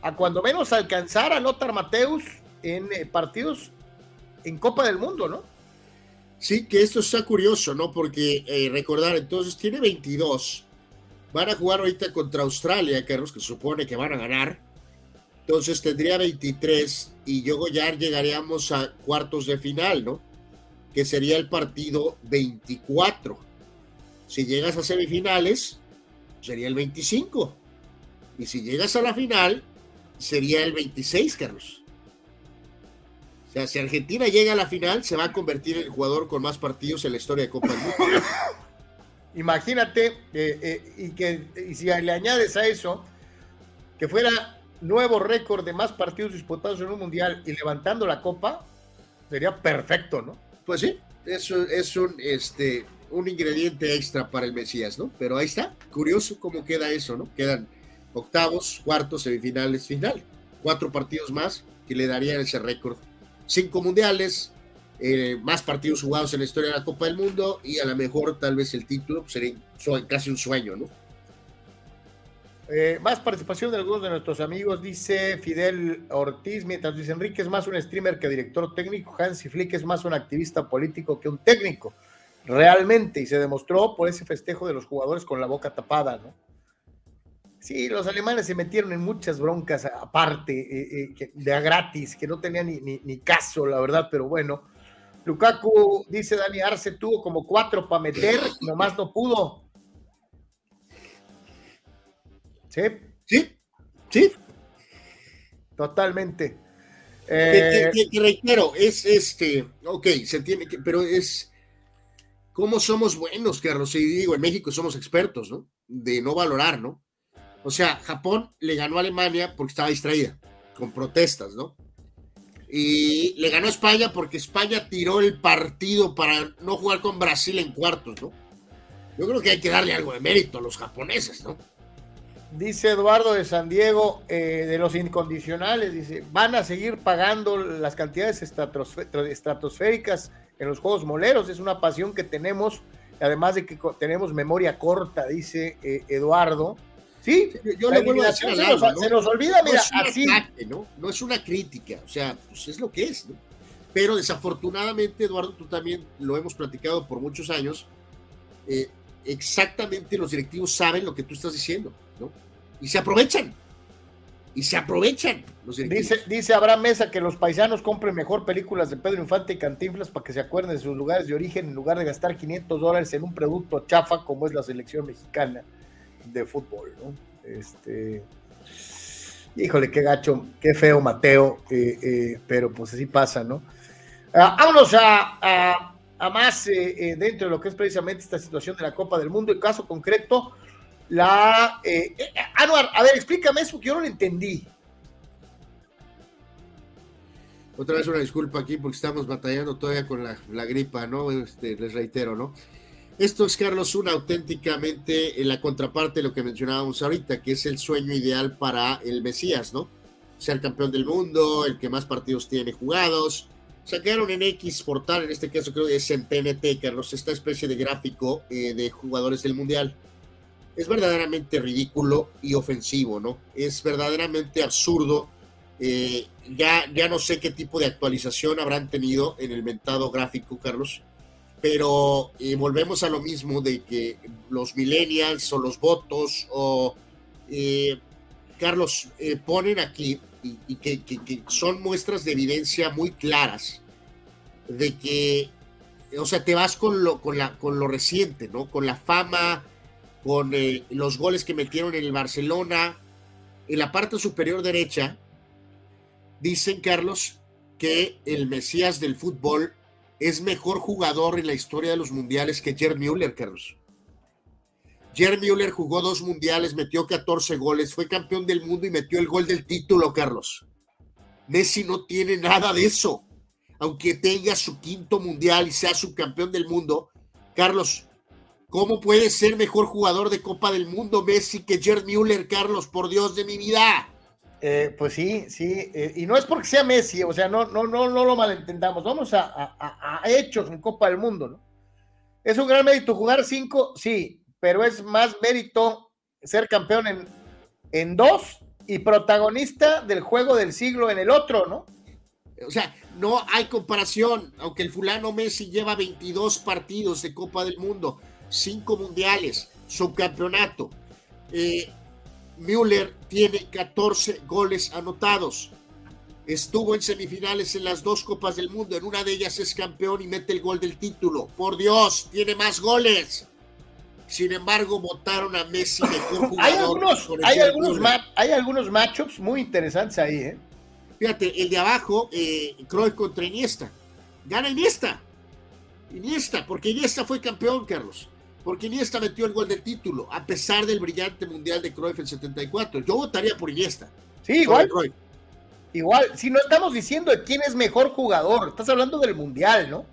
a cuando menos alcanzar a Lothar Mateus en partidos en Copa del Mundo, ¿no? Sí, que esto está curioso, ¿no? Porque recordar, entonces tiene 22. Van a jugar ahorita contra Australia, Carlos, que supone que van a ganar. Entonces tendría 23 y luego ya llegaríamos a cuartos de final, ¿no? Que sería el partido 24. Si llegas a semifinales, sería el 25. Y si llegas a la final, sería el 26, Carlos sea, si Argentina llega a la final, se va a convertir en el jugador con más partidos en la historia de Copa del Mundo. Imagínate, eh, eh, y que y si le añades a eso, que fuera nuevo récord de más partidos disputados en un mundial y levantando la copa, sería perfecto, ¿no? Pues sí, eso es un, este, un ingrediente extra para el Mesías, ¿no? Pero ahí está, curioso cómo queda eso, ¿no? Quedan octavos, cuartos, semifinales, final. Cuatro partidos más que le darían ese récord cinco mundiales, eh, más partidos jugados en la historia de la Copa del Mundo y a lo mejor tal vez el título pues, sería casi un sueño, ¿no? Eh, más participación de algunos de nuestros amigos, dice Fidel Ortiz, mientras Luis Enrique es más un streamer que director técnico, Hansi Flick es más un activista político que un técnico, realmente, y se demostró por ese festejo de los jugadores con la boca tapada, ¿no? Sí, los alemanes se metieron en muchas broncas aparte, eh, eh, de a gratis, que no tenían ni, caso, la verdad, pero bueno, Lukaku, dice Dani Arce, tuvo como cuatro para meter, nomás no pudo. Sí. Sí, sí. Totalmente. Eh, que, reitero, es este, ok, se tiene que, pero es cómo somos buenos, Carlos. Y digo, en México somos expertos, ¿no? De no valorar, ¿no? O sea, Japón le ganó a Alemania porque estaba distraída, con protestas, ¿no? Y le ganó España porque España tiró el partido para no jugar con Brasil en cuartos, ¿no? Yo creo que hay que darle algo de mérito a los japoneses, ¿no? Dice Eduardo de San Diego, eh, de los incondicionales, dice, van a seguir pagando las cantidades estratosféricas en los juegos moleros, es una pasión que tenemos, además de que tenemos memoria corta, dice eh, Eduardo. Sí, yo le vuelvo a decir se, nos, se nos olvida, mira, así. ¿no? ¿no? es una crítica, o sea, pues es lo que es, ¿no? Pero desafortunadamente, Eduardo, tú también lo hemos platicado por muchos años, eh, exactamente los directivos saben lo que tú estás diciendo, ¿no? y se aprovechan. Y se aprovechan. dice, dice Abraham Mesa que los paisanos compren mejor películas de Pedro Infante y Cantinflas para que se acuerden de sus lugares de origen en lugar de gastar 500 dólares en un producto chafa como es la selección mexicana de fútbol. ¿no? Este, híjole, qué gacho, qué feo Mateo, eh, eh, pero pues así pasa, ¿no? Ah, vámonos a, a, más eh, dentro de lo que es precisamente esta situación de la Copa del Mundo. El caso concreto, la. Anuar, a ver, explícame eso que yo no lo entendí. Otra vez una disculpa aquí porque estamos batallando todavía con la, gripa, ¿no? Este, les reitero, ¿no? Esto es, Carlos, una auténticamente en la contraparte de lo que mencionábamos ahorita, que es el sueño ideal para el Mesías, ¿no? Ser campeón del mundo, el que más partidos tiene jugados. Sacaron en X Portal, en este caso creo que es en PNT, Carlos, esta especie de gráfico eh, de jugadores del Mundial es verdaderamente ridículo y ofensivo, ¿no? Es verdaderamente absurdo. Eh, ya, ya no sé qué tipo de actualización habrán tenido en el mentado gráfico, Carlos, pero eh, volvemos a lo mismo de que los millennials o los votos o, eh, Carlos, ponen aquí y, que, son muestras de evidencia muy claras de que, o sea, te vas con lo, con la, con lo reciente, ¿no? Con la fama con eh, los goles que metieron en el Barcelona. En la parte superior derecha, dicen, Carlos, que el Mesías del fútbol es mejor jugador en la historia de los mundiales que Gerd Müller, Carlos. Gerd Müller jugó dos mundiales, metió 14 goles, fue campeón del mundo y metió el gol del título, Carlos. Messi no tiene nada de eso. Aunque tenga su quinto mundial y sea subcampeón del mundo, Carlos, ¿Cómo puede ser mejor jugador de Copa del Mundo Messi que Gerd Müller, Carlos? Por Dios de mi vida. Eh, pues sí, sí, eh, y no es porque sea Messi, o sea, no, no, no, no lo malentendamos, vamos a, hechos en Copa del Mundo, ¿no? Es un gran mérito jugar cinco, sí, pero es más mérito ser campeón en, en dos y protagonista del juego del siglo en el otro, ¿no? O sea, no hay comparación, aunque el fulano Messi lleva 22 partidos de Copa del Mundo cinco mundiales, subcampeonato. Eh, Müller tiene 14 goles anotados. Estuvo en semifinales en las dos Copas del Mundo. En una de ellas es campeón y mete el gol del título. Por Dios, tiene más goles. Sin embargo, votaron a Messi mejor jugador. hay algunos, hay algunos, hay algunos matchups muy interesantes ahí, ¿eh? Fíjate, el de abajo, eh, Cruyff contra Iniesta. Gana Iniesta. Iniesta, porque Iniesta fue campeón, Carlos porque Iniesta metió el gol del título, a pesar del brillante mundial de Cruyff en 74. Yo votaría por Iniesta. Sí, igual. Igual, si no estamos diciendo de quién es mejor jugador, estás hablando del mundial, ¿no?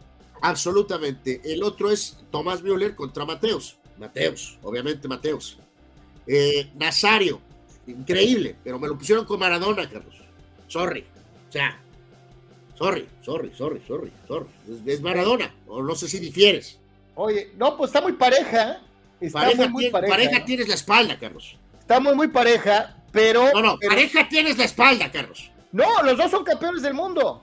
Absolutamente. El otro es Tomás Müller contra Mateos. Mateos, obviamente Mateos. Eh, Nazario, increíble, pero me lo pusieron con Maradona, Carlos. Sorry. O sea, sorry, sorry, sorry, sorry, sorry. es Maradona, o no sé si difieres. Oye, no, pues está muy pareja. Está pareja, muy, pareja. Pareja tienes la espalda, Carlos. Estamos muy pareja, pero. No, no, pareja tienes la espalda, Carlos. No, los dos son campeones del mundo.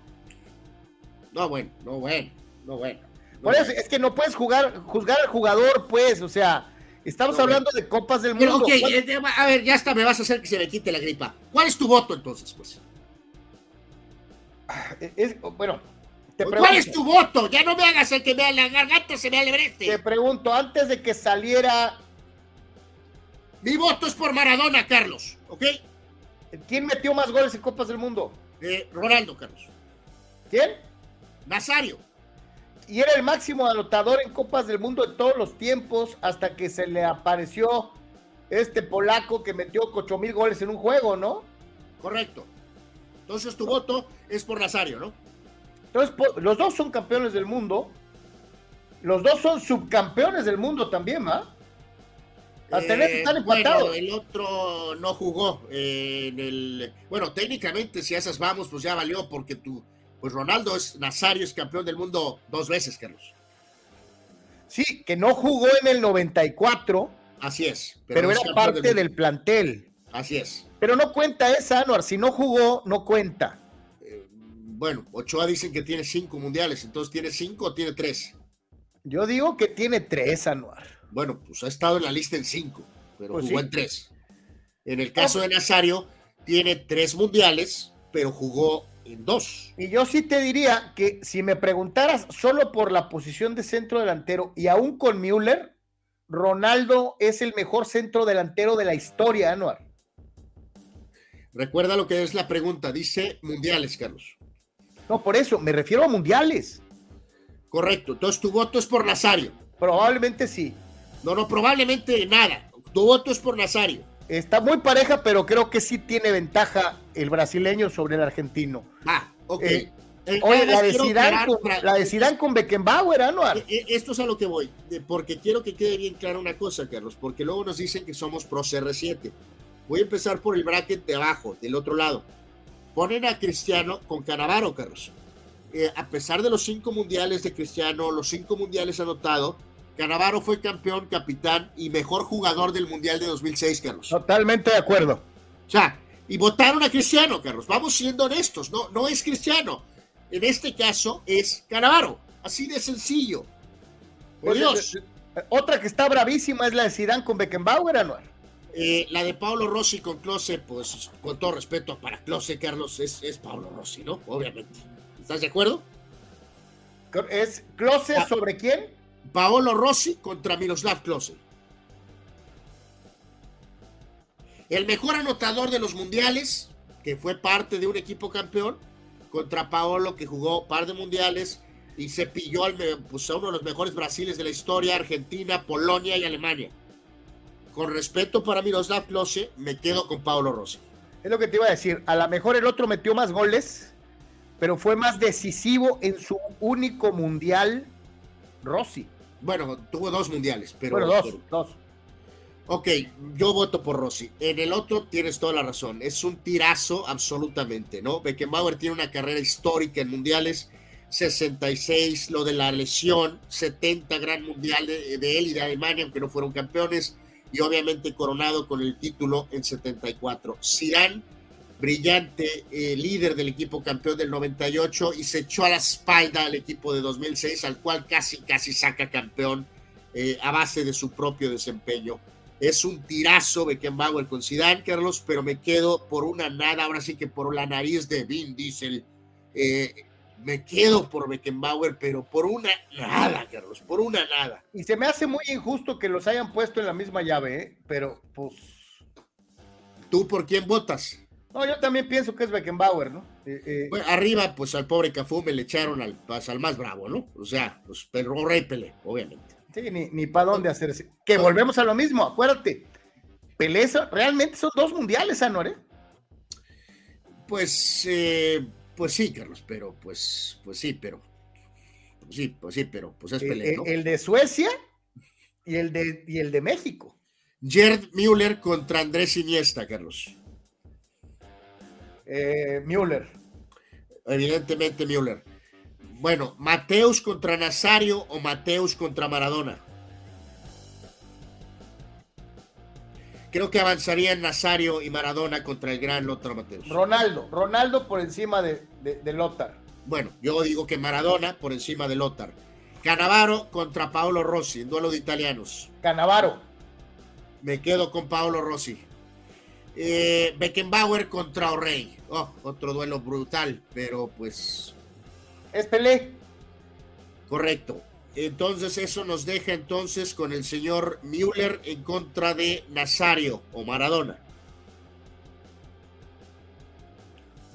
No, bueno, no, bueno, no, bueno. Por eso, es que no puedes jugar, juzgar al jugador, pues, o sea, estamos hablando de copas del mundo. ok, eh, a ver, ya está, me vas a hacer que se me quite la gripa. ¿Cuál es tu voto entonces, pues? Es, bueno, ¿Cuál es tu voto? Ya no me hagas el que me la garganta se me alebreste. Te pregunto, antes de que saliera. Mi voto es por Maradona, Carlos, ¿ok? ¿Quién metió más goles en Copas del Mundo? Eh, Ronaldo, Carlos. ¿Quién? Nazario. Y era el máximo anotador en Copas del Mundo de todos los tiempos hasta que se le apareció este polaco que metió 8 mil goles en un juego, ¿no? Correcto. Entonces tu voto es por Nazario, ¿no? Entonces, los dos son campeones del mundo. Los dos son subcampeones del mundo también, ¿va? Hasta eh, están empatados. el otro no jugó en el. Bueno, técnicamente, si a esas vamos, pues ya valió, porque tú, pues Ronaldo es Nazario, es campeón del mundo dos veces, Carlos. Sí, que no jugó en el 94. Así es. Pero, era parte del, plantel. Así es. Pero no cuenta esa, Anuar. Si no jugó, no cuenta. Bueno, Ochoa dicen que tiene cinco mundiales. Entonces, ¿tiene cinco o tiene tres? Yo digo que tiene tres, Anuar. Bueno, pues ha estado en la lista en cinco, pero pues jugó en tres. En el caso de Nazario, tiene tres mundiales, pero jugó en dos. Y yo sí te diría que si me preguntaras solo por la posición de centro delantero y aún con Müller, Ronaldo es el mejor centro delantero de la historia, Anuar. Recuerda lo que es la pregunta, dice mundiales, Carlos. No, por eso, me refiero a mundiales. Correcto, entonces tu voto es por Nazario. Probablemente sí. No, no, probablemente nada. Tu voto es por Nazario. Está muy pareja, pero creo que sí tiene ventaja el brasileño sobre el argentino. Ah, ok. Eh, eh, oye, la de, Zidane con, la de Zidane con Beckenbauer, Anuar. Eh, esto es a lo que voy, porque quiero que quede bien clara una cosa, Carlos, porque luego nos dicen que somos pro CR7. Voy a empezar por el bracket de abajo, del otro lado. Ponen a Cristiano con Canavaro, Carlos. a pesar de los cinco mundiales de Cristiano, los cinco mundiales anotado, Canavaro fue campeón, capitán y mejor jugador del Mundial de 2006, Carlos. Totalmente de acuerdo. O sea, y votaron a Cristiano, Carlos. Vamos siendo honestos, no, no es Cristiano. En este caso es Canavaro. Así de sencillo. Por Dios. Otra que está bravísima es la de Zidane con Beckenbauer, Anuar. Eh, la de Paulo Rossi con Close, pues con todo respeto para Close, Carlos, es, es Rossi, ¿no? Obviamente. ¿Estás de acuerdo? ¿Es Close ah. sobre quién? Paolo Rossi contra Miroslav Klose. El mejor anotador de los mundiales, que fue parte de un equipo campeón, contra Paolo, que jugó par de mundiales y se pilló al, pues, a uno de los mejores Brasiles de la historia, Argentina, Polonia y Alemania. Con respeto para Miroslav Klose, me quedo con Paolo Rossi. Es lo que te iba a decir. A lo mejor el otro metió más goles, pero fue más decisivo en su único mundial, Rossi. Bueno, tuvo dos mundiales, pero. Bueno, dos, dos. Ok, yo voto por Rossi. En el otro tienes toda la razón. Es un tirazo absolutamente, ¿no? Beckenbauer tiene una carrera histórica en mundiales. 66, lo de la lesión, 70 gran mundial de, él y de Alemania, aunque no fueron campeones, y obviamente coronado con el título en 74. Zidane brillante eh, líder del equipo campeón del 98 y se echó a la espalda al equipo de 2006, al cual casi, casi saca campeón eh, a base de su propio desempeño. Es un tirazo Beckenbauer con Zidane, Carlos, pero me quedo por una nada, ahora sí que por la nariz de Vin Diesel. Eh, me quedo por Beckenbauer, pero por una nada, Carlos, por una nada. Y se me hace muy injusto que los hayan puesto en la misma llave, pero pues... ¿Tú por quién votas? No, yo también pienso que es Beckenbauer, ¿no? Eh, eh, arriba, pues al pobre Cafú me le echaron al, pues, al más bravo, ¿no? O sea, pues pero Rey Pelé, obviamente. Sí, ni, ni para dónde hacerse. Que volvemos a lo mismo, acuérdate. Pelé, realmente son dos mundiales, Anor, ¿eh? Pues, eh, pues sí, Carlos, pero pues, pues sí, pero. Pues sí, pues sí, pero pues es Pelé, ¿no? El de Suecia y el de, y el de México. Gerd Müller contra Andrés Iniesta, Carlos. Eh, Müller. Evidentemente Müller. Bueno, Mateus contra Nazario o Mateus contra Maradona. Creo que avanzarían Nazario y Maradona contra el gran Lothar Mateus. Ronaldo, Ronaldo por encima de, de, Lothar. Bueno, yo digo que Maradona por encima de Lothar. Canavaro contra Paolo Rossi, en duelo de italianos. Canavaro. Me quedo con Paolo Rossi. Eh, Beckenbauer contra O'Reilly. Oh, otro duelo brutal, pero pues Es Pelé. Correcto. Entonces eso nos deja entonces con el señor Müller en contra de Nazario o Maradona.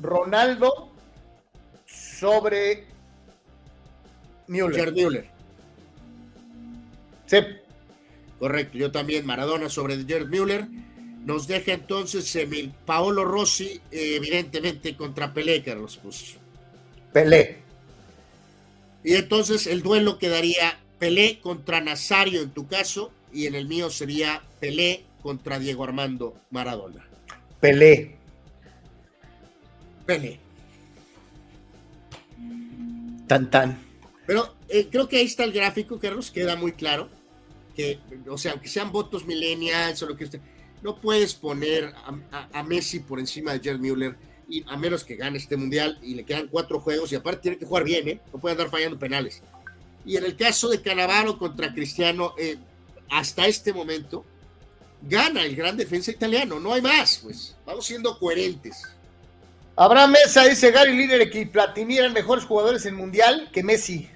Ronaldo sobre Müller. Müller. Sí. Correcto, yo también Maradona sobre Gerd Müller. Nos deja entonces Emil Paolo Rossi, eh, evidentemente contra Pelé, Carlos. Pues. Pelé. Y entonces el duelo quedaría Pelé contra Nazario en tu caso, y en el mío sería Pelé contra Diego Armando Maradona. Pelé. Pelé. Tan tan. Pero eh, creo que ahí está el gráfico, Carlos, queda muy claro que, o sea, aunque sean votos millennials o lo que usted, no puedes poner a, Messi por encima de Gerd Müller, y, a menos que gane este mundial y le quedan cuatro juegos y aparte tiene que jugar bien, ¿eh? no puede andar fallando penales. Y en el caso de Canavaro contra Cristiano, eh, hasta este momento, gana el gran defensa italiano, no hay más, pues vamos siendo coherentes. Abraham Mesa dice Gary Lineker que Platini eran mejores jugadores en mundial que Messi.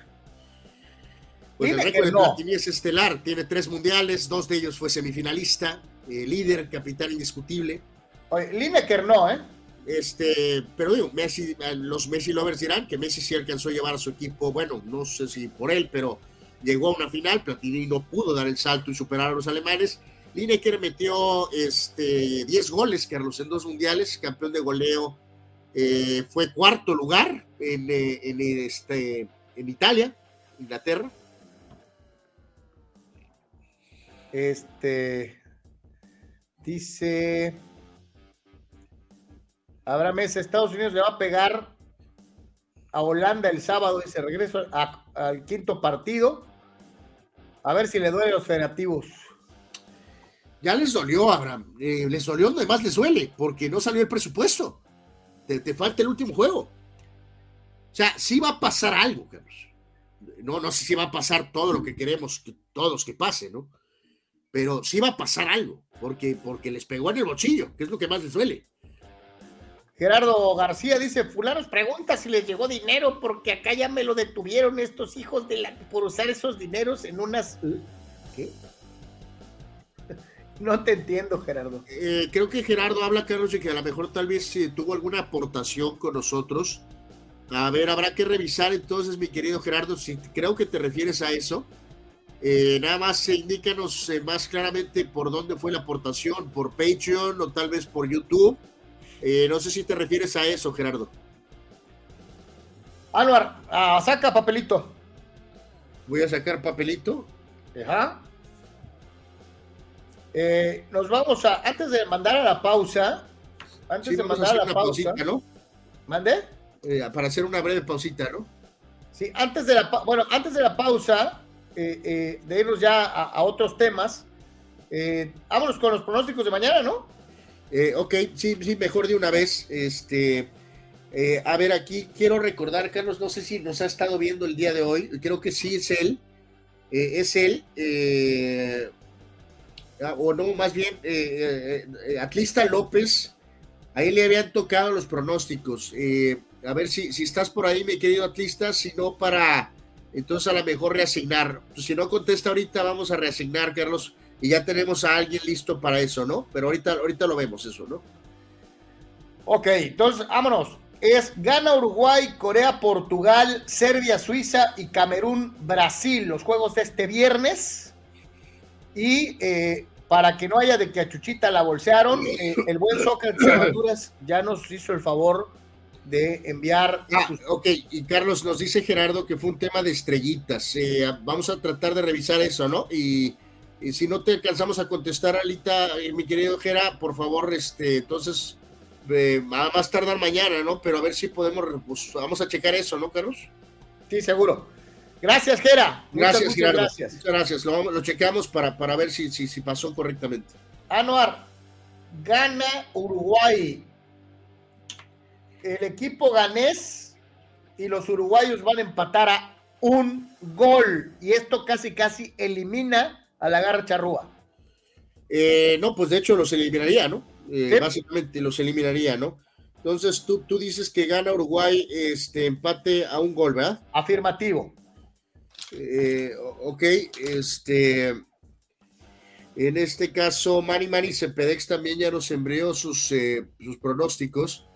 Pues el récord de Platini es estelar, tiene tres mundiales, dos de ellos fue semifinalista, eh, líder, capitán indiscutible. Oye, Lineker no, ¿eh? Este, pero digo, Messi, los Messi lovers dirán que Messi sí alcanzó a llevar a su equipo, bueno, no sé si por él, pero llegó a una final, Platini no pudo dar el salto y superar a los alemanes. Lineker metió este, 10 goles, Carlos, en dos mundiales, campeón de goleo, eh, fue cuarto lugar en, eh, en, este, en Italia, Inglaterra. Este dice Abraham Mesa, Estados Unidos le va a pegar a Holanda el sábado y se regreso al quinto partido. A ver si le duele a los federativos. Ya les dolió, Abraham. Eh, les dolió donde más les duele, porque no salió el presupuesto. Te, falta el último juego. O sea, sí va a pasar algo, Carlos. No, no sé si va a pasar todo lo que queremos que todos que pase, ¿no? pero sí va a pasar algo, porque, porque les pegó en el bolsillo, que es lo que más les duele. Gerardo García dice, fulanos pregunta si les llegó dinero, porque acá ya me lo detuvieron estos hijos de la, por usar esos dineros en unas... ¿Qué? No te entiendo, Gerardo. Eh, creo que Gerardo habla, Carlos, de que a lo mejor tal vez eh, tuvo alguna aportación con nosotros. A ver, habrá que revisar entonces, mi querido Gerardo, si creo que te refieres a eso. Eh, nada más indícanos eh, más claramente por dónde fue la aportación, por Patreon o tal vez por YouTube. Eh, no sé si te refieres a eso, Gerardo. Álvaro, ah, saca papelito. Voy a sacar papelito. Ajá. nos vamos a, antes de mandar a la pausa, antes de mandar a, la pausa, ¿no? ¿Mande? para hacer una breve pausita, ¿no? Sí, antes de la, bueno, antes de la pausa, eh, eh, de irnos ya a, otros temas, eh, vámonos con los pronósticos de mañana, ¿no? Ok, sí, sí, mejor de una vez. Este, a ver, aquí quiero recordar, Carlos, no sé si nos ha estado viendo el día de hoy, creo que sí es él, es él, ah, o no, más bien, Atlista López, ahí le habían tocado los pronósticos. a ver si, si estás por ahí, mi querido Atlista, si no para entonces a lo mejor reasignar. Si no contesta ahorita, vamos a reasignar, Carlos, y ya tenemos a alguien listo para eso, ¿no? Pero ahorita, ahorita lo vemos eso, ¿no? Ok, entonces vámonos. Es gana Uruguay, Corea, Portugal, Serbia, Suiza y Camerún, Brasil, los juegos de este viernes. Y eh, para que no haya de que a Chuchita la bolsearon, eh, el buen soccer de ya nos hizo el favor de enviar. Ah, ok, y Carlos nos dice Gerardo que fue un tema de estrellitas. Eh, vamos a tratar de revisar eso, ¿no? Y, si no te alcanzamos a contestar, Alita, eh, mi querido Gera, por favor, este, entonces eh, a más tardar mañana, ¿no? Pero a ver si podemos, pues, vamos a checar eso, ¿no, Carlos? Sí, seguro. Gracias, Gera. Gracias, Gerardo. Gracias. Muchas gracias. Lo, lo chequeamos para, para ver si, si, si pasó correctamente. Anuar, gana Uruguay el equipo ganés y los uruguayos van a empatar a un gol. Y esto casi, casi elimina a la garra charrúa. Eh, no, pues de hecho los eliminaría, ¿no? Eh, básicamente los eliminaría, ¿no? Entonces tú, tú dices que gana Uruguay este empate a un gol, ¿verdad? Afirmativo. Eh, ok, este. En este caso, Manny Manny Cepedex también ya nos envió sus, eh, sus pronósticos.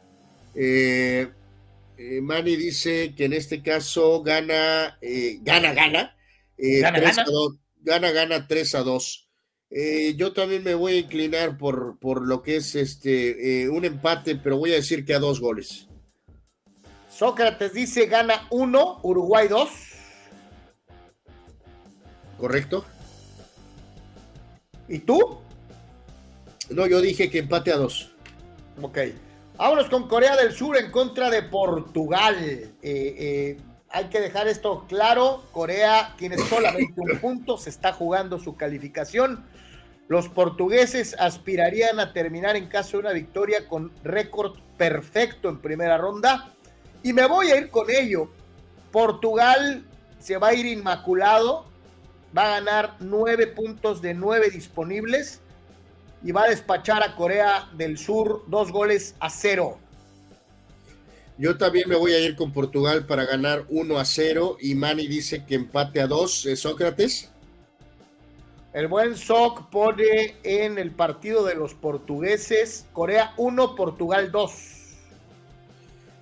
Manny dice que en este caso gana, gana, gana. Gana, 3 gana. a 2, gana, gana 3 a 2. Eh, yo también me voy a inclinar por, por lo que es este eh, un empate, pero voy a decir que a dos goles. Sócrates dice gana 1, Uruguay 2. ¿Correcto? ¿Y tú? No, yo dije que empate a dos. Ok. Vámonos con Corea del Sur en contra de Portugal. Eh, eh, hay que dejar esto claro. Corea tiene solamente un punto, se está jugando su calificación. Los portugueses aspirarían a terminar en caso de una victoria con récord perfecto en primera ronda. Y me voy a ir con ello. Portugal se va a ir inmaculado. Va a ganar nueve puntos de nueve disponibles y va a despachar a Corea del Sur dos goles a cero. Yo también me voy a ir con Portugal para ganar 1 a 0 y Manny dice que empate a 2. ¿Eh, Sócrates? El buen Sok pone en el partido de los portugueses Corea 1, Portugal 2.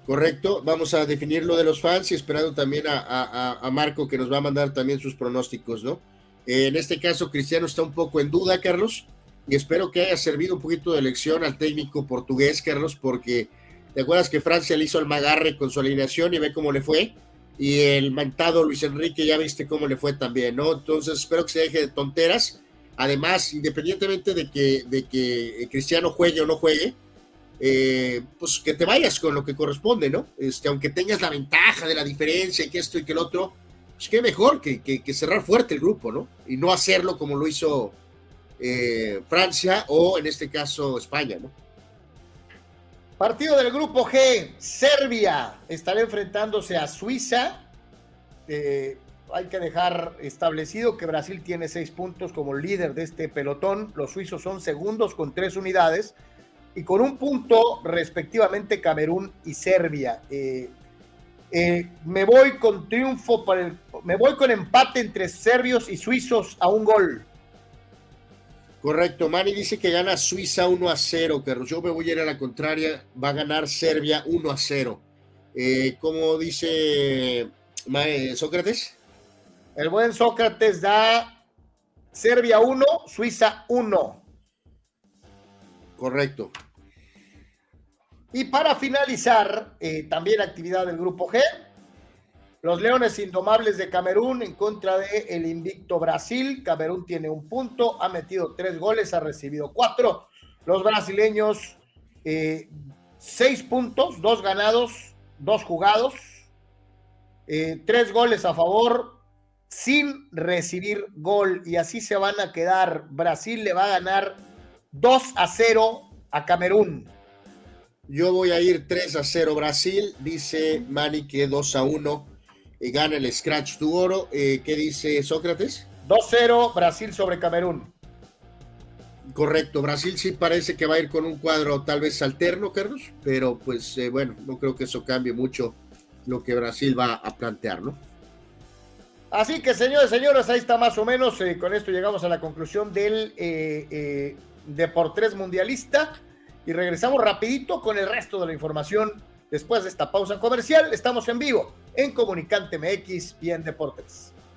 Correcto. Vamos a definir lo de los fans y esperando también a, a- a Marco que nos va a mandar también sus pronósticos, ¿no? Eh, en este caso, Cristiano está un poco en duda, Carlos, y espero que haya servido un poquito de lección al técnico portugués, Carlos, porque te acuerdas que Francia le hizo el magarre con su alineación y ve cómo le fue. Y el mantado Luis Enrique ya viste cómo le fue también, ¿no? Entonces espero que se deje de tonteras. Además, independientemente de que, de que Cristiano juegue o no juegue, eh, pues que te vayas con lo que corresponde, ¿no? Este, aunque tengas la ventaja de la diferencia y que esto y que el otro, pues qué mejor que, que- cerrar fuerte el grupo, ¿no? Y no hacerlo como lo hizo eh, Francia o en este caso España, ¿no? Partido del grupo G, Serbia estará enfrentándose a Suiza. Eh, hay que dejar establecido que Brasil tiene seis puntos como líder de este pelotón. Los suizos son segundos con tres unidades y con un punto respectivamente Camerún y Serbia. Eh, eh, me voy con triunfo para el, me voy con empate entre serbios y suizos a un gol. Correcto, Manny dice que gana Suiza 1 a 0, Carlos. Yo me voy a ir a la contraria, va a ganar Serbia 1 a 0. Eh, ¿Cómo dice Sócrates? El buen Sócrates da Serbia 1, Suiza 1. Correcto. Y para finalizar, eh, también actividad del grupo G, los Leones Indomables de Camerún en contra de el invicto Brasil. Camerún tiene un punto, ha metido tres goles, ha recibido cuatro. Los brasileños, eh, seis puntos, dos ganados, dos jugados, eh, tres goles a favor, sin recibir gol. Y así se van a quedar. Brasil le va a ganar 2 a 0 a Camerún. Yo voy a ir 3 a 0 Brasil, dice Manny que 2 a 1 eh, gana el Scratch tu oro. Eh, ¿Qué dice Sócrates? 2-0 Brasil sobre Camerún. Correcto, Brasil sí parece que va a ir con un cuadro tal vez alterno, Carlos, pero pues eh, bueno, no creo que eso cambie mucho lo que Brasil va a plantear, ¿no? Así que, señores, señoras, ahí está más o menos. eh, con esto llegamos a la conclusión del eh, Deportes Mundialista. Y regresamos rapidito con el resto de la información después de esta pausa comercial. Estamos en vivo en Comunicante MX y en Deportes.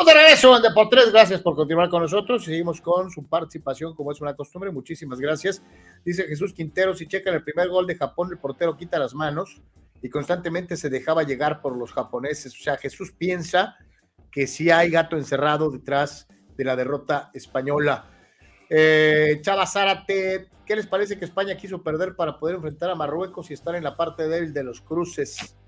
Vamos de regreso en Deportes. Gracias por continuar con nosotros. Seguimos con su participación, como es una costumbre. Muchísimas gracias. Dice Jesús Quintero: si checan el primer gol de Japón, el portero quita las manos y constantemente se dejaba llegar por los japoneses. O sea, Jesús piensa que sí hay gato encerrado detrás de la derrota española. Eh, Chava Zárate, ¿qué les parece que España quiso perder para poder enfrentar a Marruecos y estar en la parte débil de los cruces?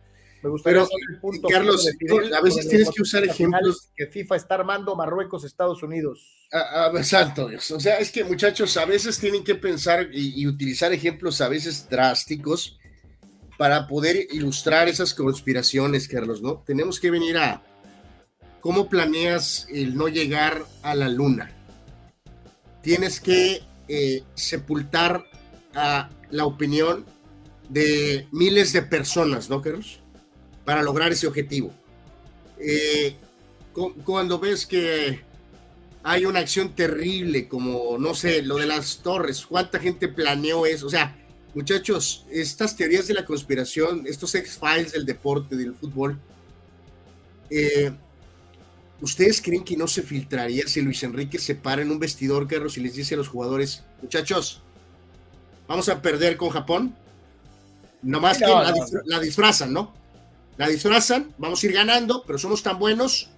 Me gustaría el punto. Carlos, a veces tienes que usar ejemplos. Que FIFA está armando Marruecos, Estados Unidos. A, a, santo Dios. O sea, es que muchachos, a veces tienen que pensar y, y utilizar ejemplos a veces drásticos para poder ilustrar esas conspiraciones, Carlos, ¿no? Tenemos que venir a cómo planeas el no llegar a la luna. Tienes que eh, sepultar a la opinión de miles de personas, ¿no, Carlos? Para lograr ese objetivo. Eh, cuando ves que hay una acción terrible como, no sé, lo de las torres, ¿cuánta gente planeó eso? O sea, Muchachos, estas teorías de la conspiración, estos X-Files del deporte, del fútbol, eh, ¿ustedes creen que no se filtraría si Luis Enrique se para en un vestidor, Carlos, y les dice a los jugadores, muchachos, vamos a perder con Japón? Nomás que la, la disfrazan, ¿no? La disfrazan, vamos a ir ganando, pero somos tan buenos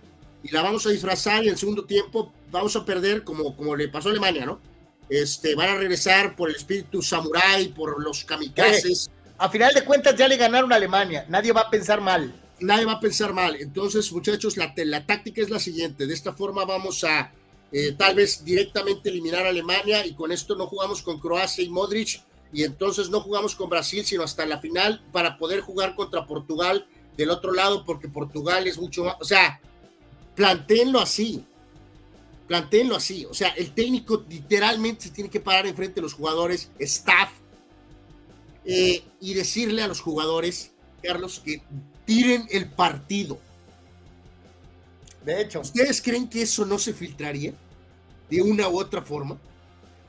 y la vamos a disfrazar y en segundo tiempo vamos a perder como, como le pasó a Alemania, ¿no? Este, van a regresar por el espíritu samurái, por los kamikazes. a final de cuentas ya le ganaron a Alemania, nadie va a pensar mal. Nadie va a pensar mal. Entonces, muchachos, la, la táctica es la siguiente. De esta forma vamos a eh, tal vez directamente eliminar a Alemania y con esto no jugamos con Croacia y Modric y entonces no jugamos con Brasil, sino hasta la final para poder jugar contra Portugal del otro lado, porque Portugal es mucho más, o sea, planteenlo así, Planteenlo así, o sea, el técnico literalmente se tiene que parar enfrente de los jugadores, staff, eh, y decirle a los jugadores, Carlos, que tiren el partido. De hecho. ¿Ustedes creen que eso no se filtraría de una u otra forma?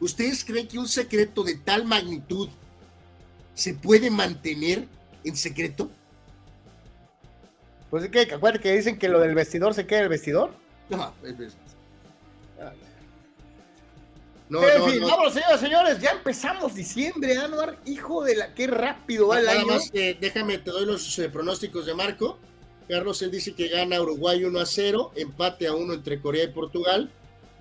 ¿Ustedes creen que un secreto de tal magnitud se puede mantener en secreto? Pues es que, acuérdate que dicen que lo del vestidor se queda el vestidor. No, no, en fin, vamos, señores, señores, ya empezamos diciembre, Anuar, hijo de la, qué rápido va el año. más, déjame, te doy los eh, pronósticos de Marco. Carlos, él dice que gana Uruguay 1 a 0, empate a 1 entre Corea y Portugal,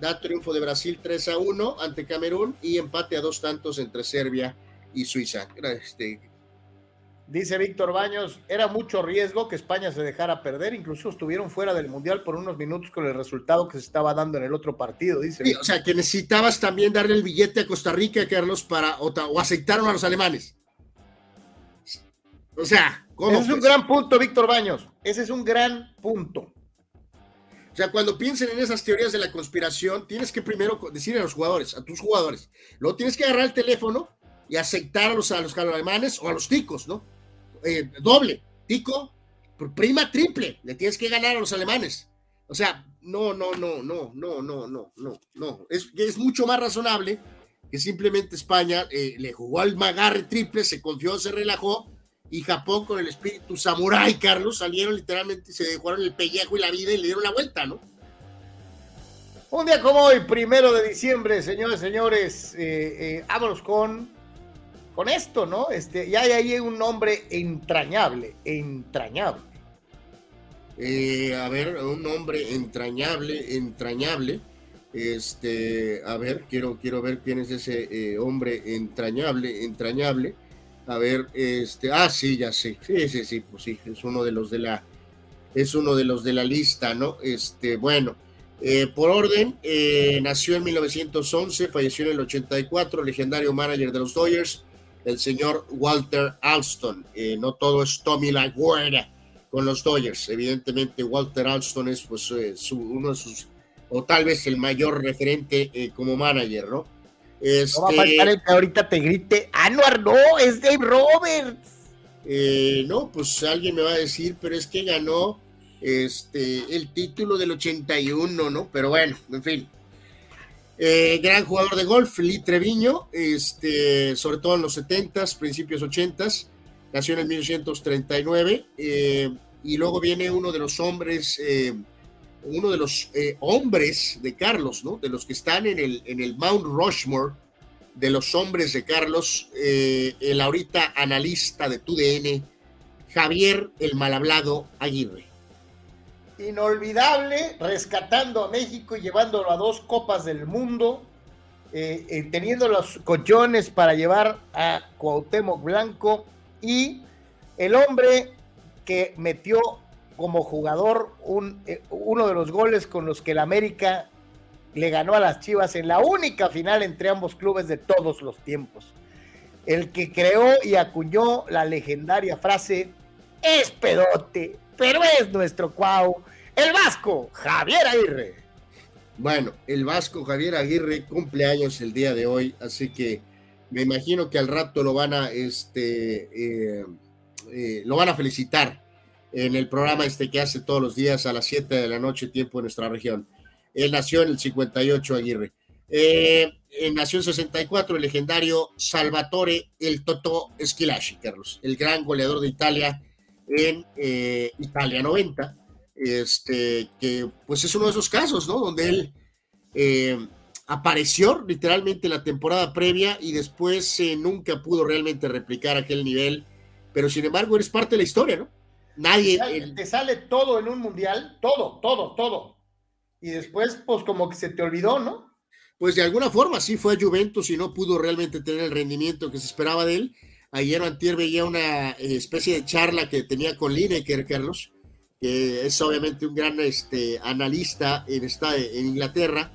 da triunfo de Brasil 3 a 1 ante Camerún y empate a dos tantos entre Serbia y Suiza. Este, Dice Víctor Baños, era mucho riesgo que España se dejara perder, incluso estuvieron fuera del Mundial por unos minutos con el resultado que se estaba dando en el otro partido, dice. Sí, o sea, que necesitabas también darle el billete a Costa Rica, Carlos, para, o, o aceptaron a los alemanes. O sea, ¿cómo? Ese es un gran punto, Víctor Baños, ese es un gran punto. O sea, cuando piensen en esas teorías de la conspiración, tienes que primero decirle a los jugadores, a tus jugadores, luego tienes que agarrar el teléfono y aceptar a los, a los alemanes o a los ticos, ¿no? Eh, doble, Tico, prima triple, le tienes que ganar a los alemanes. O sea, no, no, no, no, no, no, no, no, no. Es, es mucho más razonable que simplemente España eh, le jugó al magarre triple, se confió, se relajó, y Japón con el espíritu samurái, Carlos, salieron literalmente, se dejaron el pellejo y la vida y le dieron la vuelta, ¿no? Un día como hoy, primero de diciembre, señores, señores, eh, eh, vámonos con con esto, ¿no? Este, y hay ahí un nombre entrañable, entrañable. Eh, a ver, un nombre entrañable, entrañable. Este, a ver, quiero, quiero ver quién es ese eh, hombre entrañable, entrañable. A ver, este, ah, sí, ya sé, sí, sí, sí, pues sí, es uno de los de la, es uno de los de la lista, ¿no? Este, bueno, Eh, por orden, nació en 1911, falleció en el 84, legendario manager de los Dodgers, el señor Walter Alston. Eh, no todo es Tommy La con los Dodgers. Evidentemente, Walter Alston es pues, uno de sus, o tal vez el mayor referente como manager, ¿no? Este, no va a faltar el que ahorita te grite, Anuar, no, es Dave Roberts. no, pues alguien me va a decir, pero es que ganó este, el título del 81, ¿no? Pero bueno, en fin. Eh, gran jugador de golf, Lee Treviño, este, sobre todo en los 70s, principios 80s, nació en el 1939, eh, y luego viene uno de los hombres, eh, uno de los hombres de Carlos, ¿no? De los que están en el, en el Mount Rushmore, de los hombres de Carlos, el ahorita analista de TUDN, Javier el Malhablado Aguirre inolvidable, rescatando a México y llevándolo a dos copas del mundo, eh, eh, teniendo los collones para llevar a Cuauhtémoc Blanco y el hombre que metió como jugador un, eh, uno de los goles con los que el América le ganó a las Chivas en la única final entre ambos clubes de todos los tiempos. El que creó y acuñó la legendaria frase, es pedote, pero es nuestro Cuau, el Vasco Javier Aguirre. Bueno, el Vasco Javier Aguirre cumple años el día de hoy, así que me imagino que al rato lo van a, este, eh, eh, lo van a felicitar en el programa este que hace todos los días a las 7 de la noche, tiempo en nuestra región. Él nació en el 58, Aguirre. Eh, nació en 64 el legendario Salvatore el Toto Esquilaci, Carlos, el gran goleador de Italia en Italia 90 este, que pues es uno de esos casos, ¿no? Donde él eh, apareció literalmente la temporada previa y después eh, nunca pudo realmente replicar aquel nivel, pero sin embargo eres parte de la historia, ¿no? Nadie... Te sale, todo en un mundial, todo, todo, todo. Y después, pues como que se te olvidó, ¿no? Pues de alguna forma sí fue a Juventus y no pudo realmente tener el rendimiento que se esperaba de él. Ayer o antier veía una eh, especie de charla que tenía con Lineker, Carlos, que es obviamente un gran este, analista en, esta, en Inglaterra.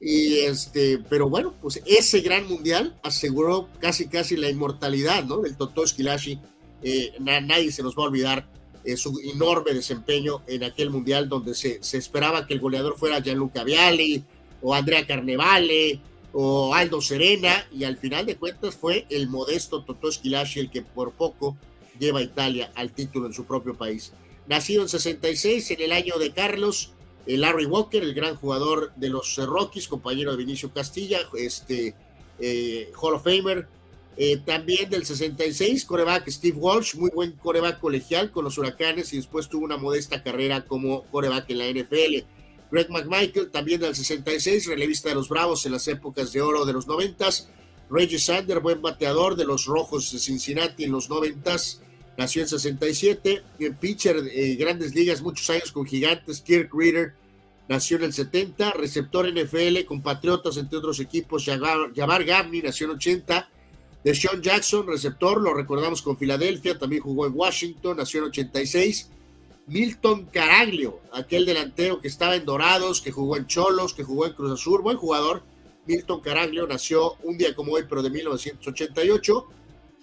Y este, pero bueno, pues ese gran mundial aseguró casi casi la inmortalidad ¿no? del Toto Esquilashi. Eh, nadie se nos va a olvidar eh, su enorme desempeño en aquel mundial donde se, se, esperaba que el goleador fuera Gianluca Vialli o Andrea Carnevale o Aldo Serena y al final de cuentas fue el modesto Toto Esquilashi el que por poco lleva a Italia al título en su propio país nacido en 66, en el año de Carlos, eh, Larry Walker, el gran jugador de los Rockies, compañero de Vinicio Castilla, este eh, Hall of Famer. Eh, también del 66, coreback Steve Walsh, muy buen coreback colegial con los Huracanes y después tuvo una modesta carrera como coreback en la NFL. Greg McMichael, también del 66, relevista de los Bravos en las épocas de oro de los 90. Reggie Sander, buen bateador de los Rojos de Cincinnati en los 90 nació en 67, pitcher en Grandes Ligas, muchos años con Gigantes, Kirk Reader, nació en el 70, receptor NFL con Patriotas, entre otros equipos, Jabbar Gavni, nació en 80, de Sean Jackson, receptor, lo recordamos con Filadelfia, también jugó en Washington, nació en 86, Milton Caraglio, aquel delantero que estaba en Dorados, que jugó en Cholos, que jugó en Cruz Azul, buen jugador, Milton Caraglio nació un día como hoy, pero de 1988,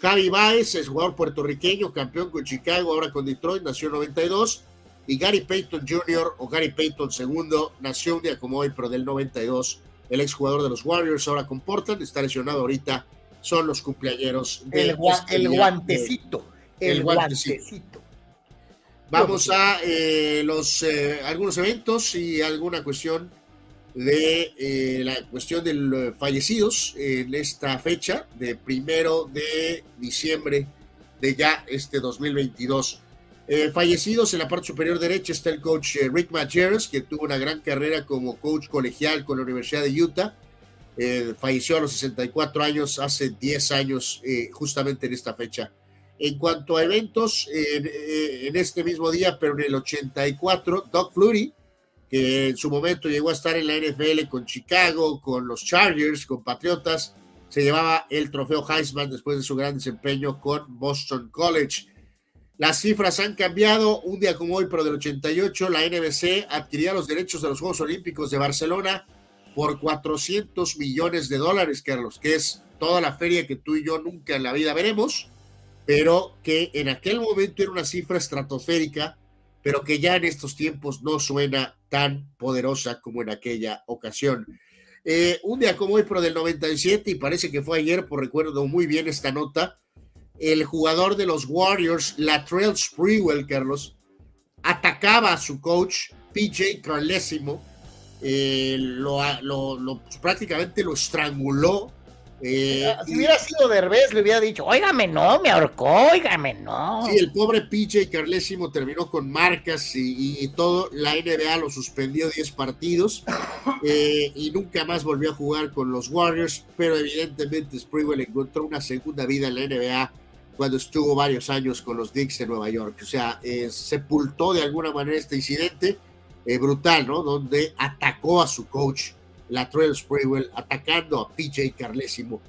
Javi Baez es jugador puertorriqueño, campeón con Chicago, ahora con Detroit, nació en 92. Y Gary Payton Jr. o Gary Payton II nació un día como hoy, pero del 92. El exjugador de los Warriors, ahora con Portland, está lesionado ahorita. Son los cumpleaños del el, guantecito. El, guantecito. Vamos a eh, los eh, algunos eventos y alguna cuestión de eh, la cuestión de los fallecidos en esta fecha de primero de diciembre de ya este 2022. Eh, fallecidos en la parte superior derecha está el coach eh, Rick Majerus, que tuvo una gran carrera como coach colegial con la Universidad de Utah. falleció a los 64 años, hace 10 años, justamente en esta fecha. En cuanto a eventos, en este mismo día, pero en el 84, Doug Flutie, que en su momento llegó a estar en la NFL con Chicago, con los Chargers, con Patriotas, se llevaba el trofeo Heisman después de su gran desempeño con Boston College. Las cifras han cambiado. Un día como hoy, pero del 88, la NBC adquiría los derechos de los Juegos Olímpicos de Barcelona por 400 millones de dólares, Carlos, que es toda la feria que tú y yo nunca en la vida veremos, pero que en aquel momento era una cifra estratosférica, pero que ya en estos tiempos no suena tan poderosa como en aquella ocasión. Eh, un día como hoy, pero del 97, y parece que fue ayer, por recuerdo muy bien esta nota, el jugador de los Warriors, Latrell Sprewell, Carlos, atacaba a su coach, PJ Carlesimo, eh, lo, pues, prácticamente lo estranguló. Eh, si hubiera sido Derbez, le hubiera dicho, óigame, no, me ahorcó, óigame, no. Sí, el pobre PJ Carlesimo terminó con marcas y, todo. La NBA lo suspendió 10 partidos eh, y nunca más volvió a jugar con los Warriors, pero evidentemente Sprewell encontró una segunda vida en la NBA cuando estuvo varios años con los Knicks de Nueva York. O sea, eh, sepultó de alguna manera este incidente eh, brutal, ¿no? Donde atacó a su coach, Latrell Sprewell, atacando a PJ Carlesimo.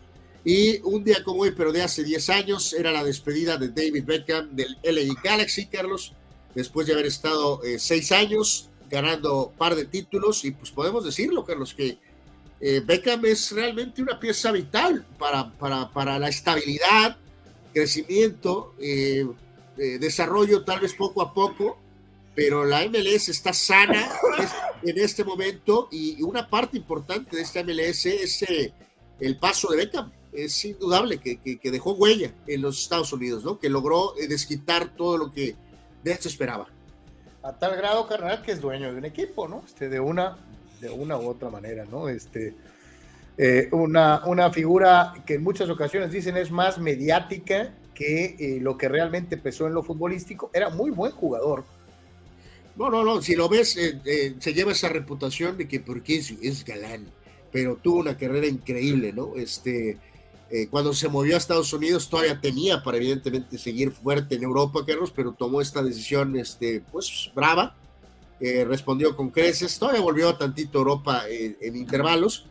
Y un día como hoy, pero de hace 10 años, era la despedida de David Beckham del LA Galaxy, Carlos, después de haber estado eh, seis años ganando par de títulos. Y pues podemos decirlo, Carlos, que Beckham es realmente una pieza vital para, para, para la estabilidad, crecimiento, eh, eh, desarrollo tal vez poco a poco, pero la MLS está sana en este momento y una parte importante de esta MLS es eh, el paso de Beckham. Es indudable que, que, dejó huella en los Estados Unidos, ¿no? Que logró desquitar todo lo que de él esperaba. A tal grado, carnal, que es dueño de un equipo, ¿no? Este, de una, de una u otra manera, ¿no? Este, eh, una, una figura que en muchas ocasiones dicen es más mediática que eh, lo que realmente pesó en lo futbolístico. Era muy buen jugador. No, no, no, si lo ves, eh, se lleva esa reputación de que porque es, es, galán, pero tuvo una carrera increíble, ¿no? Este, cuando se movió a Estados Unidos todavía tenía para evidentemente seguir fuerte en Europa, Carlos, pero tomó esta decisión, este, pues, brava, respondió con creces, todavía volvió a tantito Europa en intervalos,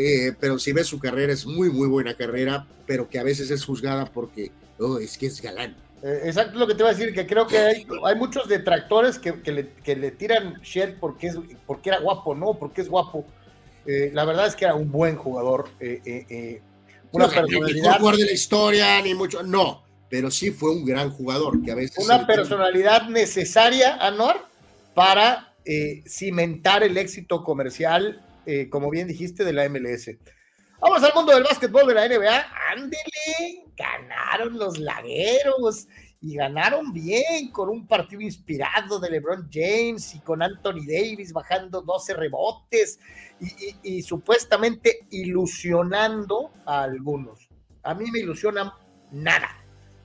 eh, pero si ves su carrera, es muy, muy buena carrera, pero que a veces es juzgada porque, oh, es que es galán. Eh, exacto lo que te iba a decir, que creo que hay, hay muchos detractores que, que, le, que, le, tiran shit porque, es, porque era guapo, no, porque es guapo. Eh, la verdad es que era un buen jugador. una no, personalidad. jugador de la historia, ni mucho, no, pero sí fue un gran jugador que a veces. Una personalidad necesaria, Anor, para cimentar el éxito comercial eh, como bien dijiste, de la MLS. Vamos al mundo del básquetbol de la NBA. Ándele, ganaron los lagueros y ganaron bien con un partido inspirado de LeBron James y con Anthony Davis bajando 12 rebotes y, supuestamente ilusionando a algunos. A mí me ilusiona nada.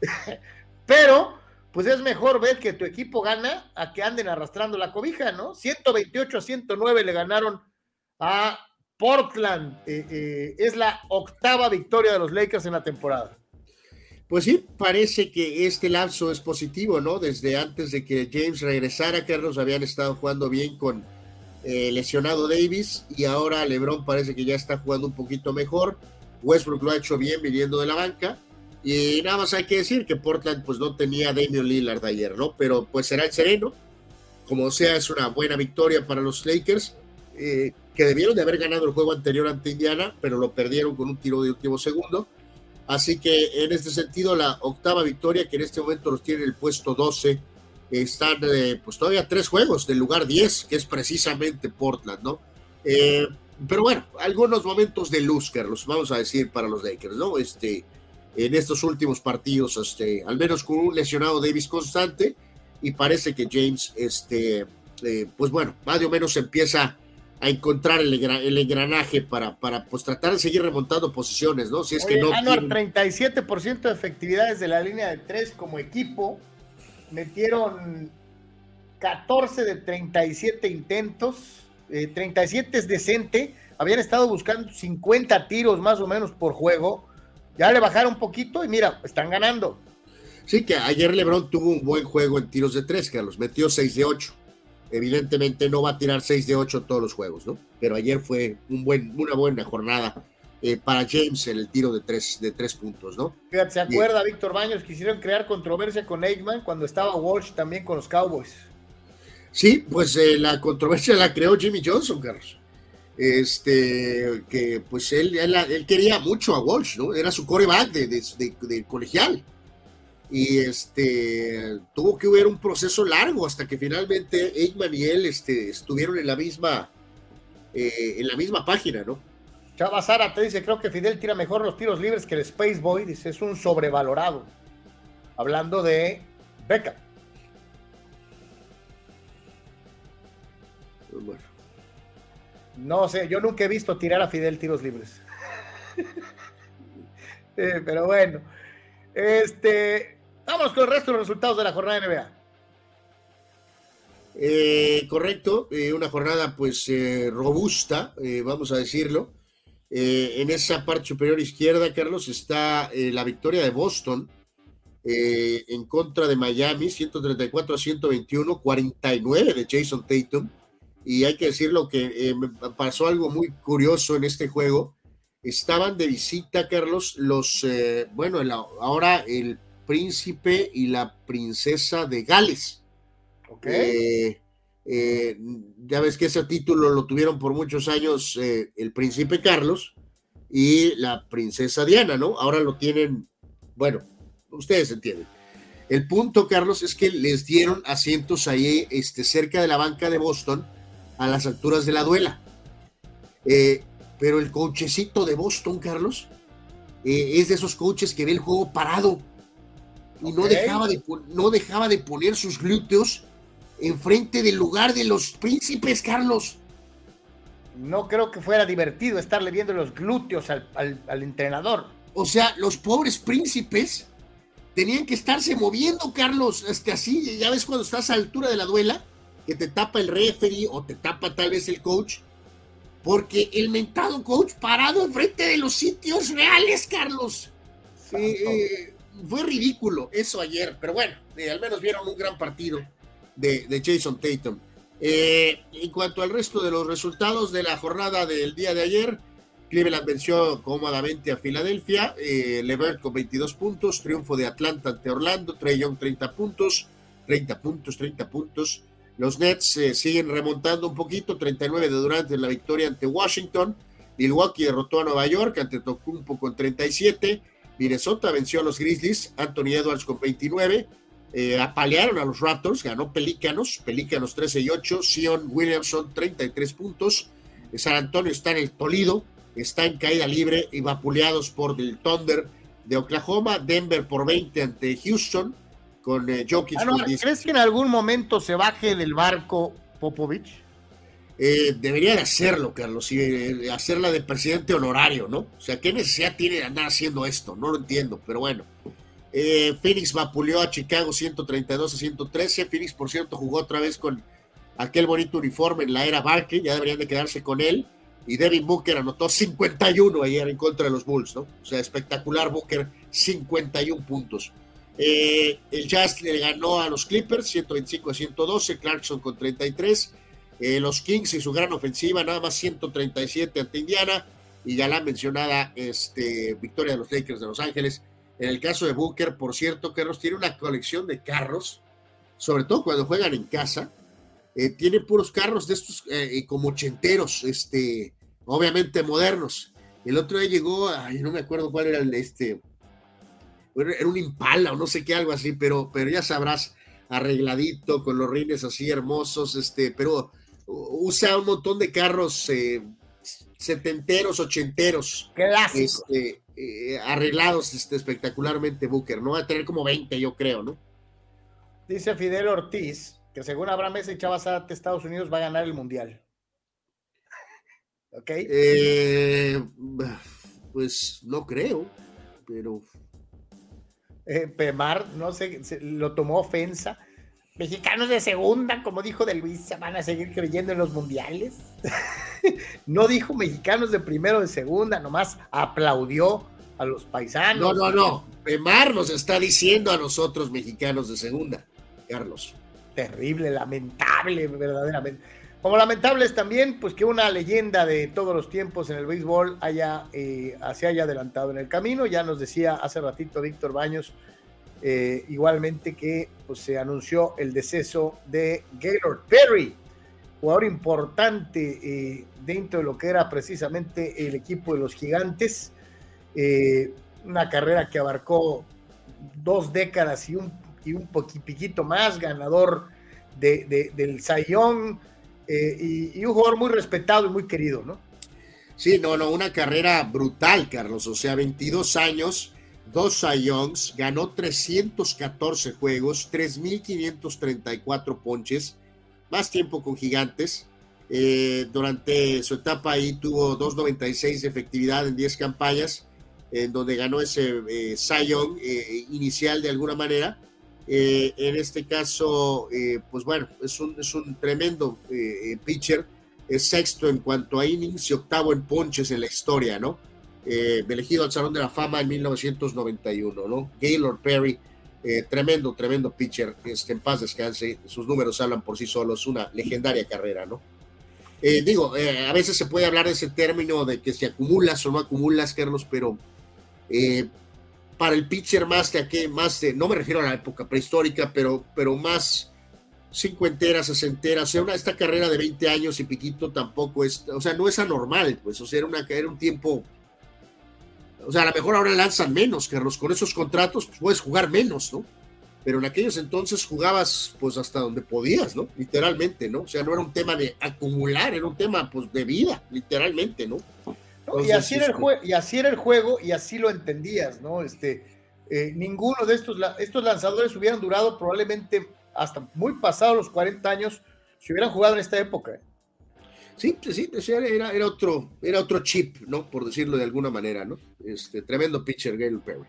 Pero, pues es mejor ver que tu equipo gana a que anden arrastrando la cobija, ¿no? 128 a 109 le ganaron a Portland. Eh, eh, es la octava victoria de los Lakers en la temporada. Pues sí, parece que este lapso es positivo, ¿no? Desde antes de que James regresara, Carlos habían estado jugando bien con eh, lesionado Davis y ahora LeBron parece que ya está jugando un poquito mejor. Westbrook lo ha hecho bien viniendo de la banca. Y nada más hay que decir que Portland pues no tenía a Damian Lillard ayer, ¿no? Pero pues será el sereno. Como sea, es una buena victoria para los Lakers. Que debieron de haber ganado el juego anterior ante Indiana, pero lo perdieron con un tiro de último segundo. Así que en este sentido, la octava victoria, que en este momento los tiene el puesto 12, están eh, pues todavía tres juegos del lugar 10, que es precisamente Portland, ¿no? Eh, pero bueno, algunos momentos de luz, Carlos, vamos a decir para los Lakers, ¿no? Este, en estos últimos partidos, este, al menos con un lesionado Davis constante, y parece que James, este, eh, pues bueno, más o menos empieza a encontrar el, engranaje para, para pues tratar de seguir remontando posiciones, ¿no? Si es que no. 37% de efectividad desde la línea de tres como equipo. Metieron 14 de 37 intentos. 37 eh, es decente. Habían estado buscando 50 tiros más o menos por juego. Ya le bajaron un poquito y mira, están ganando. Sí, que ayer LeBron tuvo un buen juego en tiros de tres, que los metió 6 de 8 evidentemente no va a tirar 6 de 8 todos los juegos, ¿no? Pero ayer fue un buen, una buena jornada eh, para James en el tiro de tres, de tres puntos, ¿no? ¿se acuerda Víctor Baños? Quisieron crear controversia con Aikman cuando estaba Walsh también con los Cowboys. Sí, pues eh, la controversia la creó Jimmy Johnson, Carlos. Este, que pues él, él, quería mucho a Walsh, ¿no? Era su coreback de, de, colegial. Y este, tuvo que hubiera un proceso largo hasta que finalmente Aikman y él este, estuvieron en la misma, eh, en la misma página, ¿no? Chava Sara te dice, creo que Fidel tira mejor los tiros libres que el Space Boy, dice, es un sobrevalorado. Hablando de Beckham. Bueno. No sé, yo nunca he visto tirar a Fidel tiros libres. Eh, pero bueno, este, vamos con el resto de los resultados de la jornada NBA. Eh, correcto, eh, una jornada pues robusta, vamos a decirlo. en esa parte superior izquierda, Carlos, está la victoria de Boston en contra de Miami, 134 a 121, 49 de Jason Tatum y hay que decirlo que eh, pasó algo muy curioso en este juego. Estaban de visita, Carlos, los, eh, bueno, ahora el príncipe y la princesa de Gales. Okay. Eh, ya ves que ese título lo tuvieron por muchos años el príncipe Carlos y la princesa Diana, ¿no? Ahora lo tienen, bueno, ustedes entienden. El punto, Carlos, es que les dieron asientos ahí este, cerca de la banca de Boston a las alturas de la duela. Eh, pero el cochecito de Boston, Carlos, eh, es de esos coches que ve el juego parado y no, dejaba de, no dejaba de poner sus glúteos enfrente del lugar de los príncipes, Carlos. No creo que fuera divertido estarle viendo los glúteos al, al entrenador. O sea, los pobres príncipes tenían que estarse moviendo, Carlos, este, así, ya ves cuando estás a la altura de la duela, que te tapa el referee o te tapa tal vez el coach, porque el mentado coach parado enfrente de los sitios reales, Carlos. Eh, fue ridículo eso ayer, pero bueno, eh, al menos vieron un gran partido de, Jason Tatum. Eh, en cuanto al resto de los resultados de la jornada del día de ayer, Cleveland venció cómodamente a Filadelfia, Levert con 22 puntos, triunfo de Atlanta ante Orlando, Trey Young 30 puntos, 30 puntos, 30 puntos. Los Nets eh, siguen remontando un poquito, 39 de Durant en la victoria ante Washington. Milwaukee derrotó a Nueva York ante Tocumpo con 37. Minnesota venció a los Grizzlies, Anthony Edwards con 29. Eh, apalearon a los Raptors, ganó Pelícanos, Pelícanos 13 y 8. Sion Williamson 33 puntos. San Antonio está en el Tolido, está en caída libre y vapuleados por el Thunder de Oklahoma. Denver por 20 ante Houston con eh, Jokic. Ah, ¿Crees que en algún momento se baje del barco Popovich? Eh, debería de hacerlo, Carlos, y eh, hacerla de presidente honorario, ¿no? O sea, ¿qué necesidad tiene de andar haciendo esto? No lo entiendo, pero bueno. Phoenix vapuleó a Chicago 132 a 113. Phoenix, por cierto, jugó otra vez con aquel bonito uniforme en la era Barkley, ya deberían de quedarse con él. Y Devin Booker anotó 51 ayer en contra de los Bulls, ¿no? O sea, espectacular Booker, 51 puntos. Eh, el Jazz le ganó a los Clippers 125 a 112, Clarkson con 33. Eh, los Kings y su gran ofensiva, nada más 137 ante Indiana. Y ya la mencionada este, victoria de los Lakers de Los Ángeles. En el caso de Booker, por cierto, Carlos tiene una colección de carros, sobre todo cuando juegan en casa. Eh, tiene puros carros de estos como ochenteros, este, obviamente modernos. El otro día llegó, ay, no me acuerdo cuál era el, este, era un impala o no sé qué, algo así, pero, pero ya sabrás, arregladito, con los rines así hermosos, este, pero usa un montón de carros eh, setenteros, ochenteros. Este, eh, arreglados este, espectacularmente, Booker, ¿no? Va a tener como 20, yo creo, ¿no? Dice Fidel Ortiz que según Abraham Mesa y Chavas Estados Unidos va a ganar el Mundial. ¿Ok? Eh, pues no creo, pero eh, Pemar, no sé, lo tomó ofensa. Mexicanos de segunda, como dijo de Luis, se van a seguir creyendo en los mundiales. no dijo mexicanos de primero de segunda, nomás aplaudió a los paisanos. No, no, no. Pemar nos está diciendo a nosotros mexicanos de segunda, Carlos. Terrible, lamentable, verdaderamente. Como lamentable es también, pues que una leyenda de todos los tiempos en el béisbol haya, eh, se haya adelantado en el camino. Ya nos decía hace ratito Víctor Baños, eh, igualmente que pues, se anunció el deceso de Gaylord Perry, jugador importante eh, dentro de lo que era precisamente el equipo de los gigantes. una carrera que abarcó dos décadas y un, y un poquito más, ganador de, del Sayón eh, y, un jugador muy respetado y muy querido, ¿no? Sí, no, no, una carrera brutal, Carlos. O sea, 22 años, dos Sayongs, ganó 314 juegos, 3.534 ponches, más tiempo con Gigantes. Eh, durante su etapa ahí tuvo 2.96 de efectividad en 10 campañas, en donde ganó ese eh, eh, inicial de alguna manera eh, en este caso, eh, pues bueno, es un, es un tremendo pitcher, es sexto en cuanto a innings y octavo en ponches en la historia, ¿no? Elegido al Salón de la Fama en 1991, ¿no? Gaylord Perry, tremendo, tremendo pitcher, en paz descanse, sus números hablan por sí solos, una legendaria carrera, ¿no? digo, a veces se puede hablar de ese término de que si acumulas o no acumulas, Carlos, pero para el pitcher más de aquí, más de, no me refiero a la época prehistórica, pero, pero más cincuentera, sesentera, o sea, esta carrera de 20 años y piquito tampoco es, o sea, no es anormal, pues, o sea, era un tiempo, o sea, a lo mejor ahora lanzan menos, Carlos, con esos contratos pues, puedes jugar menos, ¿no? Pero en aquellos entonces jugabas pues hasta donde podías, ¿no? Literalmente, ¿no? O sea, no era un tema de acumular, era un tema pues de vida, literalmente, ¿no? y, así era el este y así era el juego y así lo entendías, ¿no? Este, eh, ninguno de estos, estos lanzadores hubieran durado probablemente hasta muy pasados los 40 años si hubieran jugado en esta época. Sí, sí, era, era, otro, era otro chip, ¿no? Por decirlo de alguna manera, ¿no? Este tremendo pitcher, Gail Perry.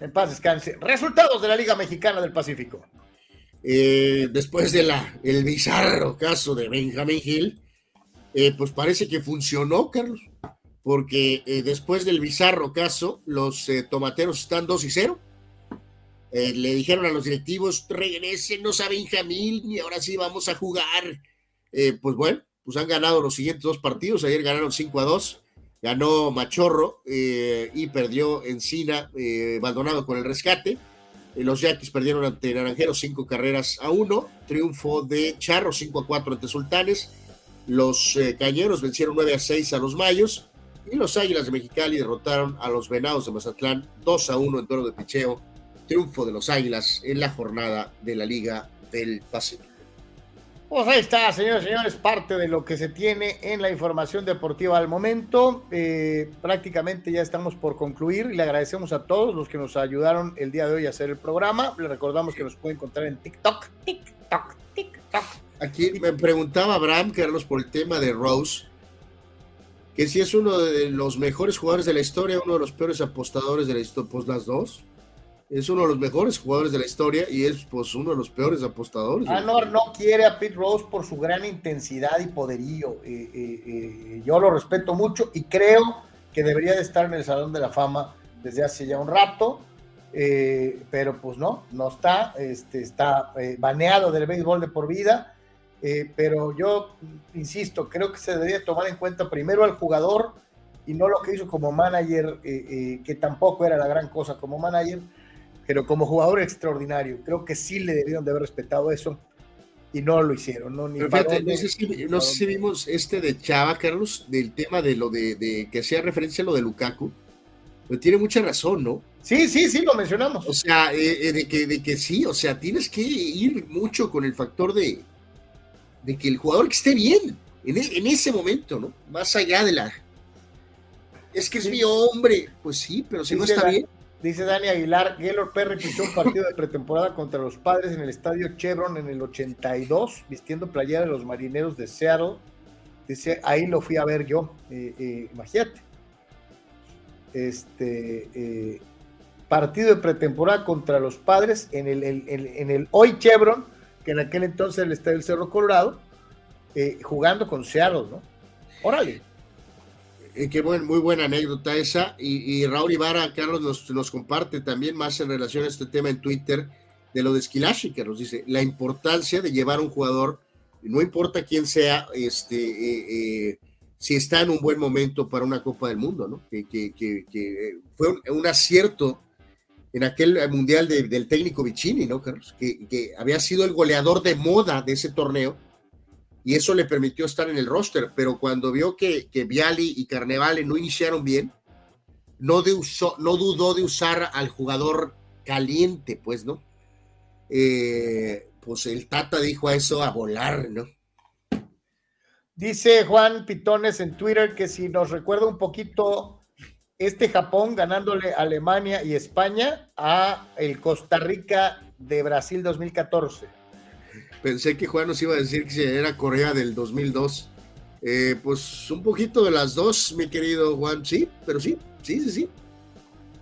En paz descanse. Resultados de la Liga Mexicana del Pacífico. Eh, después de la, el bizarro caso de Benjamin Hill, eh, pues parece que funcionó, Carlos porque eh, después del bizarro caso, los tomateros están 2 y 0. Eh, le dijeron a los directivos, regresenos a Benjamín y ahora sí vamos a jugar. pues bueno, pues han ganado los siguientes dos partidos. Ayer ganaron 5 a 2. Ganó Machorro y perdió Encina, abandonado con el rescate. los Yaquis perdieron ante Naranjeros 5 carreras a 1. Triunfo de Charro 5 a 4 ante Sultanes. Los Cañeros vencieron 9 a 6 a los Mayos y los Águilas de Mexicali derrotaron a los Venados de Mazatlán 2 a 1 en toro de picheo. Triunfo de los Águilas en la jornada de la Liga del Pacífico. Pues ahí está, señores y señores, parte de lo que se tiene en la información deportiva al momento. Eh, prácticamente ya estamos por concluir y le agradecemos a todos los que nos ayudaron el día de hoy a hacer el programa. Le recordamos que nos puede encontrar en TikTok, TikTok, TikTok. Aquí me preguntaba Abraham Carlos por el tema de Rose que si es uno de los mejores jugadores de la historia, uno de los peores apostadores de la historia, pues las dos. Es uno de los mejores jugadores de la historia y es pues uno de los peores apostadores. Ah, no, quiere a Pete Rose por su gran intensidad y poderío. Eh, eh, eh, yo lo respeto mucho y creo que debería de estar en el Salón de la Fama desde hace ya un rato. pero pues no, no está, este, está baneado del béisbol de por vida pero yo insisto, creo que se debería tomar en cuenta primero al jugador y no lo que hizo como manager, que tampoco era la gran cosa como manager, pero como jugador extraordinario. Creo que sí le debieron de haber respetado eso y no lo hicieron. No, no, sé si, vimos este de Chava, Carlos, del tema de lo de, que hacía referencia a lo de Lukaku. Pero tiene mucha razón, ¿no? Sí, sí, sí, lo mencionamos. O sea, de, que, de que sí, o sea, tienes que ir mucho con el factor de, de que el jugador que esté bien en, e, en ese momento, ¿no? Más allá de la... Es que es mi hombre, pues sí, pero si no está bien. Dice Dani Aguilar, Gaylord Perry pichó un partido de pretemporada contra los padres en el estadio Chevron en el 82, vistiendo playera de los marineros de Seattle. Dice, ahí lo fui a ver yo, eh, eh, imagínate. Este eh, partido de pretemporada contra los padres en el, en el hoy Chevron, que en aquel entonces el estadio del Cerro Colorado, jugando con Seattle, ¿no? Órale. Eh, qué buen, muy buena anécdota esa. Y, Raúl Ibarra, Carlos, nos, comparte también más en relación a este tema en Twitter de lo de Esquilashi, que nos dice la importancia de llevar un jugador no importa quién sea, este, eh, eh, si está en un buen momento para una Copa del Mundo, ¿no? Que, que, fue un, acierto en aquel mundial del técnico Vicini, ¿no, Carlos? Que, había sido el goleador de moda de ese torneo y eso le permitió estar en el roster, pero cuando vio que, que Viali y Carnevale no iniciaron bien, no, de no dudó de usar al jugador caliente, pues, ¿no? Eh, pues el Tata dijo a eso a volar, ¿no? Dice Juan Pitones en Twitter que si nos recuerda un poquito este Japón ganándole Alemania y España a el Costa Rica de Brasil 2014. Pensé que Juan nos iba a decir que era Corea del 2002. Eh, pues un poquito de las dos, mi querido Juan, sí, pero sí, sí, sí, sí.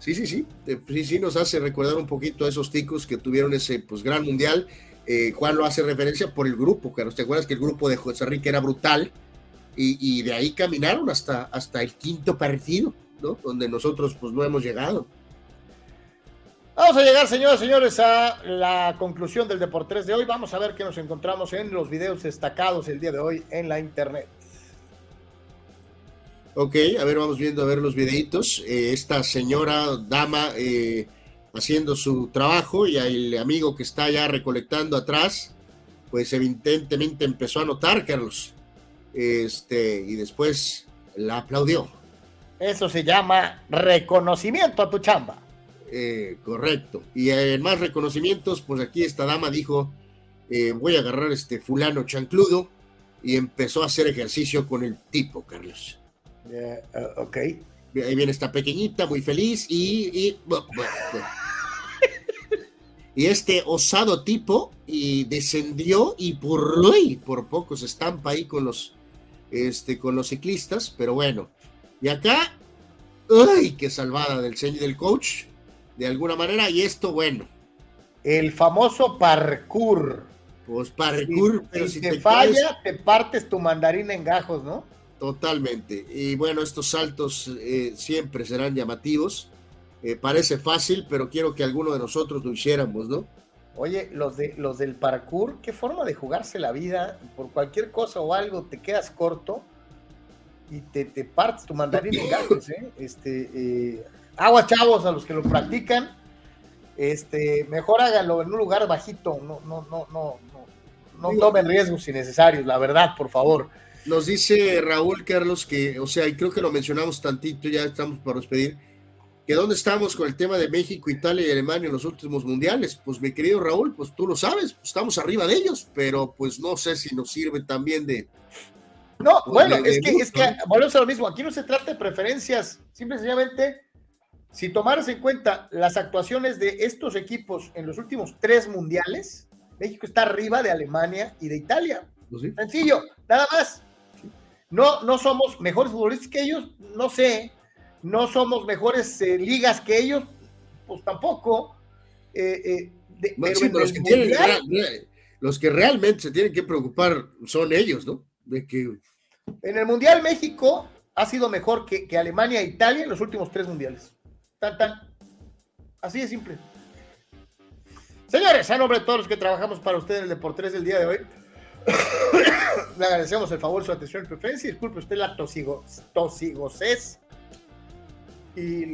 Sí, sí, sí. Eh, sí, sí, nos hace recordar un poquito a esos ticos que tuvieron ese pues, gran mundial. Eh, Juan lo hace referencia por el grupo, claro. ¿Te acuerdas que el grupo de José Rica era brutal? Y, de ahí caminaron hasta, hasta el quinto partido, ¿no? Donde nosotros pues no hemos llegado. Vamos a llegar, señoras y señores, a la conclusión del Deportes de hoy. Vamos a ver qué nos encontramos en los videos destacados el día de hoy en la internet. Ok, a ver, vamos viendo a ver los videitos. Eh, esta señora, dama, eh, haciendo su trabajo y el amigo que está ya recolectando atrás, pues evidentemente empezó a notar, Carlos. Este, y después la aplaudió. Eso se llama reconocimiento a tu chamba. Eh, correcto. Y en más reconocimientos, pues aquí esta dama dijo, voy a agarrar este fulano chancludo y empezó a hacer ejercicio con el tipo, Carlos. Eh, ok. Ahí viene esta pequeñita, muy feliz, y, y, este osado tipo y descendió y por, por poco se estampa ahí con los, este, con los ciclistas, pero bueno. Y acá, ¡ay! Qué salvada del del coach, de alguna manera, y esto, bueno. El famoso parkour. Pues parkour, pero si, te, falla, te partes tu mandarina en gajos, ¿no? Totalmente. Y bueno, estos saltos eh, siempre serán llamativos. Eh, parece fácil, pero quiero que alguno de nosotros lo hiciéramos, ¿no? Oye, los, de, los del parkour, qué forma de jugarse la vida. Por cualquier cosa o algo te quedas corto y te, te partes tu mandarín en gatos, ¿eh? Este, eh, agua, chavos, a los que lo practican. Este, mejor háganlo en un lugar bajito. No, no, no, no, no, no tomen riesgos innecesarios, la verdad, por favor. Nos dice Raúl Carlos que, o sea, y creo que lo mencionamos tantito, ya estamos para despedir, que dónde estamos con el tema de México, Italia y Alemania en los últimos mundiales. Pues mi querido Raúl, pues tú lo sabes, pues, estamos arriba de ellos, pero pues no sé si nos sirve también de... No, pues, bueno, es, que, es que volvemos a lo mismo, aquí no se trata de preferencias, simple sencillamente, si tomaras en cuenta las actuaciones de estos equipos en los últimos tres mundiales, México está arriba de Alemania y de Italia. Pues Sencillo, nada más. No, no somos mejores futbolistas que ellos, no sé. No somos mejores eh, ligas que ellos, pues tampoco. Eh, eh, los, que realmente se tienen que preocupar son ellos, ¿no? De que... En el Mundial México ha sido mejor que, Alemania e Italia en los últimos tres mundiales. Tan, tan. Así de simple. Señores, a nombre de todos los que trabajamos para ustedes en el Deportes del día de hoy, le agradecemos el favor, su atención y preferencia. Disculpe usted la tosigo, tosigocés y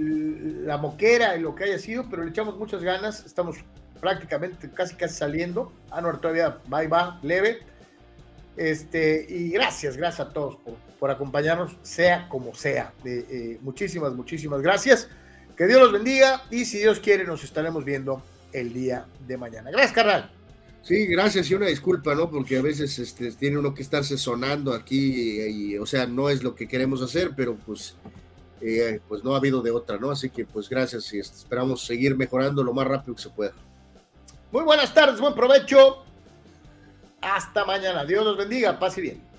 la moquera y lo que haya sido, pero le echamos muchas ganas. Estamos prácticamente casi casi saliendo. Anuar todavía va y va, leve. Este, y gracias, gracias a todos por, acompañarnos, sea como sea. Eh, muchísimas, muchísimas gracias. Que Dios los bendiga y si Dios quiere nos estaremos viendo el día de mañana. Gracias, carnal. Sí, gracias y una disculpa, ¿no? Porque a veces este, tiene uno que estarse sonando aquí, y, o sea, no es lo que queremos hacer, pero pues, eh, pues no ha habido de otra, ¿no? Así que pues gracias y esperamos seguir mejorando lo más rápido que se pueda. Muy buenas tardes, buen provecho. Hasta mañana. Dios los bendiga. Pase bien.